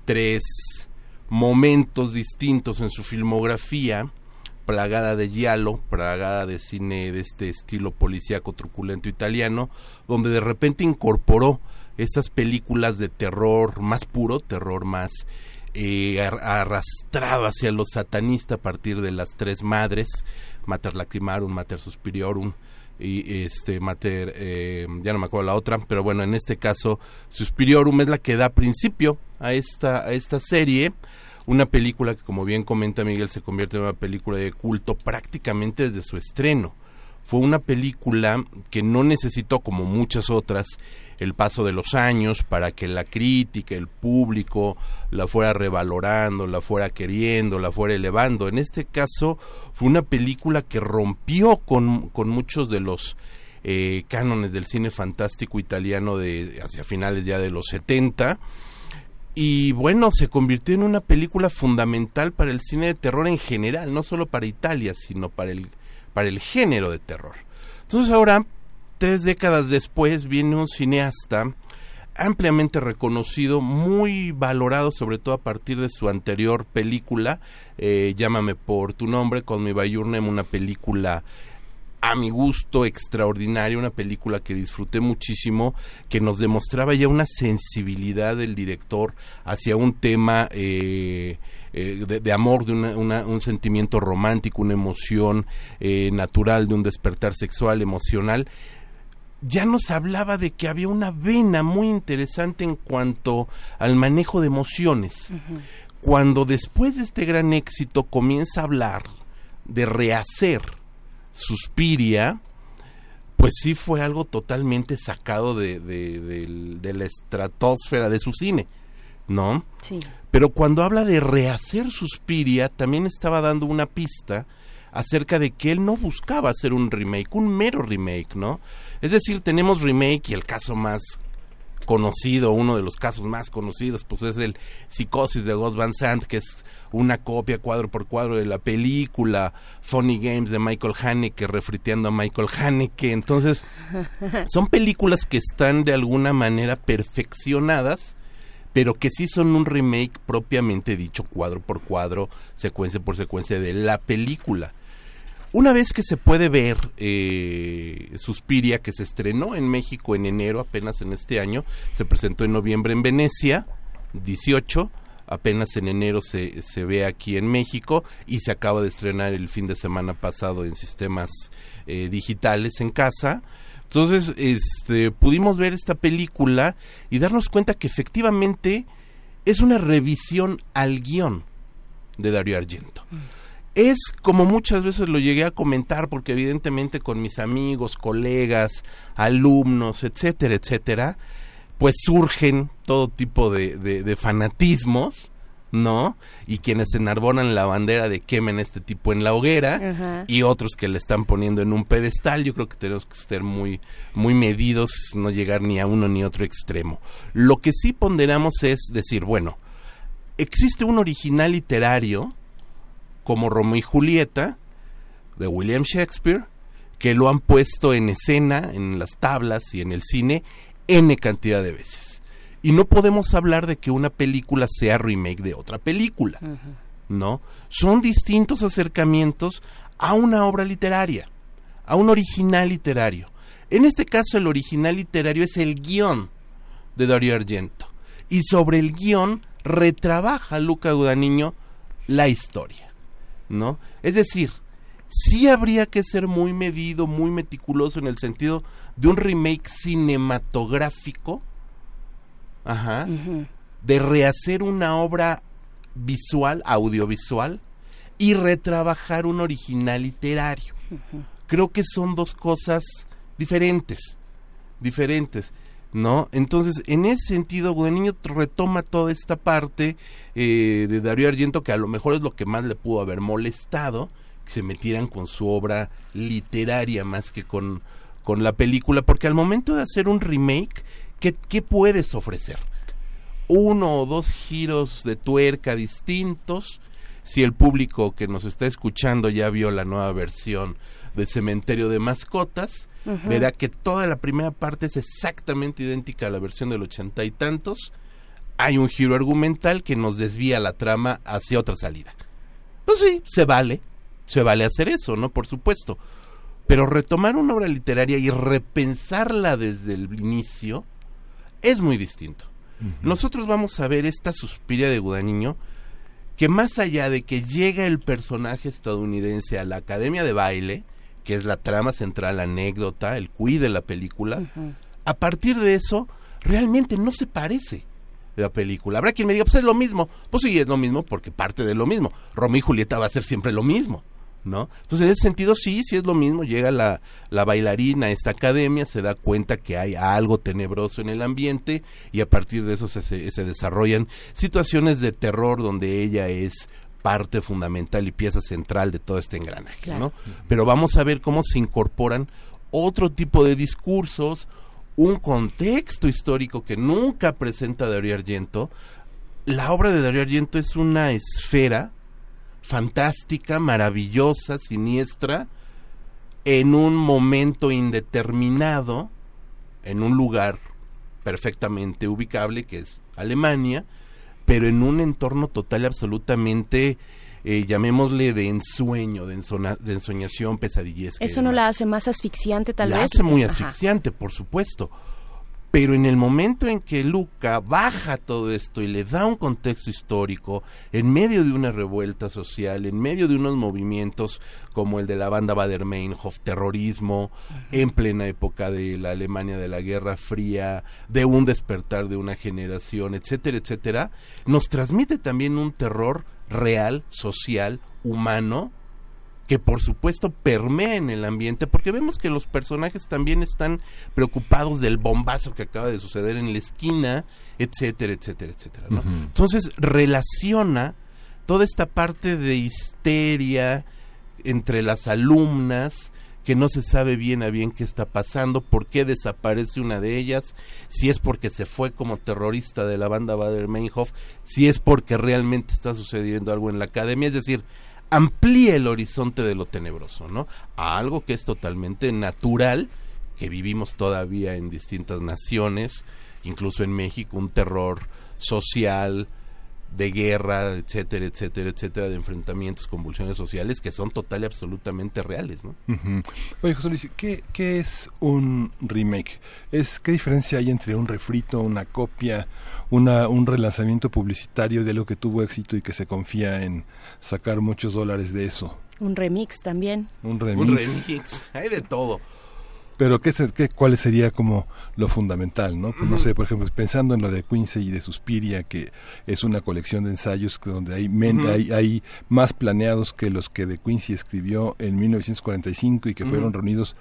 tres momentos distintos en su filmografía plagada de giallo, plagada de cine de este estilo policíaco truculento italiano, donde de repente incorporó estas películas de terror más puro, terror más eh, arrastrado hacia lo satanista a partir de las tres madres, Mater Lacrimarum, Mater Suspiriorum, y este Mater, eh, ya no me acuerdo la otra, pero bueno, en este caso Suspiriorum es la que da principio a esta, a esta serie, una película que como bien comenta Miguel se convierte en una película de culto prácticamente desde su estreno. Fue una película que no necesitó como muchas otras el paso de los años para que la crítica, el público la fuera revalorando, la fuera queriendo, la fuera elevando. En este caso fue una película que rompió con, con muchos de los eh, cánones del cine fantástico italiano de hacia finales ya de los 70 y bueno, se convirtió en una película fundamental para el cine de terror en general, no solo para Italia, sino para el, para el género de terror. Entonces ahora, tres décadas después, viene un cineasta ampliamente reconocido, muy valorado, sobre todo a partir de su anterior película, eh, Llámame por tu nombre, con mi by una película a mi gusto extraordinaria, una película que disfruté muchísimo, que nos demostraba ya una sensibilidad del director hacia un tema eh, eh, de, amor, de un sentimiento romántico, una emoción eh, natural, de un despertar sexual, emocional. Ya nos hablaba de que había una vena muy interesante en cuanto al manejo de emociones. Cuando después de este gran éxito comienza a hablar de rehacer Suspiria, pues sí fue algo totalmente sacado de, de, la estratosfera de su cine, ¿no? Sí. Pero cuando habla de rehacer Suspiria, también estaba dando una pista acerca de que él no buscaba hacer un remake, un mero remake, ¿no? Es decir, tenemos remake y el caso más conocido, uno de los casos más conocidos, pues es el Psicosis de Ghost Van Sant, que es una copia cuadro por cuadro de la película Funny Games de Michael Haneke, refriteando a Michael Haneke. Entonces, son películas que están de alguna manera perfeccionadas, pero que sí son un remake propiamente dicho, cuadro por cuadro, secuencia por secuencia de la película. Una vez que se puede ver eh, Suspiria, que se estrenó en México en enero, apenas en este año, se presentó en noviembre en Venecia, 18, apenas en enero se, se ve aquí en México y se acaba de estrenar el fin de semana pasado en sistemas eh, digitales en casa Entonces, este, pudimos ver esta película y darnos cuenta que efectivamente es una revisión al guion de Dario Argento. Es como muchas veces lo llegué a comentar, porque evidentemente con mis amigos, colegas, alumnos, etcétera, etcétera, pues surgen todo tipo de, de- de fanatismos, ¿no? Y quienes enarbonan la bandera de quemen este tipo en la hoguera Ajá. y otros que le están poniendo en un pedestal. Yo creo que tenemos que ser muy, muy medidos, no llegar ni a uno ni a otro extremo. Lo que sí ponderamos es decir, bueno, existe un original literario como Romeo y Julieta de William Shakespeare que lo han puesto en escena, en las tablas y en el cine n cantidad de veces. Y no podemos hablar de que una película sea remake de otra película. ¿no? Son distintos acercamientos a una obra literaria, a un original literario. En este caso, el original literario es el guion de Dario Argento. Y sobre el guion retrabaja Luca Guadagnino la historia, ¿no? Es decir, sí habría que ser muy medido, muy meticuloso en el sentido de un remake cinematográfico, ajá, de rehacer una obra visual, audiovisual, y retrabajar un original literario. Creo que son dos cosas diferentes, diferentes, ¿no? Entonces, en ese sentido, Guadagnino retoma toda esta parte eh, de Darío Argento, que a lo mejor es lo que más le pudo haber molestado, que se metieran con su obra literaria más que con, con la película, porque al momento de hacer un remake, ¿qué, qué puedes ofrecer? uno o dos giros de tuerca distintos. Si el público que nos está escuchando ya vio la nueva versión de Cementerio de Mascotas, verá que toda la primera parte es exactamente idéntica a la versión del ochenta y tantos. Hay un giro argumental que nos desvía la trama hacia otra salida. Pues sí, se vale, se vale hacer eso, ¿no? Por supuesto. Pero retomar una obra literaria y repensarla desde el inicio es muy distinto. Nosotros vamos a ver esta suspiria de Guadagnino que más allá de que llega el personaje estadounidense a la academia de baile, que es la trama central, la anécdota, el cuid de la película, a partir de eso realmente no se parece de la película. Habrá quien me diga, pues es lo mismo. Pues sí, es lo mismo porque parte de lo mismo. Romeo y Julieta va a ser siempre lo mismo, ¿no? Entonces, en ese sentido, sí, sí es lo mismo. Llega la, la bailarina a esta academia, se da cuenta que hay algo tenebroso en el ambiente y a partir de eso se, se, se desarrollan situaciones de terror donde ella es parte fundamental y pieza central de todo este engranaje, Claro. ¿no? Pero vamos a ver cómo se incorporan otro tipo de discursos, un contexto histórico que nunca presenta Darío Argento. La obra de Darío Argento es una esfera fantástica, maravillosa, siniestra, en un momento indeterminado, en un lugar perfectamente ubicable que es Alemania, pero en un entorno total y absolutamente, eh, llamémosle de ensueño, de, ensona- de ensoñación, pesadillesca. Eso no la hace más asfixiante, tal la vez. hace muy Ajá. asfixiante, por supuesto. Pero en el momento en que Luca baja todo esto y le da un contexto histórico, en medio de una revuelta social, en medio de unos movimientos como el de la banda Bader-Meinhof, terrorismo, en plena época de la Alemania de la Guerra Fría, de un despertar de una generación, etcétera, etcétera, nos transmite también un terror real, social, humano, que por supuesto permea en el ambiente, porque vemos que los personajes también están preocupados del bombazo que acaba de suceder en la esquina, etcétera, etcétera, etcétera. ¿no? Entonces relaciona toda esta parte de histeria entre las alumnas, que no se sabe bien a bien qué está pasando, por qué desaparece una de ellas, si es porque se fue como terrorista de la banda Bader-Meinhof, si es porque realmente está sucediendo algo en la academia, es decir, amplía el horizonte de lo tenebroso, ¿no? A algo que es totalmente natural, que vivimos todavía en distintas naciones, incluso en México, un terror social, de guerra, etcétera, etcétera, etcétera, de enfrentamientos, convulsiones sociales que son total y absolutamente reales, ¿no? Ujú. Oye, José Luis, ¿qué, qué es un remake? Es, ¿Qué diferencia hay entre un refrito, una copia, una, un relanzamiento publicitario de algo que tuvo éxito y que se confía en sacar muchos dólares de eso? Un remix también. Un remix. Un remix, hay de todo. Pero ¿qué, qué, ¿cuál sería como lo fundamental? ¿no? no sé, por ejemplo, pensando en lo de Quincy y de Suspiria, que es una colección de ensayos donde hay, men- hay, hay más planeados que los que de Quincy escribió en 1945 y que fueron reunidos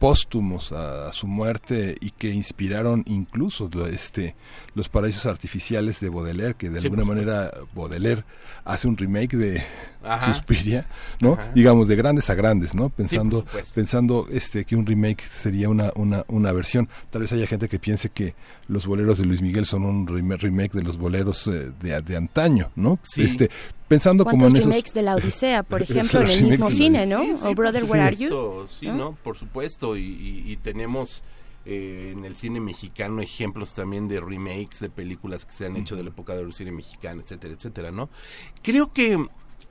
póstumos a, a su muerte y que inspiraron incluso este los paraísos artificiales de Baudelaire que de Sí, alguna manera Baudelaire hace un remake de Ajá. Suspiria no Ajá. digamos de grandes a grandes no pensando pensando este que un remake sería una una una versión tal vez haya gente que piense que los boleros de Luis Miguel son un remake de los boleros eh, de, de antaño no Sí. este pensando como ¿Cuántos en esos remakes de la Odisea, por ejemplo, en el mismo cine, ¿no? Sí, sí, o Brother, Where Are You? Sí, ¿no? ¿no? Por supuesto. Y, y- y tenemos eh, en el cine mexicano ejemplos también de remakes de películas que se han hecho de la época del cine mexicano, etcétera, etcétera, ¿no? Creo que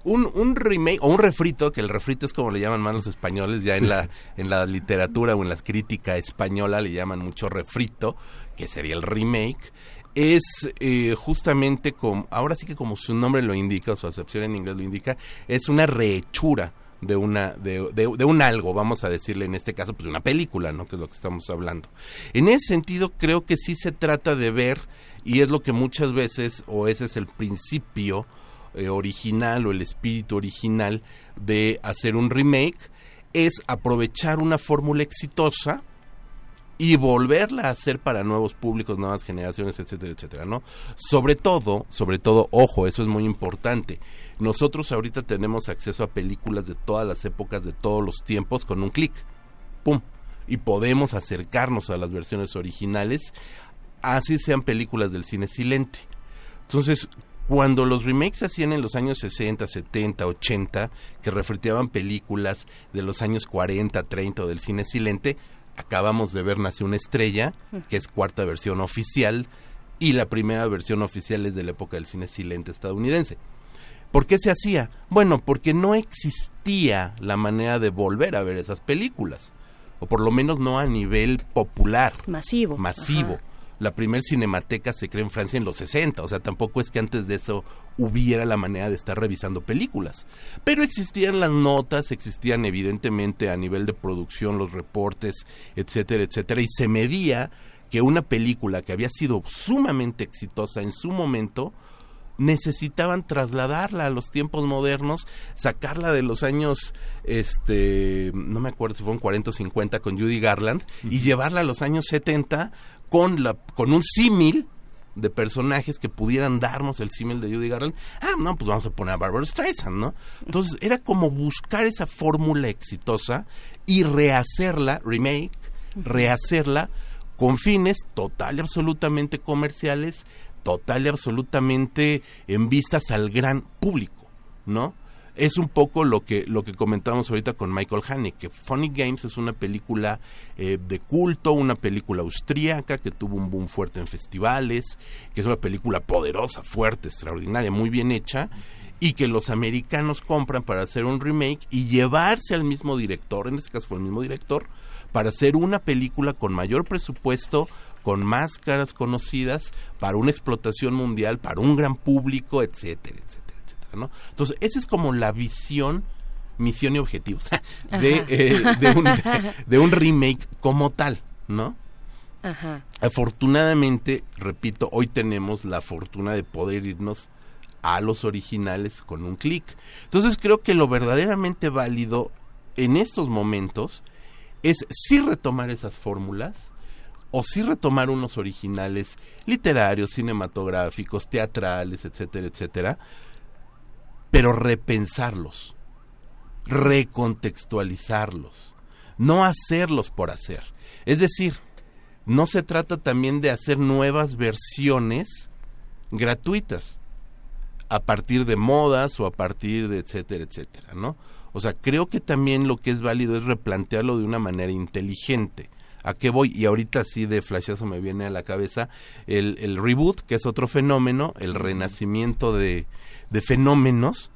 un, un remake o un refrito, que el refrito es como le llaman más los españoles, ya en la en la literatura o en la crítica española le llaman mucho refrito, que sería el remake es eh, justamente como, ahora sí que como su nombre lo indica, su acepción en inglés lo indica, es una rehechura de una de, de- de un algo, vamos a decirle en este caso, pues de una película, ¿no? Que es lo que estamos hablando. En ese sentido, creo que sí se trata de ver, y es lo que muchas veces, o ese es el principio eh, original o el espíritu original de hacer un remake, es aprovechar una fórmula exitosa, y volverla a hacer para nuevos públicos, nuevas generaciones, etcétera, etcétera, ¿no? Sobre todo, sobre todo, ojo, eso es muy importante. Nosotros ahorita tenemos acceso a películas de todas las épocas, de todos los tiempos, con un clic. ¡Pum! Y podemos acercarnos a las versiones originales, así sean películas del cine silente. Entonces, cuando los remakes hacían en los años 60, 70, 80, que refriteaban películas de los años 40, 30 o del cine silente, acabamos de ver Nace una estrella, que es cuarta versión oficial, y la primera versión oficial es de la época del cine silente estadounidense. ¿Por qué se hacía? Bueno, porque no existía la manera de volver a ver esas películas, o por lo menos no a nivel popular, Masivo. masivo. Ajá. La primer cinemateca se creó en Francia en los 60, o sea, tampoco es que antes de eso hubiera la manera de estar revisando películas. Pero existían las notas, existían evidentemente a nivel de producción los reportes, etcétera, etcétera, y se medía que una película que había sido sumamente exitosa en su momento, necesitaban trasladarla a los tiempos modernos, sacarla de los años, este, no me acuerdo si fueron 40 o 50 con Judy Garland, y llevarla a los años 70 con, la, con un símil de personajes que pudieran darnos el símil de Judy Garland. Ah, no, pues vamos a poner a Barbara Streisand, ¿no? Entonces era como buscar esa fórmula exitosa y rehacerla, remake, rehacerla con fines total y absolutamente comerciales, total y absolutamente en vistas al gran público, ¿no? Es un poco lo que lo que comentamos ahorita con Michael Haneke, que Funny Games es una película eh, de culto, una película austríaca que tuvo un boom fuerte en festivales, que es una película poderosa, fuerte, extraordinaria, muy bien hecha y que los americanos compran para hacer un remake y llevarse al mismo director, en este caso fue el mismo director, para hacer una película con mayor presupuesto, con más caras conocidas, para una explotación mundial, para un gran público, etcétera, etcétera, etcétera, ¿no? Entonces, esa es como la visión, misión y objetivos de, eh, de, un, de, de un remake como tal, ¿no? Ajá. Afortunadamente, repito, hoy tenemos la fortuna de poder irnos a los originales con un clic. Entonces creo que lo verdaderamente válido en estos momentos es sí retomar esas fórmulas o sí retomar unos originales literarios, cinematográficos, teatrales, etcétera, etcétera, pero repensarlos, recontextualizarlos, no hacerlos por hacer. Es decir, no se trata también de hacer nuevas versiones gratuitas a partir de modas o a partir de etcétera, etcétera, ¿no? O sea, creo que también lo que es válido es replantearlo de una manera inteligente. ¿A qué voy? Y ahorita sí de flashazo me viene a la cabeza el, el reboot, que es otro fenómeno, el renacimiento de, de fenómenos,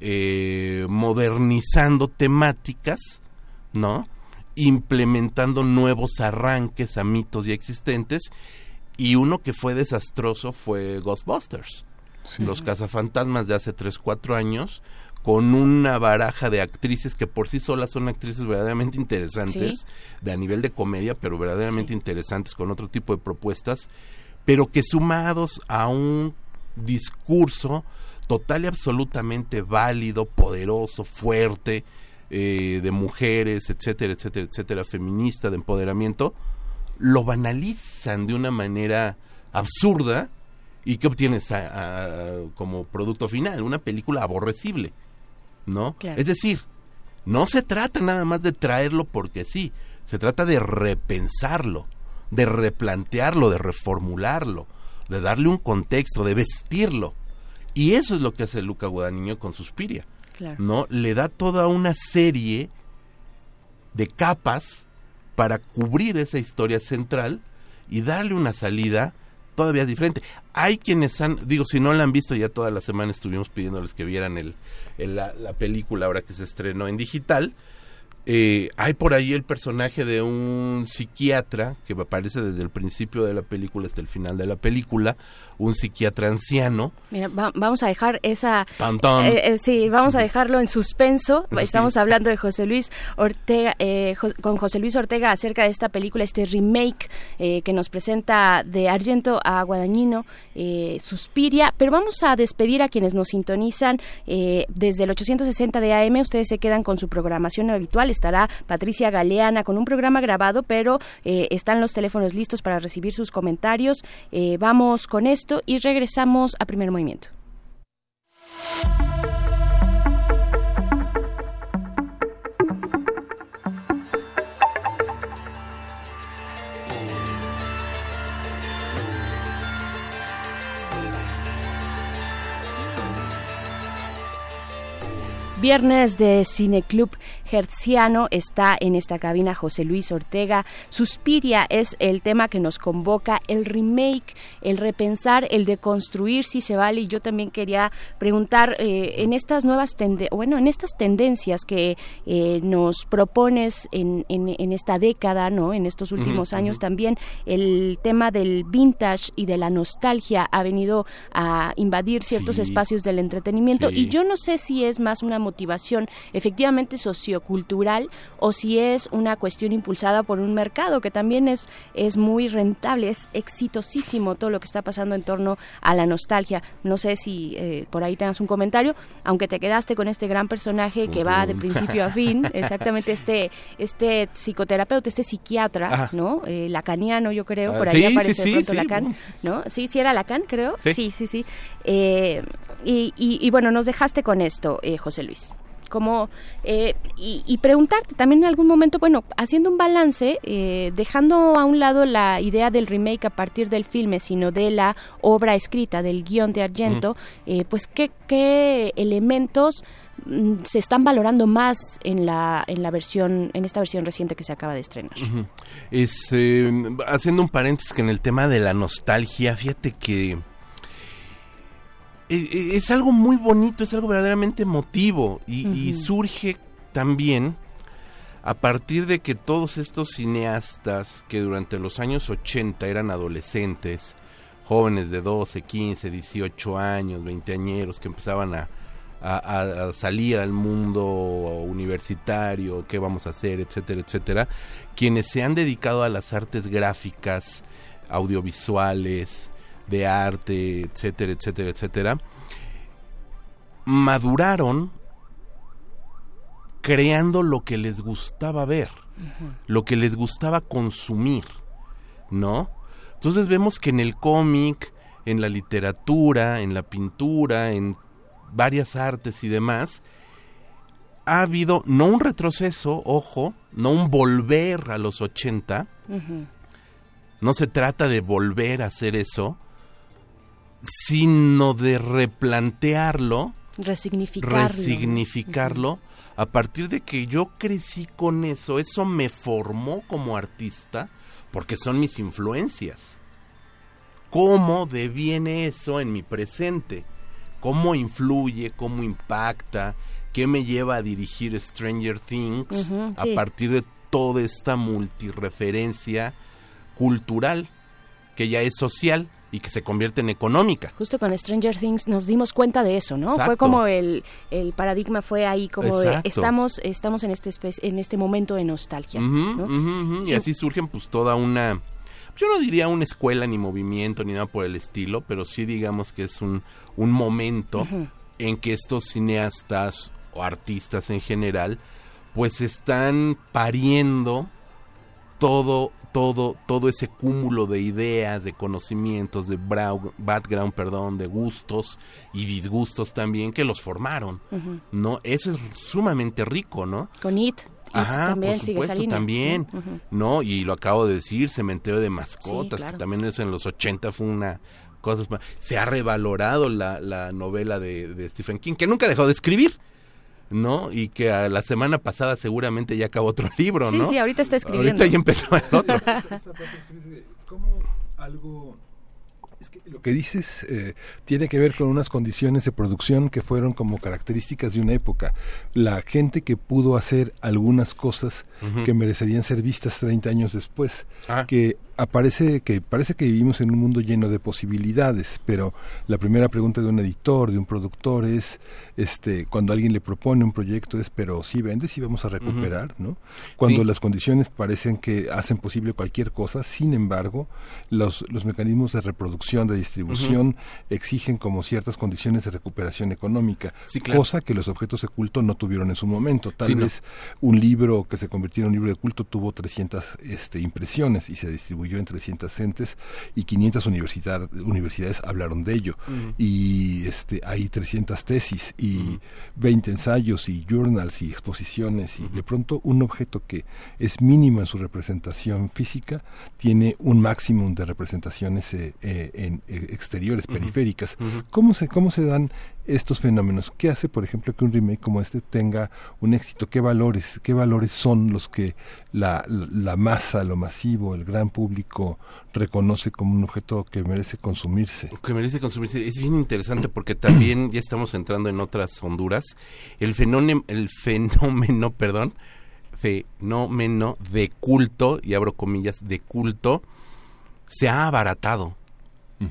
eh, modernizando temáticas, ¿no? Implementando nuevos arranques a mitos ya existentes. Y uno que fue desastroso fue Ghostbusters. Los cazafantasmas de hace 3, 4 años con una baraja de actrices que por sí solas son actrices verdaderamente interesantes, de a nivel de comedia, pero verdaderamente interesantes con otro tipo de propuestas, pero que sumados a un discurso total y absolutamente válido, poderoso, fuerte, eh, de mujeres, etcétera, etcétera, etcétera, feminista, de empoderamiento, lo banalizan de una manera absurda y que obtienes como producto final una película aborrecible. ¿no? Es decir, no se trata nada más de traerlo porque sí, se trata de repensarlo, de replantearlo, de reformularlo, de darle un contexto, de vestirlo. Y eso es lo que hace Luca Guadagnino con Suspiria. ¿No? Le da toda una serie de capas para cubrir esa historia central y darle una salida todavía diferente. Hay quienes han, digo, si no la han visto, ya toda la semana estuvimos pidiéndoles que vieran el, la, la, película ahora que se estrenó en digital. Eh, hay por ahí el personaje de un psiquiatra que aparece desde el principio de la película hasta el final de la película, un psiquiatra anciano. Mira, vamos a dejar esa... Eh, eh, sí, vamos a dejarlo en suspenso. Estamos hablando de José Luis Ortega, con José Luis Ortega acerca de esta película, este remake que nos presenta de Argento a Guadagnino, Suspiria. Pero vamos a despedir a quienes nos sintonizan desde el 860 de AM. Ustedes se quedan con su programación habitual estará Patricia Galeana con un programa grabado, pero eh, están los teléfonos listos para recibir sus comentarios. Eh, vamos con esto y regresamos a primer movimiento. Viernes de Cineclub Hertziano está en esta cabina José Luis Ortega. Suspiria es el tema que nos convoca, el remake, el repensar, el de construir si se vale. Y yo también quería preguntar eh, en estas nuevas bueno, en estas tendencias que eh, nos propones en, en, esta década, ¿no? En estos últimos años también el tema del vintage y de la nostalgia ha venido a invadir ciertos espacios del entretenimiento y yo no sé si es más una motivación efectivamente sociocultural o si es una cuestión impulsada por un mercado que también es, es muy rentable, es exitosísimo todo lo que está pasando en torno a la nostalgia. No sé si eh, por ahí tengas un comentario, aunque te quedaste con este gran personaje que va de principio a fin, exactamente este, este psicoterapeuta, este psiquiatra, ¿no? Eh, lacaniano, yo creo, ah, por ahí aparece de pronto Lacan, ¿no? Sí, sí era Lacan, creo. Sí, sí, sí. Eh, y, y, bueno, nos dejaste con esto, José Luis como eh, y, preguntarte también en algún momento, bueno, haciendo un balance, eh, dejando a un lado la idea del remake a partir del filme, sino de la obra escrita, del guion de Argento, eh, pues qué, qué elementos mm, se están valorando más en la en la versión en esta versión reciente que se acaba de estrenar. Es haciendo un paréntesis que en el tema de la nostalgia, fíjate que es, algo muy bonito, es algo verdaderamente emotivo y, surge también a partir de que todos estos cineastas que durante los años 80 eran adolescentes, jóvenes de 12, 15, 18 años, 20 añeros que empezaban a, a, salir al mundo universitario, qué vamos a hacer, etcétera, etcétera, quienes se han dedicado a las artes gráficas, audiovisuales, de arte, etcétera, etcétera, etcétera, maduraron creando lo que les gustaba ver, lo que les gustaba consumir, ¿no? Entonces vemos que en el cómic, en la literatura, en la pintura, en varias artes y demás, ha habido no un retroceso, ojo, no un volver a los 80, no se trata de volver a hacer eso, sino de replantearlo, resignificarlo, resignificarlo a partir de que yo crecí con eso, eso me formó como artista porque son mis influencias. ¿Cómo deviene eso en mi presente? ¿Cómo influye? ¿Cómo impacta? ¿Qué me lleva a dirigir Stranger Things a partir de toda esta multireferencia cultural que ya es social? Y que se convierte en económica. Justo con Stranger Things nos dimos cuenta de eso, ¿no? Fue como el, el paradigma fue ahí como de estamos estamos en este en este momento de nostalgia. y así surgen pues toda una yo no diría una escuela ni movimiento ni nada por el estilo, pero sí digamos que es un, un momento en que estos cineastas o artistas en general pues están pariendo todo todo todo ese cúmulo de ideas, de conocimientos, de background, perdón, de gustos y disgustos también que los formaron, ¿no? Eso es sumamente rico, ¿no? Con It. Ajá, también por supuesto, también, ¿no? Y lo acabo de decir, Cementerio de Mascotas, que también eso en los 80 fue una cosa... Se ha revalorado la, la novela de, de Stephen King, que nunca dejó de escribir, ¿no? Y que a la semana pasada seguramente ya acabó otro libro, ¿no? Sí, sí, ahorita está escribiendo. Ahorita ya empezó el otro. ¿Cómo algo lo que dices eh, tiene que ver con unas condiciones de producción que fueron como características de una época. La gente que pudo hacer algunas cosas que merecerían ser vistas 30 años después, ah. que aparece que parece que vivimos en un mundo lleno de posibilidades, pero la primera pregunta de un editor, de un productor es este cuando alguien le propone un proyecto es pero si vendes si vamos a recuperar, ¿no? Cuando las condiciones parecen que hacen posible cualquier cosa, sin embargo, los los mecanismos de reproducción, de distribución exigen como ciertas condiciones de recuperación económica, cosa que los objetos de culto no tuvieron en su momento. Tal vez un libro que se convirtió en un libro de culto tuvo 300 este impresiones y se distribuyó en 300 entes y 500 universidades hablaron de ello. Y este, hay 300 tesis y 20 ensayos y journals y exposiciones y de pronto un objeto que es mínimo en su representación física tiene un máximo de representaciones eh, eh, en, eh, exteriores, periféricas. ¿Cómo, se, ¿Cómo se dan estos fenómenos. ¿Qué hace, por ejemplo, que un remake como este tenga un éxito? ¿Qué valores, qué valores son los que la, masa, lo masivo, el gran público reconoce como un objeto que merece consumirse? Que merece consumirse. Es bien interesante porque también ya estamos entrando en otras Honduras. El fenómeno, el fenómeno, perdón, fenómeno de culto, y abro comillas, de culto, se ha abaratado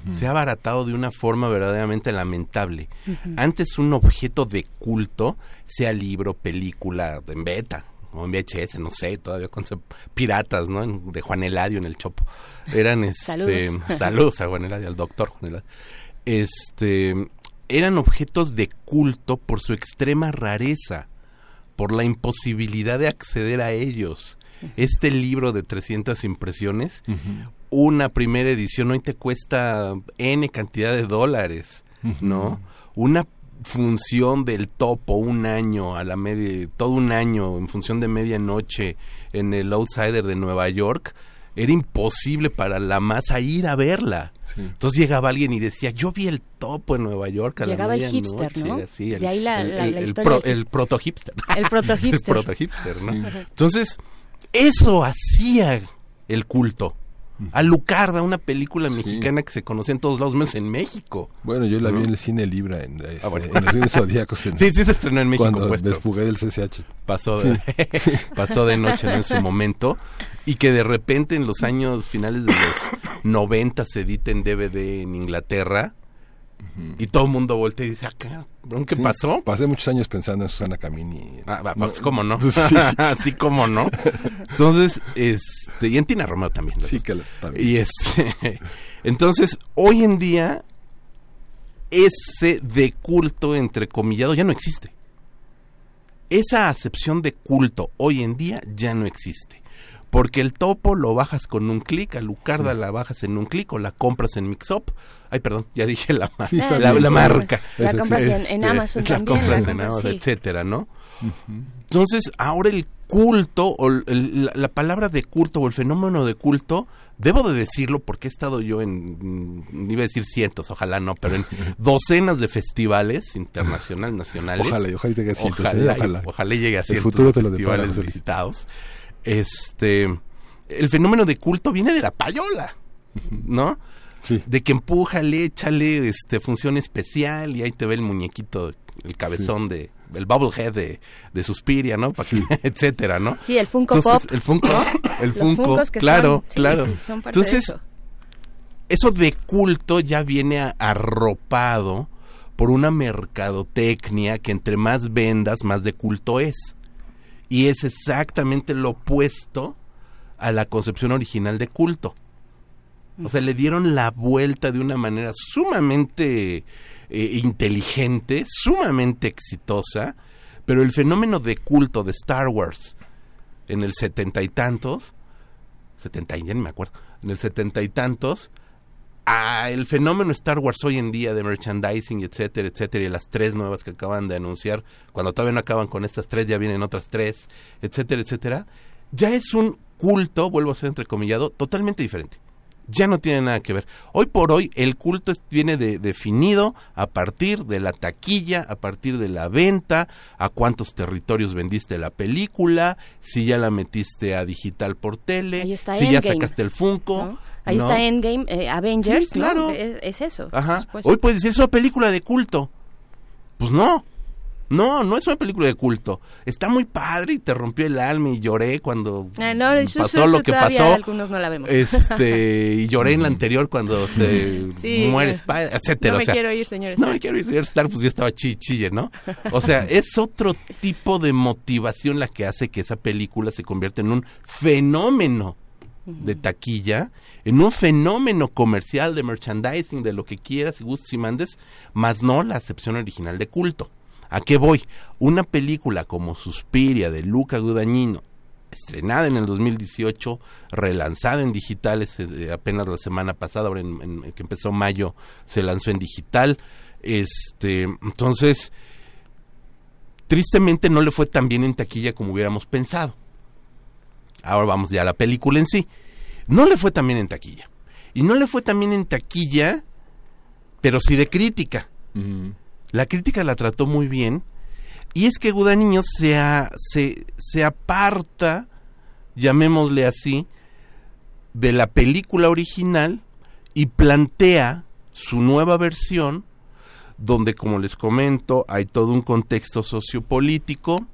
se ha abaratado de una forma verdaderamente lamentable. Antes un objeto de culto, sea libro, película, en beta, o en VHS, no sé, todavía con piratas, ¿no? de Juan Eladio en el Chopo. Eran este saludos, a Juan Eladio, al doctor Juan Eladio. Este eran objetos de culto por su extrema rareza, por la imposibilidad de acceder a ellos. Este libro de 300 impresiones, una primera edición hoy te cuesta N cantidad de dólares, ¿no? Una función del topo un año a la media, todo un año en función de medianoche en el Outsider de Nueva York, era imposible para la masa ir a verla. Entonces llegaba alguien y decía, yo vi el topo en Nueva York a Llegaba el hipster, ¿no? Sí, el, de ahí la, la, el, historia el, proto hipster. El proto hipster. el proto hipster, ¿no? Entonces, eso hacía el culto. Alucarda, una película mexicana que se conocía en todos lados, menos en México. Bueno, yo la vi en el cine Libra, en, este, ah, los Zodíacos. sí, sí se estrenó en México. Cuando pues, desfugué del CCH. Pasó de, pasó de noche en su momento. Y que de repente en los años finales de los 90 se edita en DVD en Inglaterra y todo el mundo voltea y dice, acá, ah, ¿qué pasó? Pasé muchos años pensando en Susana Camini. Ah, pues cómo no. Sí. como no. Entonces, este, y en Tina Romero también. Sí, que también. Y este, entonces, hoy en día, ese de culto entrecomillado ya no existe. Esa acepción de culto hoy en día ya no existe. Porque el topo lo bajas con un clic, a Lucarda la bajas en un clic o la compras en Mixup. Ay, perdón, ya dije la, la, marca. La compras en, Amazon la Compras en Amazon, etcétera, ¿no? Entonces, ahora el culto, o la, palabra de culto o el fenómeno de culto, debo de decirlo porque he estado yo en, iba a decir cientos, ojalá no, pero en docenas de festivales internacionales, nacionales. Ojalá, ojalá llegue a cientos. Ojalá, ¿eh? ojalá. llegue a cientos de festivales visitados este el fenómeno de culto viene de la payola, ¿no? Sí. De que empújale, échale este función especial y ahí te ve el muñequito, el cabezón de el bubblehead de, de Suspiria, ¿no? etcétera, ¿no? Sí, el Funko Pop. El Funko, el Funko, claro, claro. Entonces, eso de culto ya viene a- arropado por una mercadotecnia que entre más vendas, más de culto es. Y es exactamente lo opuesto a la concepción original de culto. O sea, le dieron la vuelta de una manera sumamente eh, inteligente, sumamente exitosa, pero el fenómeno de culto de Star Wars en el setenta y tantos, setenta y ya ni me acuerdo, en el setenta y tantos, a el fenómeno Star Wars hoy en día de merchandising, etcétera, etcétera, y las tres nuevas que acaban de anunciar, cuando todavía no acaban con estas tres, ya vienen otras tres, etcétera, etcétera, ya es un culto, vuelvo a ser entrecomillado, totalmente diferente. Ya no tiene nada que ver. Hoy por hoy el culto viene de- definido a partir de la taquilla, a parir de la venta, a cuántos territorios vendiste la película, si ya la metiste a digital por tele, si ya sacaste el Funko. ¿no? Ahí ¿no? está Endgame, eh, Avengers, Sí, ¿no? claro. Es, es eso. Ajá. supuesto. Hoy puedes decir, es una película de culto. Pues no. No, no es una película de culto. Está muy padre y te rompió el alma y lloré cuando Ah, no, pasó lo que pasó. algunos no la vemos. Este, y lloré en la anterior cuando se Sí, muere no. Spider, etcétera. No o me sea, quiero ir, señor No Stark. me quiero ir, señor Star, pues yo estaba chi- chille, ¿no? O sea, es otro tipo de motivación la que hace que esa película se convierta en un fenómeno de taquilla, en un fenómeno comercial de merchandising, de lo que quieras y gustes y mandes, más no la acepción original de culto. ¿A qué voy? Una película como Suspiria de Luca Guadagnino, estrenada en el 2018, relanzada en digitales eh, apenas la semana pasada, ahora en, en- que empezó mayo, se lanzó en digital. Este, entonces, tristemente no le fue tan bien en taquilla como hubiéramos pensado. Ahora vamos ya a la película en sí. No le fue tan bien en taquilla. Y no le fue tan bien en taquilla, pero sí de crítica. La crítica la trató muy bien. Y es que Gudagnino se, a- se, se aparta, llamémosle así, de la película original y plantea su nueva versión, donde, como les comento, hay todo un contexto sociopolítico,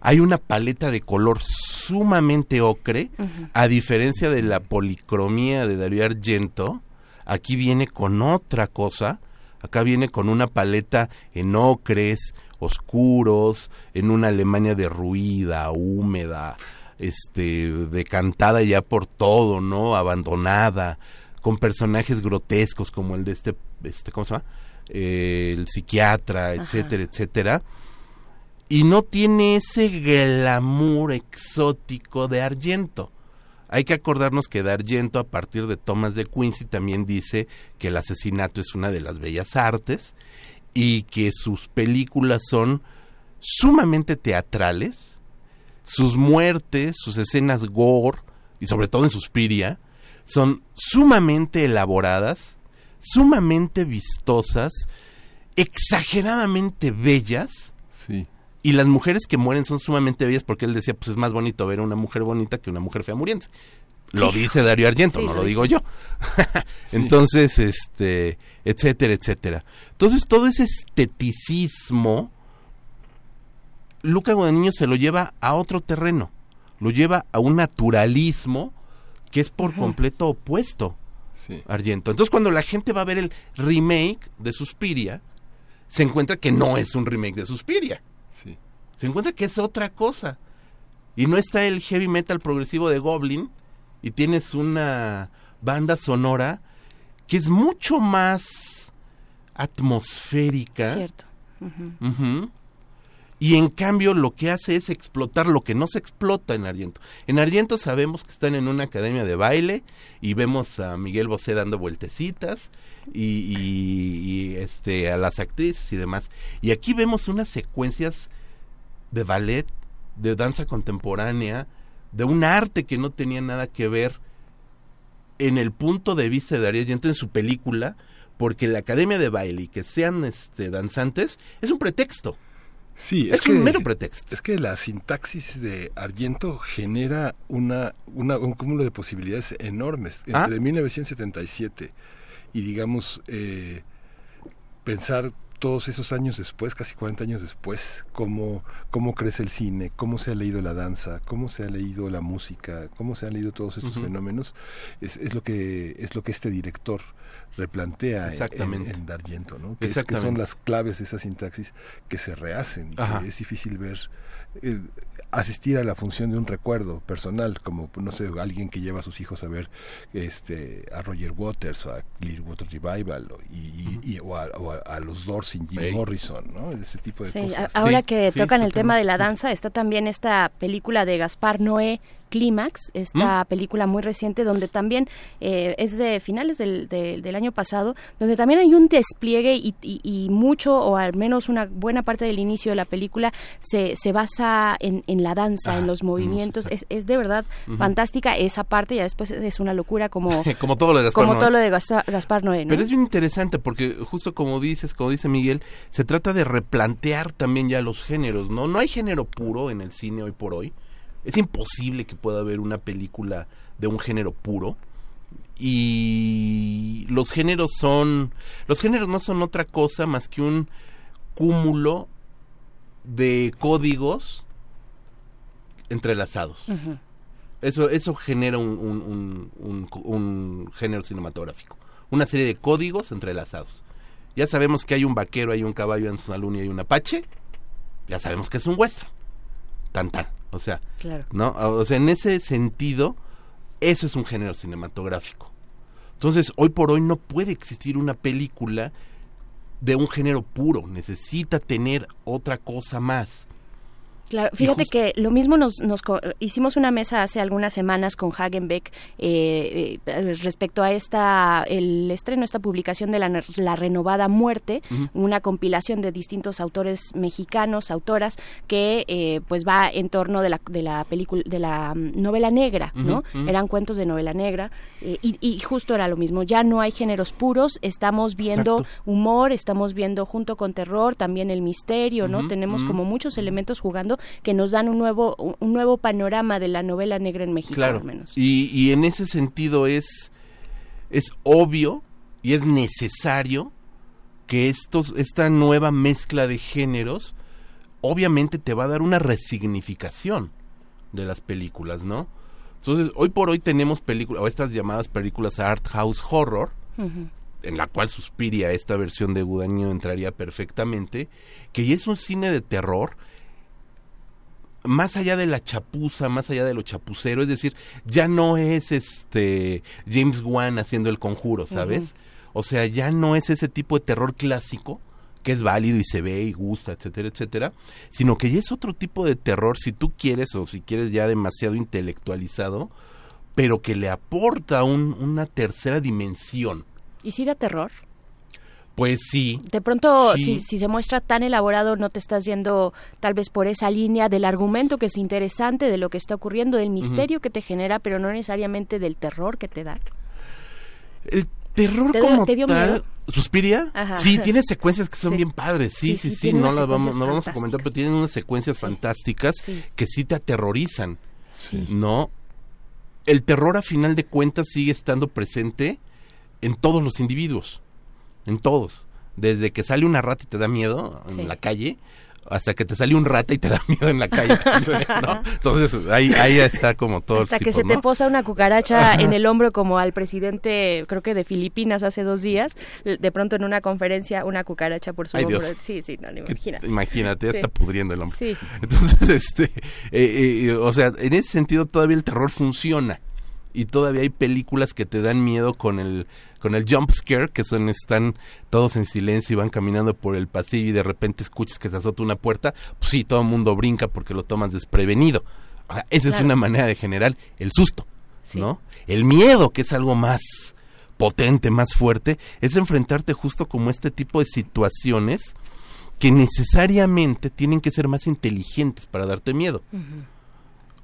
hay una paleta de color sumamente ocre, a diferencia de la policromía de Darío Argento, aquí viene con otra cosa, acá viene con una paleta en ocres, oscuros, en una Alemania derruida, húmeda, este, decantada ya por todo, ¿no? Abandonada, con personajes grotescos como el de este, este ¿cómo se llama? Eh, el psiquiatra, etcétera, etcétera. Y no tiene ese glamour exótico de Argento. Hay que acordarnos que de Argento, a partir de Thomas de Quincy, también dice que el asesinato es una de las bellas artes y que sus películas son sumamente teatrales, sus muertes, sus escenas gore, y sobre todo en Suspiria, son sumamente elaboradas, sumamente vistosas, exageradamente bellas. Sí. Y las mujeres que mueren son sumamente bellas porque él decía, pues es más bonito ver a una mujer bonita que una mujer fea muriendo. Lo dice Darío Argento, Sí, no lo digo yo. Entonces, este, etcétera, etcétera. Entonces, todo ese esteticismo, Luca Guadagnino se lo lleva a otro terreno. Lo lleva a un naturalismo que es por completo opuesto Sí. a Argento. Entonces, cuando la gente va a ver el remake de Suspiria, se encuentra que no es un remake de Suspiria. Se encuentra que es otra cosa. Y no está el heavy metal progresivo de Goblin y tienes una banda sonora que es mucho más atmosférica. Cierto. Y en cambio lo que hace es explotar lo que no se explota en Argento. En Argento sabemos que están en una academia de baile y vemos a Miguel Bosé dando vueltecitas y, y- y, este a las actrices y demás. Y aquí vemos unas secuencias de ballet, de danza contemporánea, de un arte que no tenía nada que ver en el punto de vista de Darío Argento en su película, porque la academia de baile y que sean este danzantes es un pretexto. Sí, Es un mero pretexto. Es que la sintaxis de Argento genera una, una- un cúmulo de posibilidades enormes. Ah. Entre 1977 y, digamos, eh, pensar todos esos años después, casi 40 años después, cómo, cómo crece el cine, cómo se ha leído la danza, cómo se ha leído la música, cómo se han leído todos estos fenómenos, es, es, lo que, es lo que este director replantea Exactamente. En, en, D'Argento, ¿no? Que, es, que, son las claves de esa sintaxis que se rehacen y que es difícil ver eh, asistir a la función de un recuerdo personal, como no sé, alguien que lleva a sus hijos a ver este a Roger Waters o a Clearwater Revival o, y, y, o, a, o a, a, los Doors sin Jim hey. Morrison, ¿no? Ese tipo de sí, cosas. Ahora sí, que sí, tocan el tema de la danza, está también esta película de Gaspar Noé, Clímax, esta ¿Mm? película muy reciente donde también eh, es de finales del, de, del, año pasado, donde también hay un despliegue y, y, y, mucho, o al menos una buena parte del inicio de la película se, se basa en, en la danza, ah, en los movimientos. Es, es, de verdad uh -huh. fantástica esa parte, ya después es una locura como, como todo lo de Gaspar como Noé. Todo lo de Gaspar, Gaspar Noé ¿no? Pero es bien interesante porque justo como dices, como dice Miguel, se trata de replantear también ya los géneros, ¿no? No hay género puro en el cine hoy por hoy es imposible que pueda haber una película de un género puro y los géneros son los géneros no son otra cosa más que un cúmulo de códigos entrelazados. Uh -huh. Eso eso genera un, un, un, un, género cinematográfico, una serie de códigos entrelazados. Ya sabemos que hay un vaquero, hay un caballo en salón y hay un apache. Ya sabemos que es un western. Tan tan. O sea, claro. ¿no? O sea, en ese sentido, eso es un género cinematográfico. Entonces, hoy por hoy no puede existir una película de un género puro, necesita tener otra cosa más. Claro, fíjate que lo mismo nos, nos, hicimos una mesa hace algunas semanas con Hagenbeck eh, eh, respecto a esta el estreno, esta publicación de la, la renovada muerte, uh -huh. una compilación de distintos autores mexicanos, autoras que eh, pues va en torno de la de la película de la um, novela negra, uh -huh, ¿no? Uh -huh. Eran cuentos de novela negra eh, y, y, justo era lo mismo. Ya no hay géneros puros, estamos viendo Exacto. humor, estamos viendo junto con terror también el misterio, ¿no? Tenemos como muchos elementos jugando que nos dan un nuevo un nuevo panorama de la novela negra en México claro. al menos. Y, y en ese sentido es es obvio y es necesario que estos esta nueva mezcla de géneros obviamente te va a dar una resignificación de las películas, ¿no? Entonces, hoy por hoy tenemos películas, o estas llamadas películas art house horror, uh -huh en la cual Suspiria, esta versión de Gudaño entraría perfectamente, que ya es un cine de terror más allá de la chapuza, más allá de lo chapucero, es decir, ya no es este James Wan haciendo el conjuro, ¿sabes? Uh -huh. O sea, ya no es ese tipo de terror clásico que es válido y se ve y gusta, etcétera, etcétera, sino que ya es otro tipo de terror si tú quieres o si quieres ya demasiado intelectualizado, pero que le aporta un, una tercera dimensión. ¿Y si da terror? Pues sí. De pronto, sí. Si, si, se muestra tan elaborado, no te estás yendo tal vez por esa línea del argumento que es interesante, de lo que está ocurriendo, del misterio uh -huh. que te genera, pero no necesariamente del terror que te da. El terror ¿Te, como te dio tal, miedo? ¿Suspiria? Ajá. Sí, tiene secuencias que son sí. bien padres, sí, sí, sí, sí no las vamos, no vamos a comentar, pero tienen unas secuencias fantásticas que sí te aterrorizan, ¿no? El terror a final de cuentas sigue estando presente en todos los individuos en todos. Desde que sale una rata y te da miedo en sí. la calle, hasta que te sale un rata y te da miedo en la calle. ¿no? Entonces ahí, ahí está como todo. Hasta que tipos, se ¿no? te posa una cucaracha en el hombro como al presidente, creo que de Filipinas hace dos días, de pronto en una conferencia una cucaracha por su Ay, hombro. Dios. Sí, sí, no, imagínate. Imagínate, ya sí. está pudriendo el hombre. Sí. Entonces, este, eh, eh, o sea, en ese sentido todavía el terror funciona y todavía hay películas que te dan miedo con el con el jump scare, que son están todos en silencio y van caminando por el pasillo y de repente escuchas que se azota una puerta, pues sí, todo el mundo brinca porque lo tomas desprevenido. O sea, esa claro. es una manera de generar el susto, sí. ¿no? El miedo, que es algo más potente, más fuerte, es enfrentarte justo como este tipo de situaciones que necesariamente tienen que ser más inteligentes para darte miedo. Uh -huh.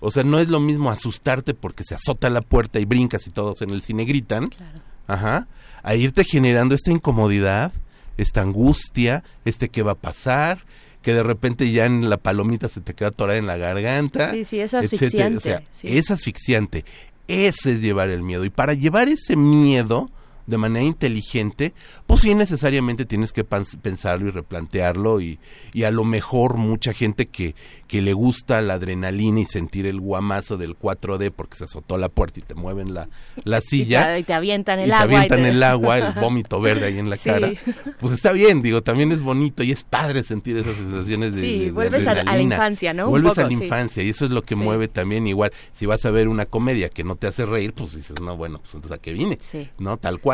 O sea, no es lo mismo asustarte porque se azota la puerta y brincas y todos en el cine gritan. Claro. Ajá. A irte generando esta incomodidad, esta angustia, este qué va a pasar, que de repente ya en la palomita se te queda atorada en la garganta. Sí, sí, es asfixiante. O sea, sí. es asfixiante. Ese es llevar el miedo. Y para llevar ese miedo de manera inteligente, pues sí necesariamente tienes que pensarlo y replantearlo y, y a lo mejor mucha gente que, que le gusta la adrenalina y sentir el guamazo del 4D porque se azotó la puerta y te mueven la, la Y silla te, y te avientan el y te agua. avientan te- el agua, el vómito verde ahí en la Sí. cara, pues está bien, digo, también es bonito y es padre sentir esas sensaciones de, Sí, de- de vuelves a- a la infancia, ¿no? Vuelves poco, a la sí. infancia y eso es lo que mueve también igual. Si vas a ver una comedia que no te hace reír, pues dices, no, bueno, pues entonces a qué vine. ¿no? Tal cual.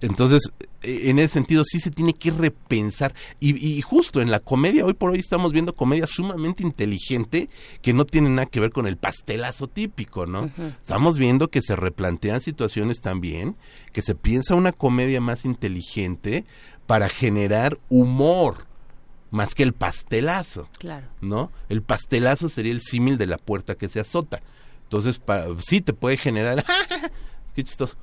Entonces, eh, en ese sentido sí se tiene que repensar. Y, y justo en la comedia, hoy por hoy estamos viendo comedia sumamente inteligente que no tiene nada que ver con el pastelazo típico, ¿no? Estamos viendo que se replantean situaciones también, que se piensa una comedia más inteligente para generar humor, más que el pastelazo. Claro. ¿no? El pastelazo sería el símil de la puerta que se azota. Entonces, sí te puede generar, qué chistoso.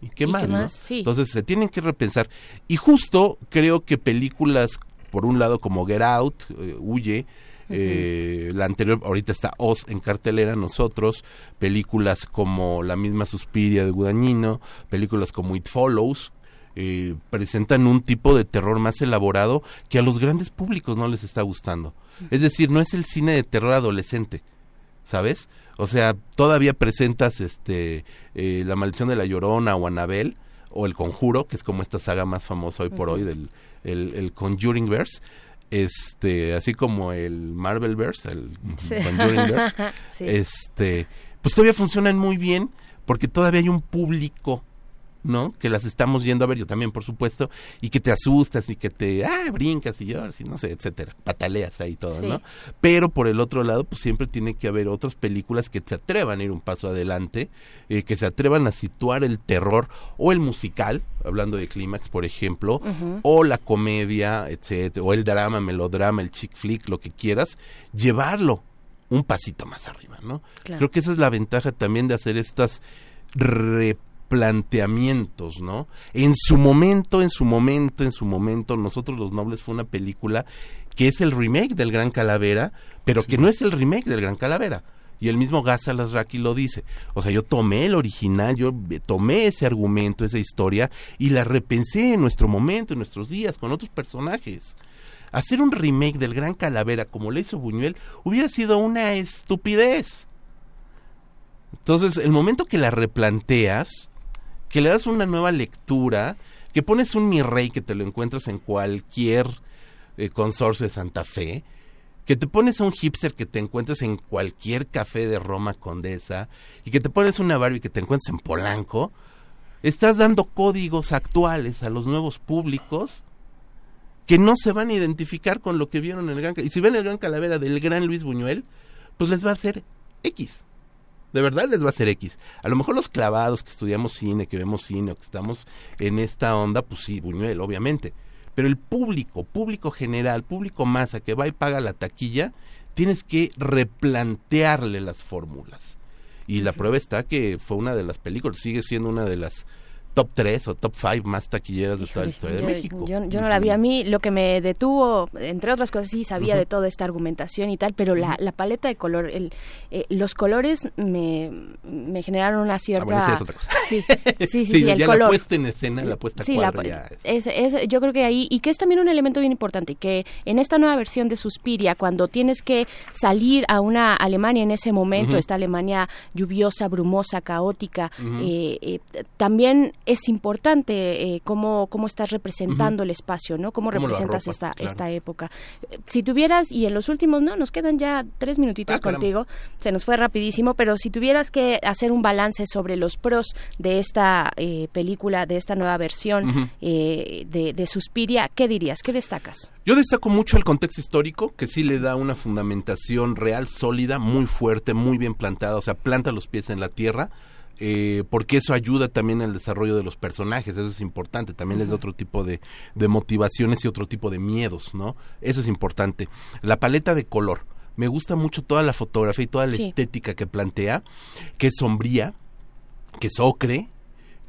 ¿Y qué ¿Y más? qué no? Sí. Entonces, se tienen que repensar. Y justo creo que películas, por un lado, como Get Out, eh, Huye, eh, la anterior, ahorita está Oz en cartelera, nosotros, películas como La misma Suspiria de Gudañino, películas como It Follows, eh, presentan un tipo de terror más elaborado que a los grandes públicos no les está gustando. Es decir, no es el cine de terror adolescente, ¿sabes? O sea, todavía presentas este eh, La maldición de la Llorona o Anabel o El Conjuro, que es como esta saga más famosa hoy por hoy del el, el Conjuring Verse, este, así como el Marvel Verse, el Sí. Conjuring Verse, Sí. este, pues todavía funcionan muy bien porque todavía hay un público ¿no? Que las estamos yendo a ver, yo también, por supuesto, y que te asustas y que te, ah, brincas y lloras y no sé, etcétera, pataleas ahí todo, Sí. ¿no? Pero por el otro lado, pues siempre tiene que haber otras películas que se atrevan a ir un paso adelante, eh, que se atrevan a situar el terror o el musical, hablando de clímax, por ejemplo, o la comedia, etcétera, o el drama, melodrama, el chick flick, lo que quieras, llevarlo un pasito más arriba, ¿no? Claro. Creo que esa es la ventaja también de hacer estas replanteamientos, ¿no? En su momento, en su momento, en su momento, Nosotros los Nobles fue una película que es el remake del Gran Calavera, pero que no es el remake del Gran Calavera. Y el mismo Gaza Raki lo dice. O sea, yo tomé el original, yo tomé ese argumento, esa historia, y la repensé en nuestro momento, en nuestros días, con otros personajes. Hacer un remake del Gran Calavera como le hizo Buñuel hubiera sido una estupidez. Entonces, el momento que la replanteas, que le das una nueva lectura, que pones un mi rey que te lo encuentras en cualquier eh, consorcio de Santa Fe, que te pones a un hipster que te encuentres en cualquier café de Roma Condesa y que te pones una Barbie que te encuentres en Polanco, estás dando códigos actuales a los nuevos públicos que no se van a identificar con lo que vieron en el Gran Ca- Y si ven el Gran Calavera del gran Luis Buñuel, pues les va a hacer X. De verdad les va a hacer X. A lo mejor los clavados que estudiamos cine, que vemos cine o que estamos en esta onda, pues sí, Buñuel, obviamente. Pero el público, público general, público masa que va y paga la taquilla, tienes que replantearle las fórmulas. Y la prueba está que fue una de las películas, sigue siendo una de las top 3 o top 5 más taquilleras de toda la historia de México. Yo, yo no la vi. A mí lo que me detuvo, entre otras cosas, sí sabía de toda esta argumentación y tal, pero la, la paleta de color, el, eh, los colores me, me generaron una cierta... Ah, bueno, sí, es otra cosa. Sí, sí, sí, sí, el ya color. la puesta en escena, la puesta Sí, la- cuadro ya es, es- es- yo creo que ahí, y que es también un elemento bien importante, que en esta nueva versión de Suspiria, cuando tienes que salir a una Alemania en ese momento, esta Alemania lluviosa, brumosa, caótica, eh, eh, también es importante eh, cómo, cómo estás representando el espacio, ¿no? Cómo, representas esta, claro. esta época. Si tuvieras, y en los últimos, no, nos quedan ya tres minutitos Ah, caramba. contigo, se nos fue rapidísimo, pero si tuvieras que hacer un balance sobre los pros de esta eh, película, de esta nueva versión eh, de, de Suspiria, ¿qué dirías? ¿Qué destacas? Yo destaco mucho el contexto histórico, que sí le da una fundamentación real, sólida, muy fuerte, muy bien plantada, o sea, planta los pies en la tierra, eh, porque eso ayuda también al desarrollo de los personajes, eso es importante, también les da otro tipo de, de motivaciones y otro tipo de miedos, ¿no? Eso es importante. La paleta de color, me gusta mucho toda la fotografía y toda la Sí. estética que plantea, que es sombría, que es ocre,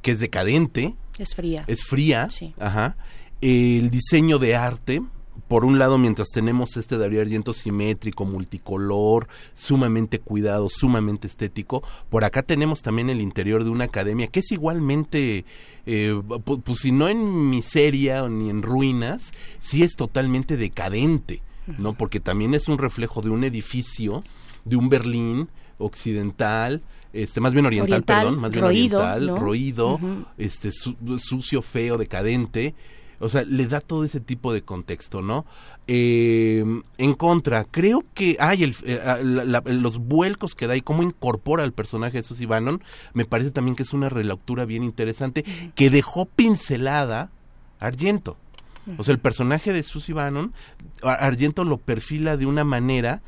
que es decadente, Es fría. es fría, Sí. ajá. El diseño de arte, por un lado, mientras tenemos este Darío Argento simétrico, multicolor, sumamente cuidado, sumamente estético, por acá tenemos también el interior de una academia que es igualmente, eh, pues, si no en miseria ni en ruinas, sí es totalmente decadente, ¿no? Porque también es un reflejo de un edificio, de un Berlín occidental, este más bien oriental, perdón, más bien oriental, roído, este sucio, feo, decadente, o sea, le da todo ese tipo de contexto, ¿no? Eh, en contra, creo que hay eh, los vuelcos que da y cómo incorpora al personaje de Susie Bannon, me parece también que es una relectura bien interesante que dejó pincelada Argento. O sea, el personaje de Susie Bannon, Argento lo perfila de una manera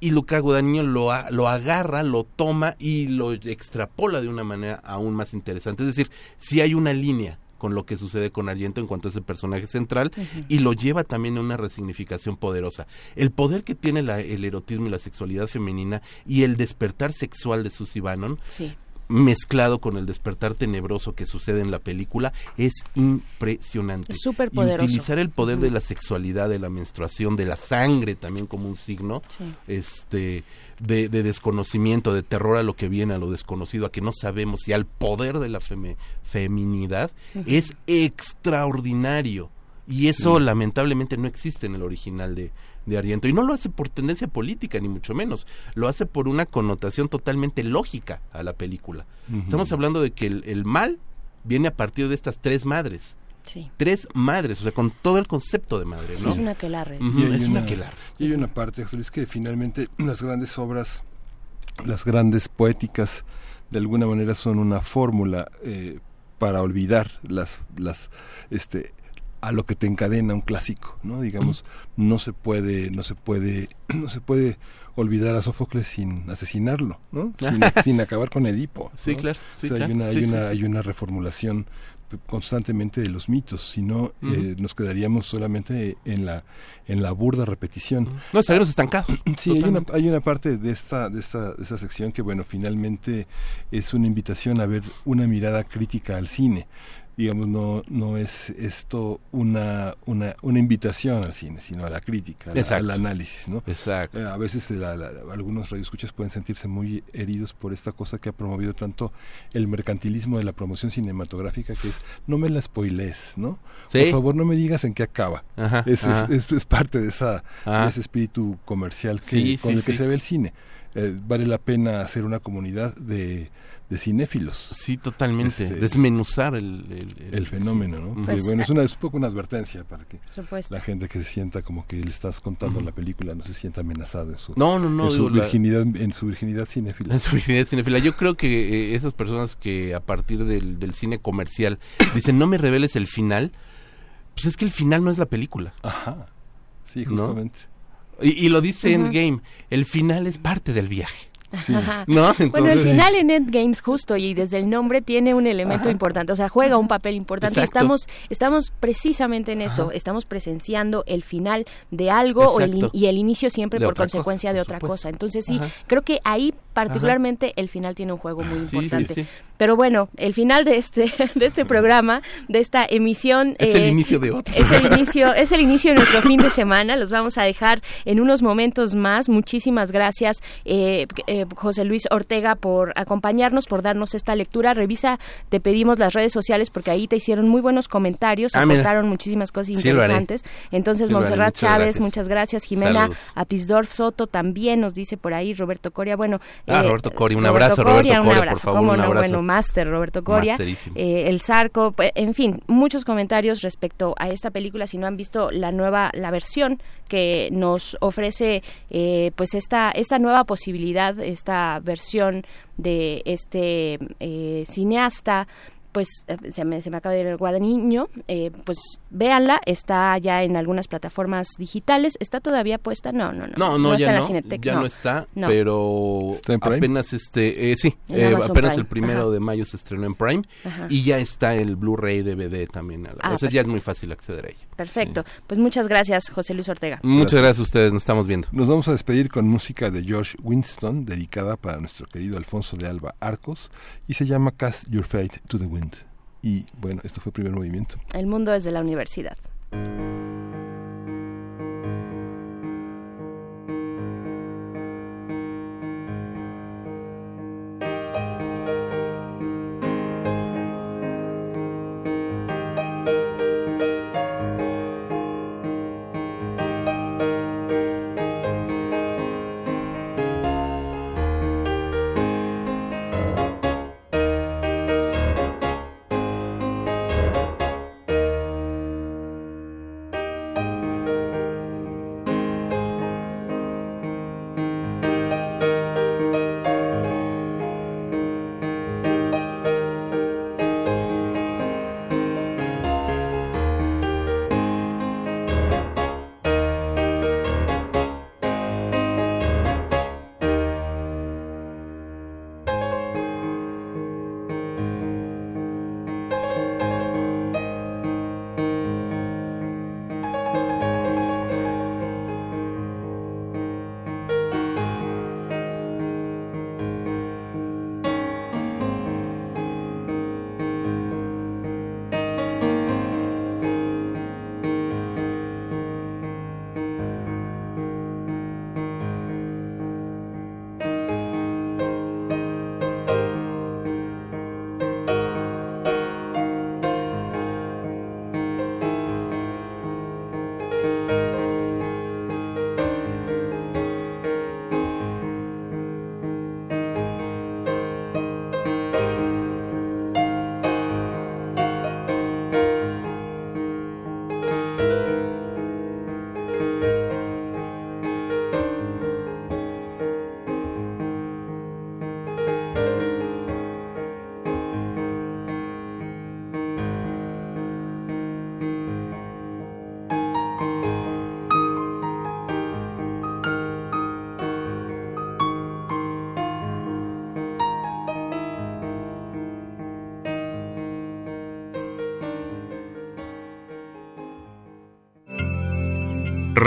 y Luca Guadagnino lo, lo agarra, lo toma y lo extrapola de una manera aún más interesante. Es decir, si hay una línea con lo que sucede con Argento en cuanto a ese personaje central y lo lleva también a una resignificación poderosa. El poder que tiene el erotismo y la sexualidad femenina y el despertar sexual de Susie Bannon mezclado con el despertar tenebroso que sucede en la película es impresionante. Es súper poderoso. utilizar el poder de la sexualidad, de la menstruación, de la sangre también como un signo, este de, desconocimiento, de terror a lo que viene, a lo desconocido, a que no sabemos y al poder de la feminidad, es extraordinario. Y eso lamentablemente no existe en el original de, de Ariento. Y no lo hace por tendencia política, ni mucho menos. Lo hace por una connotación totalmente lógica a la película. Estamos hablando de que el, mal viene a partir de estas tres madres. Tres madres, o sea, con todo el concepto de madre, ¿no? Es una quelarre. es una, Y hay una parte, es que finalmente las grandes obras, las grandes poéticas, de alguna manera son una fórmula eh, para olvidar las, las, este, a lo que te encadena un clásico, ¿no? Digamos, no se puede, no se puede, no se puede olvidar a Sófocles sin asesinarlo, ¿no? Sin, acabar con Edipo. Sí, claro. hay una, hay una, hay una reformulación constantemente de los mitos, si no eh, nos quedaríamos solamente en la en la burda repetición. No estaríamos estancados. Sí, hay una, hay una parte de esta de esta de esta sección que bueno, finalmente es una invitación a ver una mirada crítica al cine digamos, no, no es esto una, una, una invitación al cine, sino a la crítica, al, análisis, ¿no? Exacto. Eh, a veces algunos radioescuchas pueden sentirse muy heridos por esta cosa que ha promovido tanto el mercantilismo de la promoción cinematográfica, que es, no me la spoilees, ¿no? Por favor, no me digas en qué acaba. es, Es, parte de, esa, ese espíritu comercial que, con el que se ve el cine. Eh, vale la pena hacer una comunidad de de cinéfilos. Sí, totalmente. Este, Desmenuzar el, el, fenómeno, ¿no? Pues, bueno, es, una, un poco una advertencia para que la gente que se sienta como que le estás contando la película no se sienta amenazada en su, no, no, no, en su virginidad, en su virginidad cinéfila. En su virginidad cinéfila. Yo creo que eh, esas personas que a partir del, del cine comercial dicen no me reveles el final, pues es que el final no es la película. Ajá. Sí, justamente. Y, lo dice en Endgame, el final es parte del viaje. Bueno, el final en Endgames justo y desde el nombre tiene un elemento importante, o sea, juega un papel importante. Estamos, estamos precisamente en eso, estamos presenciando el final de algo y el inicio siempre por consecuencia de otra cosa. Entonces sí, creo que ahí particularmente el final tiene un juego muy importante. Pero bueno, el final de este de este programa, de esta emisión es el eh, inicio de otro. Es el inicio, es el inicio de nuestro fin de semana. Los vamos a dejar en unos momentos más. Muchísimas gracias, eh, eh, José Luis Ortega, por acompañarnos, por darnos esta lectura. Revisa, te pedimos las redes sociales porque ahí te hicieron muy buenos comentarios, ah, aportaron muchísimas cosas interesantes. Entonces, Montserrat Chávez, muchas gracias. Jimena Apisdorf Soto también nos dice por ahí, Roberto Coria. Bueno, ah, Roberto Coria, un abrazo, Roberto Coria, por favor, un abrazo máster Roberto Coria, eh, El Zarco, pues, en fin, muchos comentarios respecto a esta película. Si no han visto la nueva, la versión que nos ofrece, eh, pues esta esta nueva posibilidad, esta versión de este eh, cineasta pues eh, se me, se me acaba de ir el guadaniño, eh, pues véanla, está ya en algunas plataformas digitales, ¿está todavía puesta? No, no, no. No, no, ya, no, ya no, está, pero apenas este, eh, sí, apenas el primero de mayo se estrenó en Prime y ya está el Blu-ray DVD también. Ah, o sea, ya es muy fácil acceder a ella. Perfecto, pues muchas gracias José Luis Ortega. Muchas gracias. a ustedes, nos estamos viendo. Nos vamos a despedir con música de George Winston, dedicada para nuestro querido Alfonso de Alba Arcos, y se llama Cast Your Fate to the Wind. Y bueno, esto fue el primer movimiento. El mundo es de la universidad.